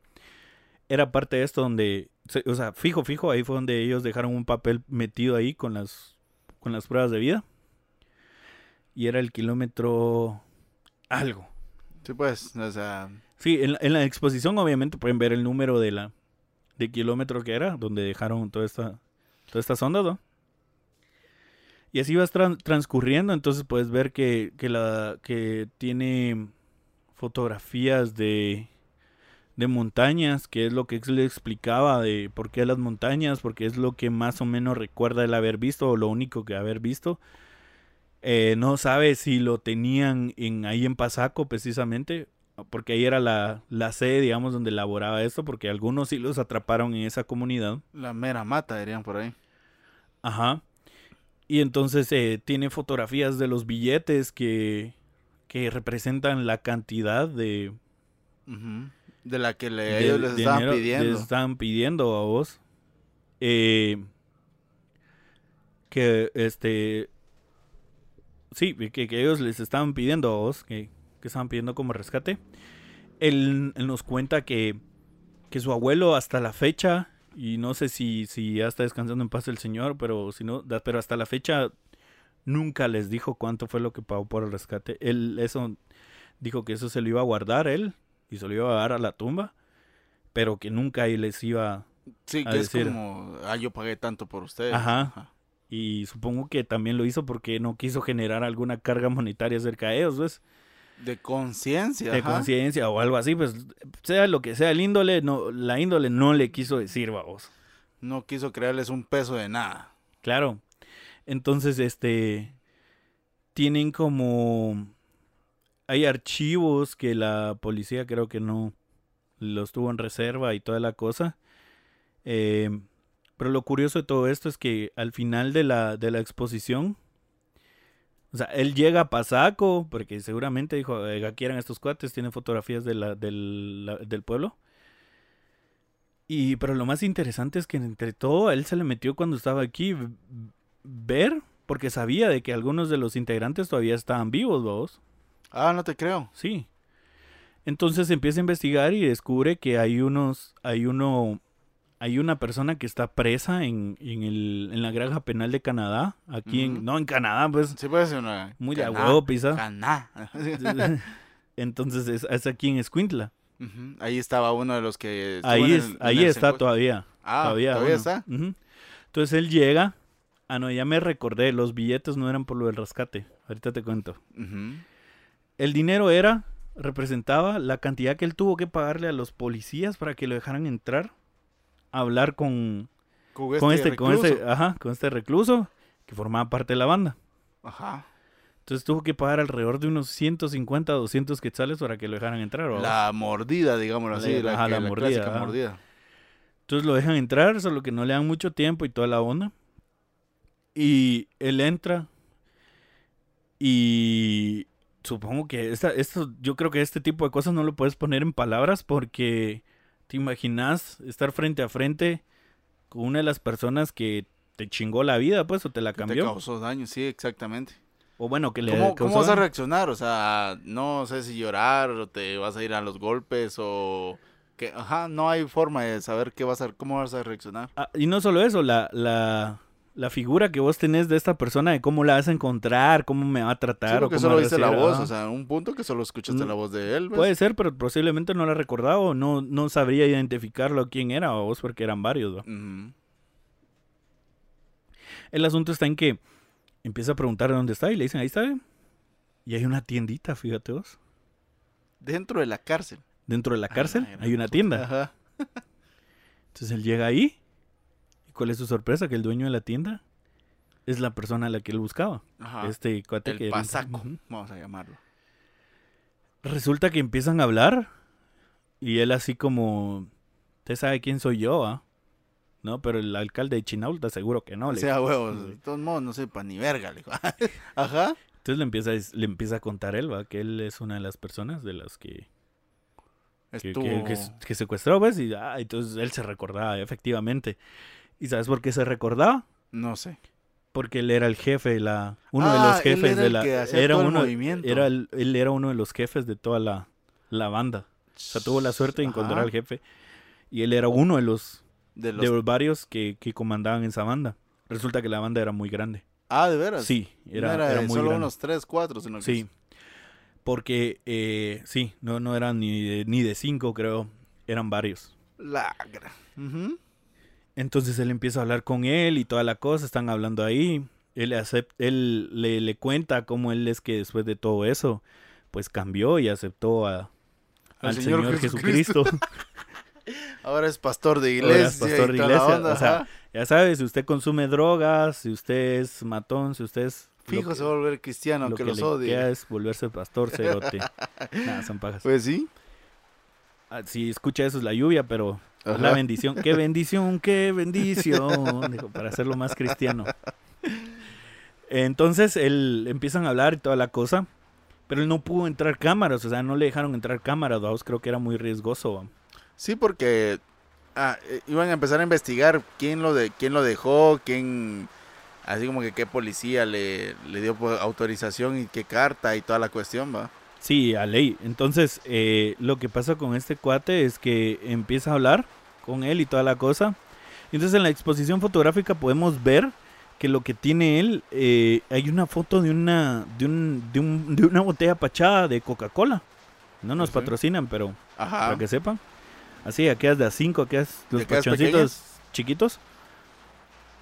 era parte de esto donde o sea, fijo fijo ahí fue donde ellos dejaron un papel metido ahí con las con las pruebas de vida. Y era el kilómetro algo. Sí, pues. O sea. Sí, en la, en la exposición obviamente pueden ver el número de la de kilómetro que era, donde dejaron toda esta todas estas ondas, ¿no? Y así vas tran- transcurriendo, entonces puedes ver que, que la que tiene fotografías de de montañas, que es lo que le explicaba de por qué las montañas, porque es lo que más o menos recuerda el haber visto o lo único que haber visto. Eh, no sabe si lo tenían en, ahí en Pasaco precisamente, porque ahí era la, la sede, digamos, donde elaboraba esto, porque algunos sí los atraparon en esa comunidad. La mera mata, dirían por ahí. Ajá. Y entonces eh, tiene fotografías de los billetes que, que representan la cantidad de. De la que le, de ellos les estaban dinero pidiendo. les estaban pidiendo a vos. Eh, que este. Sí, que, que ellos les estaban pidiendo a vos, que, que estaban pidiendo como rescate. Él, él nos cuenta que, que su abuelo hasta la fecha, y no sé si, si ya está descansando en paz el señor, pero si no, da- pero hasta la fecha nunca les dijo cuánto fue lo que pagó por el rescate. Él eso dijo que eso se lo iba a guardar él y se lo iba a dar a la tumba, pero que nunca les iba Sí, a que es decir- como, ah, yo pagué tanto por ustedes. Ajá. y supongo que también lo hizo porque no quiso generar alguna carga monetaria cerca de ellos, ¿ves? De conciencia. De conciencia o algo así, pues sea lo que sea el índole, no la índole no le quiso decir, vamos. No quiso crearles un peso de nada. Claro. Entonces, este tienen como hay archivos que la policía creo que no los tuvo en reserva y toda la cosa. Eh, pero lo curioso de todo esto es que al final de la, de la exposición O sea, él llega a Pasaco, porque seguramente dijo, "Eh, aquí eran estos cuates, tienen fotografías de la- del, la- del pueblo. Y, pero lo más interesante es que entre todo, él se le metió cuando estaba aquí ver, porque sabía de que algunos de los integrantes todavía estaban vivos, vos. Ah, no te creo. Sí. Entonces empieza a investigar y descubre que hay unos, hay uno, hay una persona que está presa en, en, el, en la granja penal de Canadá, aquí en, no en Canadá, pues, Sí puede ser una... muy de huevo pisa. Caná. Entonces es, es aquí en Escuintla. Ahí estaba uno de los que... Ahí, es, el- ahí está todavía. Ah, todavía, todavía, está. Entonces él llega. Ah, no, ya me recordé. Los billetes no eran por lo del rescate. Ahorita te cuento. El dinero era, representaba la cantidad que él tuvo que pagarle a los policías para que lo dejaran entrar hablar con, Con con este este, con este, recluso. ajá, con este recluso que formaba parte de la banda. Ajá. Entonces tuvo que pagar alrededor de unos 150, 200 quetzales para que lo dejaran entrar. ¿o? La mordida, digámoslo así. La- La, ajá, la la mordida, clásica ajá. mordida. Entonces lo dejan entrar, solo que no le dan mucho tiempo y toda la onda. Y él entra. Y supongo que esta, esto, yo creo que este tipo de cosas no lo puedes poner en palabras porque te imaginas estar frente a frente con una de las personas que te chingó la vida, pues, o te la Que te cambió. causó daño, sí, exactamente. O bueno, que le ¿Cómo, causó ¿Cómo vas a reaccionar? O sea, no sé si llorar o te vas a ir a los golpes o... Que, ajá, no hay forma de saber qué vas a, cómo vas a reaccionar. Ah, y no solo eso, la, la, la figura que vos tenés de esta persona, de cómo la vas a encontrar, cómo me va a tratar. Sí, o porque cómo solo viste la voz, o sea, un punto que solo escuchaste Mm, la voz de él. ¿ves? Puede ser, pero posiblemente no la recordaba o no, no sabría identificarlo quién era o vos porque eran varios. ¿va? Ujú. El asunto está en que empieza a preguntar dónde está y le dicen, ahí está. ¿eh?". Y hay una tiendita, fíjate vos. Dentro de la cárcel. Dentro de la cárcel Ah, hay una tienda. Ajá. Entonces él llega ahí. ¿Y cuál es su sorpresa? Que el dueño de la tienda es la persona a la que él buscaba. Ajá. Este cuate el que... pasaco, Ujú. vamos a llamarlo. Resulta que empiezan a hablar y él así como, ¿usted sabe quién soy yo? ah?". No, pero el alcalde de Chinaulta seguro que no. o le sea, huevos, de todos modos no sepa ni verga, le dijo. Ajá. Entonces le empieza, le empieza a contar él, ¿va? Que él es una de las personas de las que, que, que, que- que secuestró, ¿ves? Y ah, entonces él se recordaba, efectivamente. ¿Y sabes por qué se recordaba? No sé. Porque él era el jefe de la... Uno de Ah, los él jefes era de el la... que hacía Era todo el uno, movimiento. era el- él era uno de los jefes de toda la, la banda. O sea, tuvo la suerte de encontrar Ajá. al jefe. Y él era uno de los De los... de los varios que, que comandaban esa banda. Resulta que la banda era muy grande. Ah, de veras. Sí, era, no era, muy solo grande. unos 3, 4, sino que... Sí. Porque, eh, sí, no, no eran ni de, ni de cinco, creo. Eran varios. La... gra- Ujú. Entonces él empieza a hablar con él y toda la cosa. Están hablando ahí. Él, le acep- él le, le cuenta cómo él es que después de todo eso, pues cambió y aceptó a, Al al Señor Señor, Jesucristo. Jesucristo. Ahora es pastor de Ahora iglesia. es pastor de iglesia, onda, o sea, ajá. ya sabes, si usted consume drogas, si usted es matón, si usted es... Fijo que- se va a volver cristiano, lo aunque que los odie. es volverse pastor, cerote. Nada, son pajas. Pues sí. Ah, Si escucha eso es la lluvia, pero Ajá. la bendición. ¡Qué bendición, qué bendición! Dijo, para hacerlo más cristiano. Entonces, él empiezan a hablar y toda la cosa, pero él no pudo entrar cámaras, o sea, no le dejaron entrar cámaras, vamos, creo que era muy riesgoso. va. Sí, porque ah, eh, iban a empezar a investigar quién lo de quién lo dejó, quién así como que qué policía le, le dio pues, autorización y qué carta y toda la cuestión, va. Sí, a ley. Entonces, eh, lo que pasa con este cuate es que empieza a hablar con él y toda la cosa. Entonces, en la exposición fotográfica podemos ver que lo que tiene él, eh, hay una foto de una, de, un, de, un- de una botella pachada de Coca-Cola. No nos Sí. patrocinan, pero Ajá. para que sepan. Así, aquellas de a 5, aquellas los ¿De aquellas pachoncitos pequeñas? chiquitos.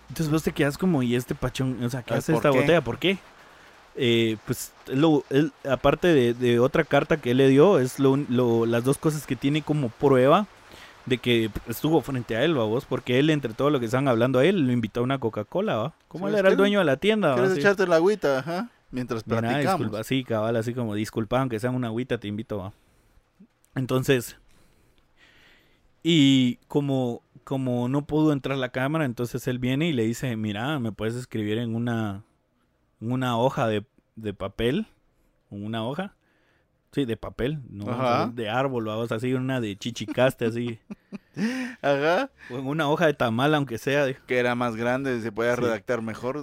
Entonces vos te quedas como, ¿y este pachón? O sea, ¿qué hace ¿por esta qué? botella? ¿Por qué? Eh, pues, es lo, él, aparte de, de otra carta que él le dio, es lo- las dos cosas que tiene como prueba de que estuvo frente a él, ¿va vos? Porque él, entre todo lo que estaban hablando a él, lo invitó a una Coca-Cola, ¿va? Como él era el dueño de la tienda, ¿va? ¿Quieres Sí. echarte la agüita? Ajá. Mientras Mira, platicamos. disculpa, sí, cabal, así como disculpa, aunque sea una agüita, te invito a. Entonces, y como, como no pudo entrar la cámara, entonces él viene y le dice, mira, me puedes escribir en una, en una hoja de, de papel, una hoja. Sí, de papel, no Ajá. de árbol, vamos así, una de chichicaste así. Ajá. O en una hoja de tamal, aunque sea. dijo. Que era más grande, se podía Sí. redactar mejor.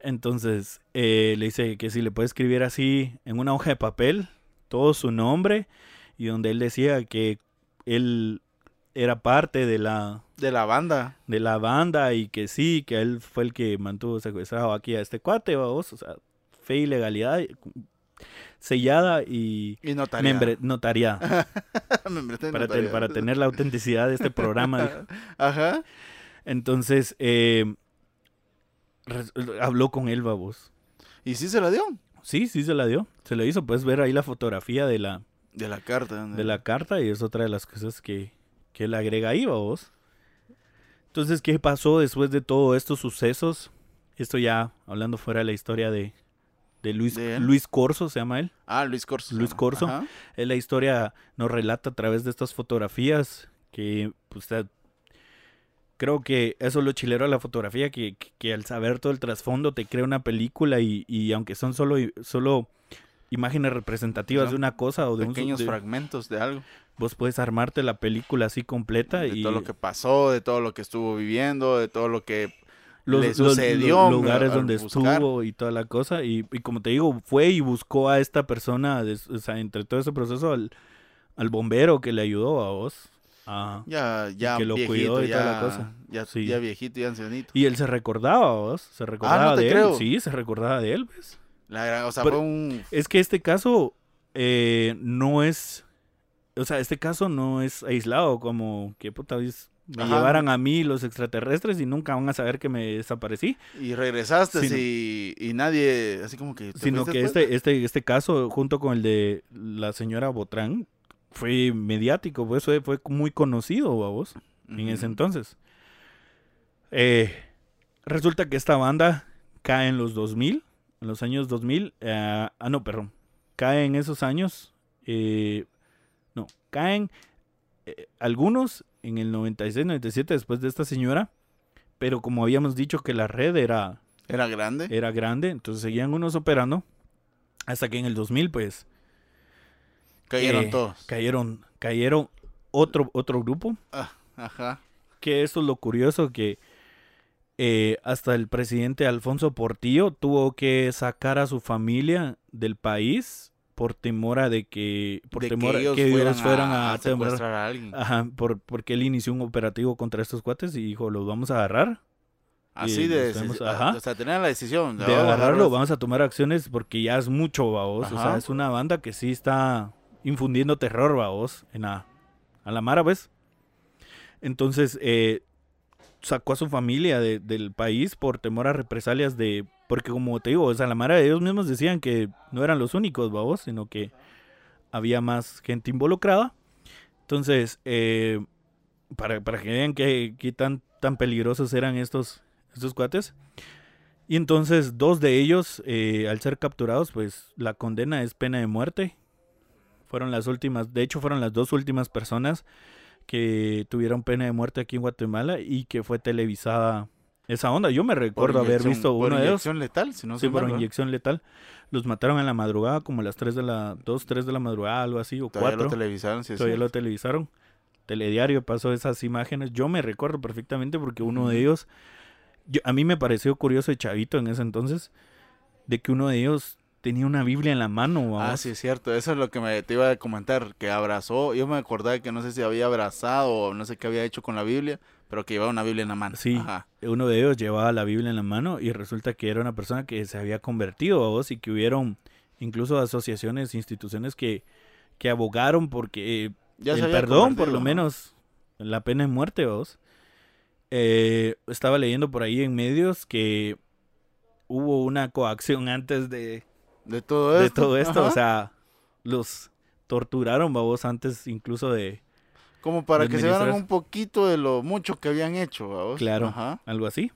Entonces, eh, le dice que si le puede escribir así en una hoja de papel, todo su nombre, y donde él decía que él era parte de la, De la banda. de la banda y que sí, que él fue el que mantuvo secuestrado aquí a este cuate, vamos, o sea, fe y legalidad sellada y Y membre- notariada para, tener la autenticidad de este programa. dijo. Ajá. Entonces, eh, habló con él, babos. ¿Y sí se la dio? Sí, sí se la dio. Se lo hizo. Puedes ver ahí la fotografía de la, De la carta. de la carta y es otra de las cosas que, que él agrega ahí, vos. Entonces, ¿qué pasó después de todos estos sucesos? Esto ya hablando fuera de la historia de, de Luis, De. Luis Corso, se llama él. Ah, Luis Corso. Luis Corso. Ajá. Él la historia nos relata a través de estas fotografías que, pues, creo que eso es lo chilero de la fotografía, que, que, que al saber todo el trasfondo te crea una película y, y aunque son solo, solo imágenes representativas Son de una cosa o de Pequeños un... de- fragmentos de algo. vos puedes armarte la película así completa De y todo lo que pasó, de todo lo que estuvo viviendo, de todo lo que los, le los- sucedió. los lugares donde buscar. estuvo y toda la cosa. Y, y como te digo, fue y buscó a esta persona, de- o sea, entre todo ese proceso, al, al bombero que le ayudó a vos. a- Ya, ya que lo viejito, cuidó y ya, toda la cosa. Ya, Sí. ya viejito y ancianito. Y él se recordaba, vos. Se recordaba Ah, no te de creo. él. Sí, se recordaba de él, pues. La gran- o sea, Pero- fue un... Es que este caso eh, no es. O sea, este caso no es aislado, como que puta vez me Ajá. llevaran a mí los extraterrestres y nunca van a saber que me desaparecí. Y regresaste Sino- y, y nadie, así como que... ¿te Sino que después? este, este, este caso, junto con el de la señora Botrán, fue mediático, pues fue, fue muy conocido, vos, en ese entonces. Eh, resulta que esta banda cae en los 2000, en los años 2000. eh, ah, no, perdón. Cae en esos años. eh, no, caen eh, algunos en el 96, 97 después de esta señora. Pero como habíamos dicho que la red era, Era grande. era grande, entonces seguían unos operando. Hasta que en el 2000, pues, Cayeron eh, todos. cayeron, cayeron otro, otro grupo. Ah, ajá. que esto es lo curioso que eh, hasta el presidente Alfonso Portillo tuvo que sacar a su familia del país por temor a de que por de temor a que ellos que fueran, fueran a, a, secuestrar a alguien. Ajá, por, porque él inició un operativo contra estos cuates y dijo, los vamos a agarrar. Así de... ajá. O sea, tener la decisión. De "Oh, agarrarlo, agarrarlos". vamos a tomar acciones porque ya es mucho, vaos. O sea, Ajá. es una banda que sí está infundiendo terror, vaos, en la, a la Mara, ¿ves? Entonces, eh, sacó a su familia de- del país por temor a represalias de... Porque como te digo, o la Mara ellos mismos decían que no eran los únicos, vaos, sino que había más gente involucrada. Entonces, eh, para, para que vean qué qué tan, tan peligrosos eran estos, estos cuates. Y entonces dos de ellos, eh, al ser capturados, pues la condena es pena de muerte. Fueron las últimas, de hecho fueron las dos últimas personas que tuvieron pena de muerte aquí en Guatemala y que fue televisada esa onda. Yo me Por recuerdo haber visto por uno de ellos. inyección letal, si no Sí, por inyección letal. Los mataron en la madrugada, como a las 3 de la, 2, 3 de la madrugada, algo así, o Todavía 4. lo televisaron, sí, Todavía lo televisaron. Telediario pasó esas imágenes. Yo me recuerdo perfectamente porque uno de ellos, yo- a mí me pareció curioso y chavito en ese entonces, de que uno de ellos tenía una Biblia en la mano. Ah, vamos. sí, es cierto. Eso es lo que me, te iba a comentar. Que abrazó. Yo me acordaba que no sé si había abrazado o no sé qué había hecho con la Biblia. Pero que llevaba una Biblia en la mano. Sí. Ajá. Uno de ellos llevaba la Biblia en la mano y resulta que era una persona que se había convertido a vos y que hubieron incluso asociaciones, instituciones que, que abogaron porque Ya el perdón, por lo ¿no? menos, la pena de muerte, vos. Eh, estaba leyendo por ahí en medios que hubo una coacción antes de, De todo de esto. todo esto, ajá. o sea, los torturaron, vos, antes incluso de Como para de que se vean administrar- un poquito de lo mucho que habían hecho. ¿vamos? Claro. Ajá. algo así.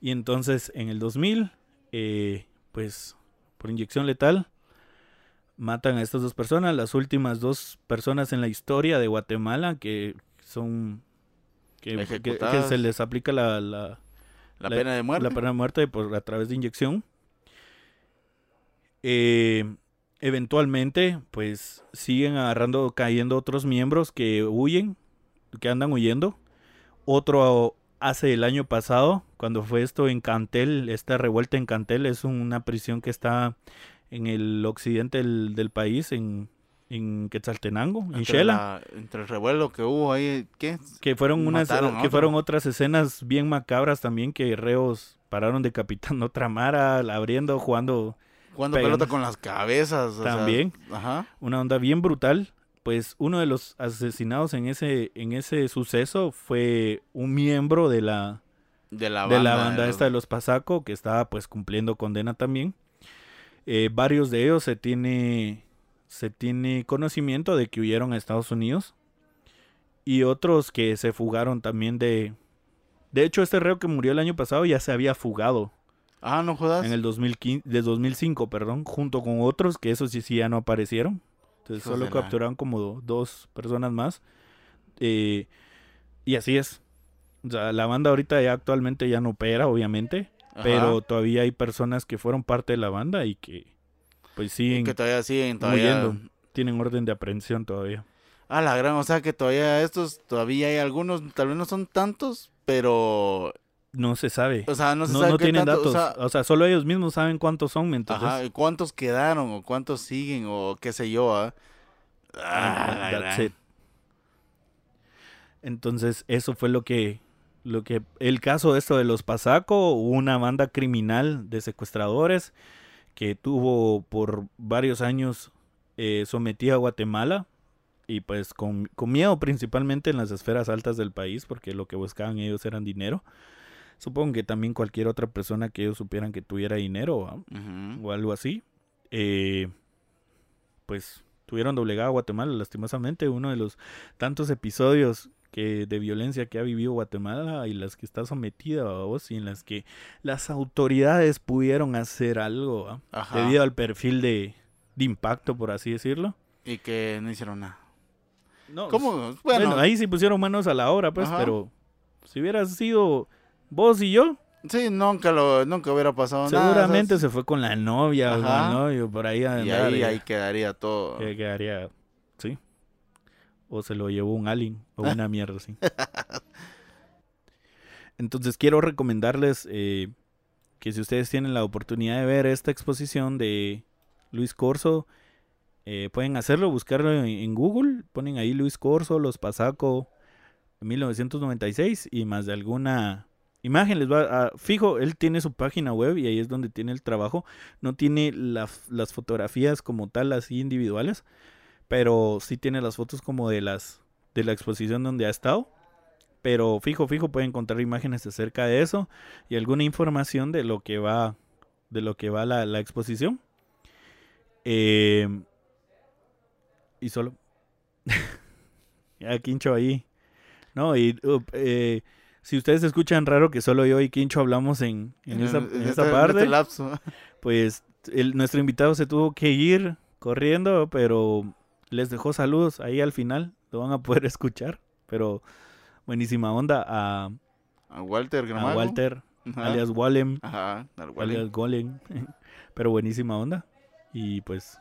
Y entonces en el 2000, eh, pues por inyección letal, matan a estas dos personas, las últimas dos personas en la historia de Guatemala que son... Que, que- que Ejecutadas. se les aplica la, la, La, La- pena de muerte. la pena de muerte por, a través de inyección. Eh, eventualmente, pues siguen agarrando, cayendo otros miembros que huyen, que andan huyendo. Otro hace el año pasado, cuando fue esto en Cantel, esta revuelta en Cantel, es una prisión que está en el occidente del, del país, en, en Quetzaltenango, en Shela. la- entre el revuelo que hubo ahí, ¿qué? Que fueron unas que fueron otras escenas bien macabras también que reos pararon decapitando otra mara, abriendo, jugando Jugando Pegando. pelota con las cabezas. o sea, También. ajá. una onda bien brutal. Pues uno de los asesinados en ese en ese suceso fue un miembro de la De la de banda. la banda los- esta de los Pasaco que estaba pues cumpliendo condena también. Eh, varios de ellos se tiene se tiene conocimiento de que huyeron a Estados Unidos y otros que se fugaron también de de hecho este reo que murió el año pasado ya se había fugado Ah, no jodas. en el 2015 de 2005 perdón junto con otros que esos sí, sí ya no aparecieron entonces solo la- capturaron como do- dos personas más Eh, y así es o sea, la banda ahorita ya actualmente ya no opera obviamente Ajá. pero todavía hay personas que fueron parte de la banda y que pues siguen Que todavía siguen, todavía. huyendo tienen orden de aprehensión todavía Ah, la gran, o sea que todavía estos, todavía hay algunos, tal vez no son tantos, pero, no se sabe o sea, no se no, sabe no qué tienen tanto, datos o sea, o sea solo ellos mismos saben cuántos son ¿me entiendes? ajá, cuántos quedaron o cuántos siguen o qué sé yo, ¿ah? Ah, la That's it. Entonces, eso fue lo que, lo que, el caso de esto de los Pasaco, una banda criminal de secuestradores que tuvo por varios años eh, sometida a Guatemala y pues con, con miedo principalmente en las esferas altas del país porque lo que buscaban ellos eran dinero. Supongo que también cualquier otra persona que ellos supieran que tuviera dinero o algo así, eh, pues tuvieron doblegado a Guatemala, lastimosamente, uno de los tantos episodios que de violencia que ha vivido Guatemala y las que está sometida a vos y en las que las autoridades pudieron hacer algo debido al perfil de, de impacto, por así decirlo. Y que no hicieron nada. No, ¿Cómo? Bueno, Bueno, ahí sí pusieron manos a la obra, pues, Ajá. pero si hubiera sido vos y yo, sí, nunca lo, nunca hubiera pasado nada. seguramente o sea, se fue con la novia o con el novio por ahí y ahí, y- ahí quedaría todo. que quedaría, sí. O se lo llevó un alien o una mierda así. Entonces quiero recomendarles eh, que si ustedes tienen la oportunidad de ver esta exposición de Luis Corso, eh, pueden hacerlo, buscarlo en, en Google, ponen ahí Luis Corso, Los Pasaco, 1996 y más de alguna imagen les va a fijo, él tiene su página web y ahí es donde tiene el trabajo, no tiene la- las fotografías como tal así individuales, pero sí tiene las fotos como de las de la exposición donde ha estado. Pero fijo, fijo puede encontrar imágenes acerca de eso y alguna información de lo que va de lo que va la, la exposición. Eh, y solo ya Quincho ahí. No, y uh, eh, si ustedes escuchan raro que solo yo y Quincho hablamos en, en, esa, en este- esa en parte, este lapso. pues el, nuestro invitado se tuvo que ir corriendo, pero les dejó saludos ahí al final, lo van a poder escuchar, pero buenísima onda a, A Walter a. Walter, Ajá. alias Wallem, Ajá, al Wally. alias Golem, pero buenísima onda y pues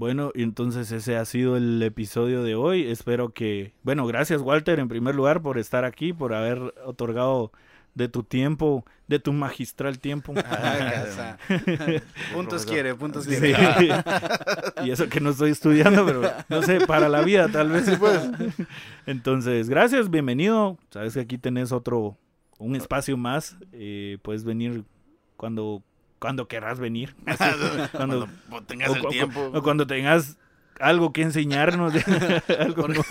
bueno, y entonces ese ha sido el episodio de hoy. Espero que, bueno, gracias Walter en primer lugar por estar aquí, por haber otorgado de tu tiempo, de tu magistral tiempo. Ah, puntos quiere, puntos Sí. quiere. y eso que no estoy estudiando, pero no sé, para la vida tal vez. Entonces, gracias, bienvenido. Sabes que aquí tenés otro, un espacio más. eh, puedes venir cuando, cuando querrás venir. Cuando cuando, tengas o el tiempo. o cuando tengas algo que enseñarnos, algo nuevo.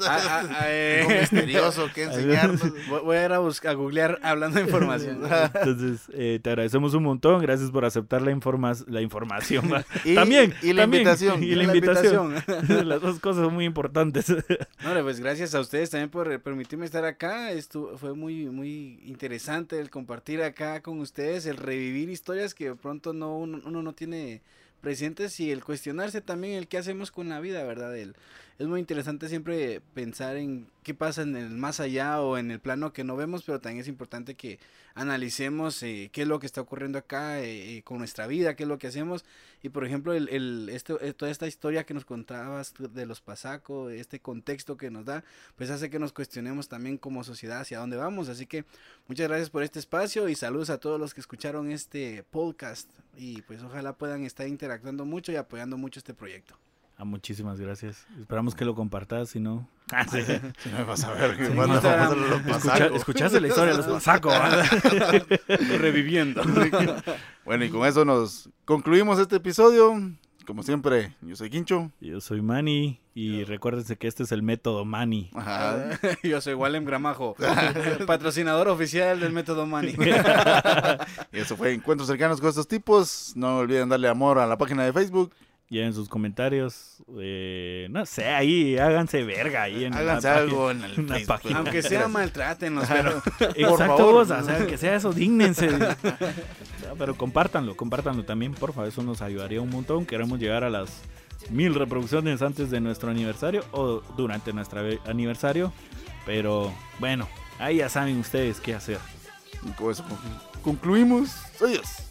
Ah, ah, ah, eh. Algo misterioso que enseñarnos. Voy a ir a, buscar, a googlear hablando de información. Entonces, eh, te agradecemos un montón. Gracias por aceptar la, informa la información. Y- también. y la también, invitación. Y la La invitación. Las dos cosas son muy importantes. No, pues gracias a ustedes también por eh, permitirme estar acá. Esto fue muy, muy interesante el compartir acá con ustedes, el revivir historias que de pronto no uno, uno no tiene presentes y el cuestionarse también el qué hacemos con la vida, ¿verdad? El, es muy interesante siempre pensar en qué pasa en el más allá o en el plano que no vemos, pero también es importante que analicemos eh, qué es lo que está ocurriendo acá eh, con nuestra vida, qué es lo que hacemos. Y por ejemplo, el, el, esto, toda esta historia que nos contabas de los pasacos, este contexto que nos da, pues hace que nos cuestionemos también como sociedad hacia dónde vamos. Así que muchas gracias por este espacio y saludos a todos los que escucharon este podcast. Y pues ojalá puedan estar interactuando mucho y apoyando mucho este proyecto. Ah, muchísimas gracias. Esperamos que lo compartas, si no... Ah, sí. si no vas a ver, sí, escuchaste la historia de los pasacos, reviviendo. bueno, y con eso nos concluimos este episodio. Como siempre, yo soy Quincho. Yo soy Manny. Y recuérdense que este es el método Manny. Ajá. yo soy Walem Gramajo, patrocinador oficial del método Manny. y eso fue Encuentros cercanos con estos tipos. No olviden darle amor a la página de Facebook ya en sus comentarios, eh, no sé, ahí háganse verga ahí en Háganse algo en el página. Aunque sea maltrátenos, pero exacto, vos, o sea, que sea eso, dignense. pero compártanlo, compártanlo también, por favor, eso nos ayudaría un montón. Queremos llegar a las mil reproducciones antes de nuestro aniversario o durante nuestro aniversario, pero bueno, ahí ya saben ustedes qué hacer. con eso concluimos. Adiós.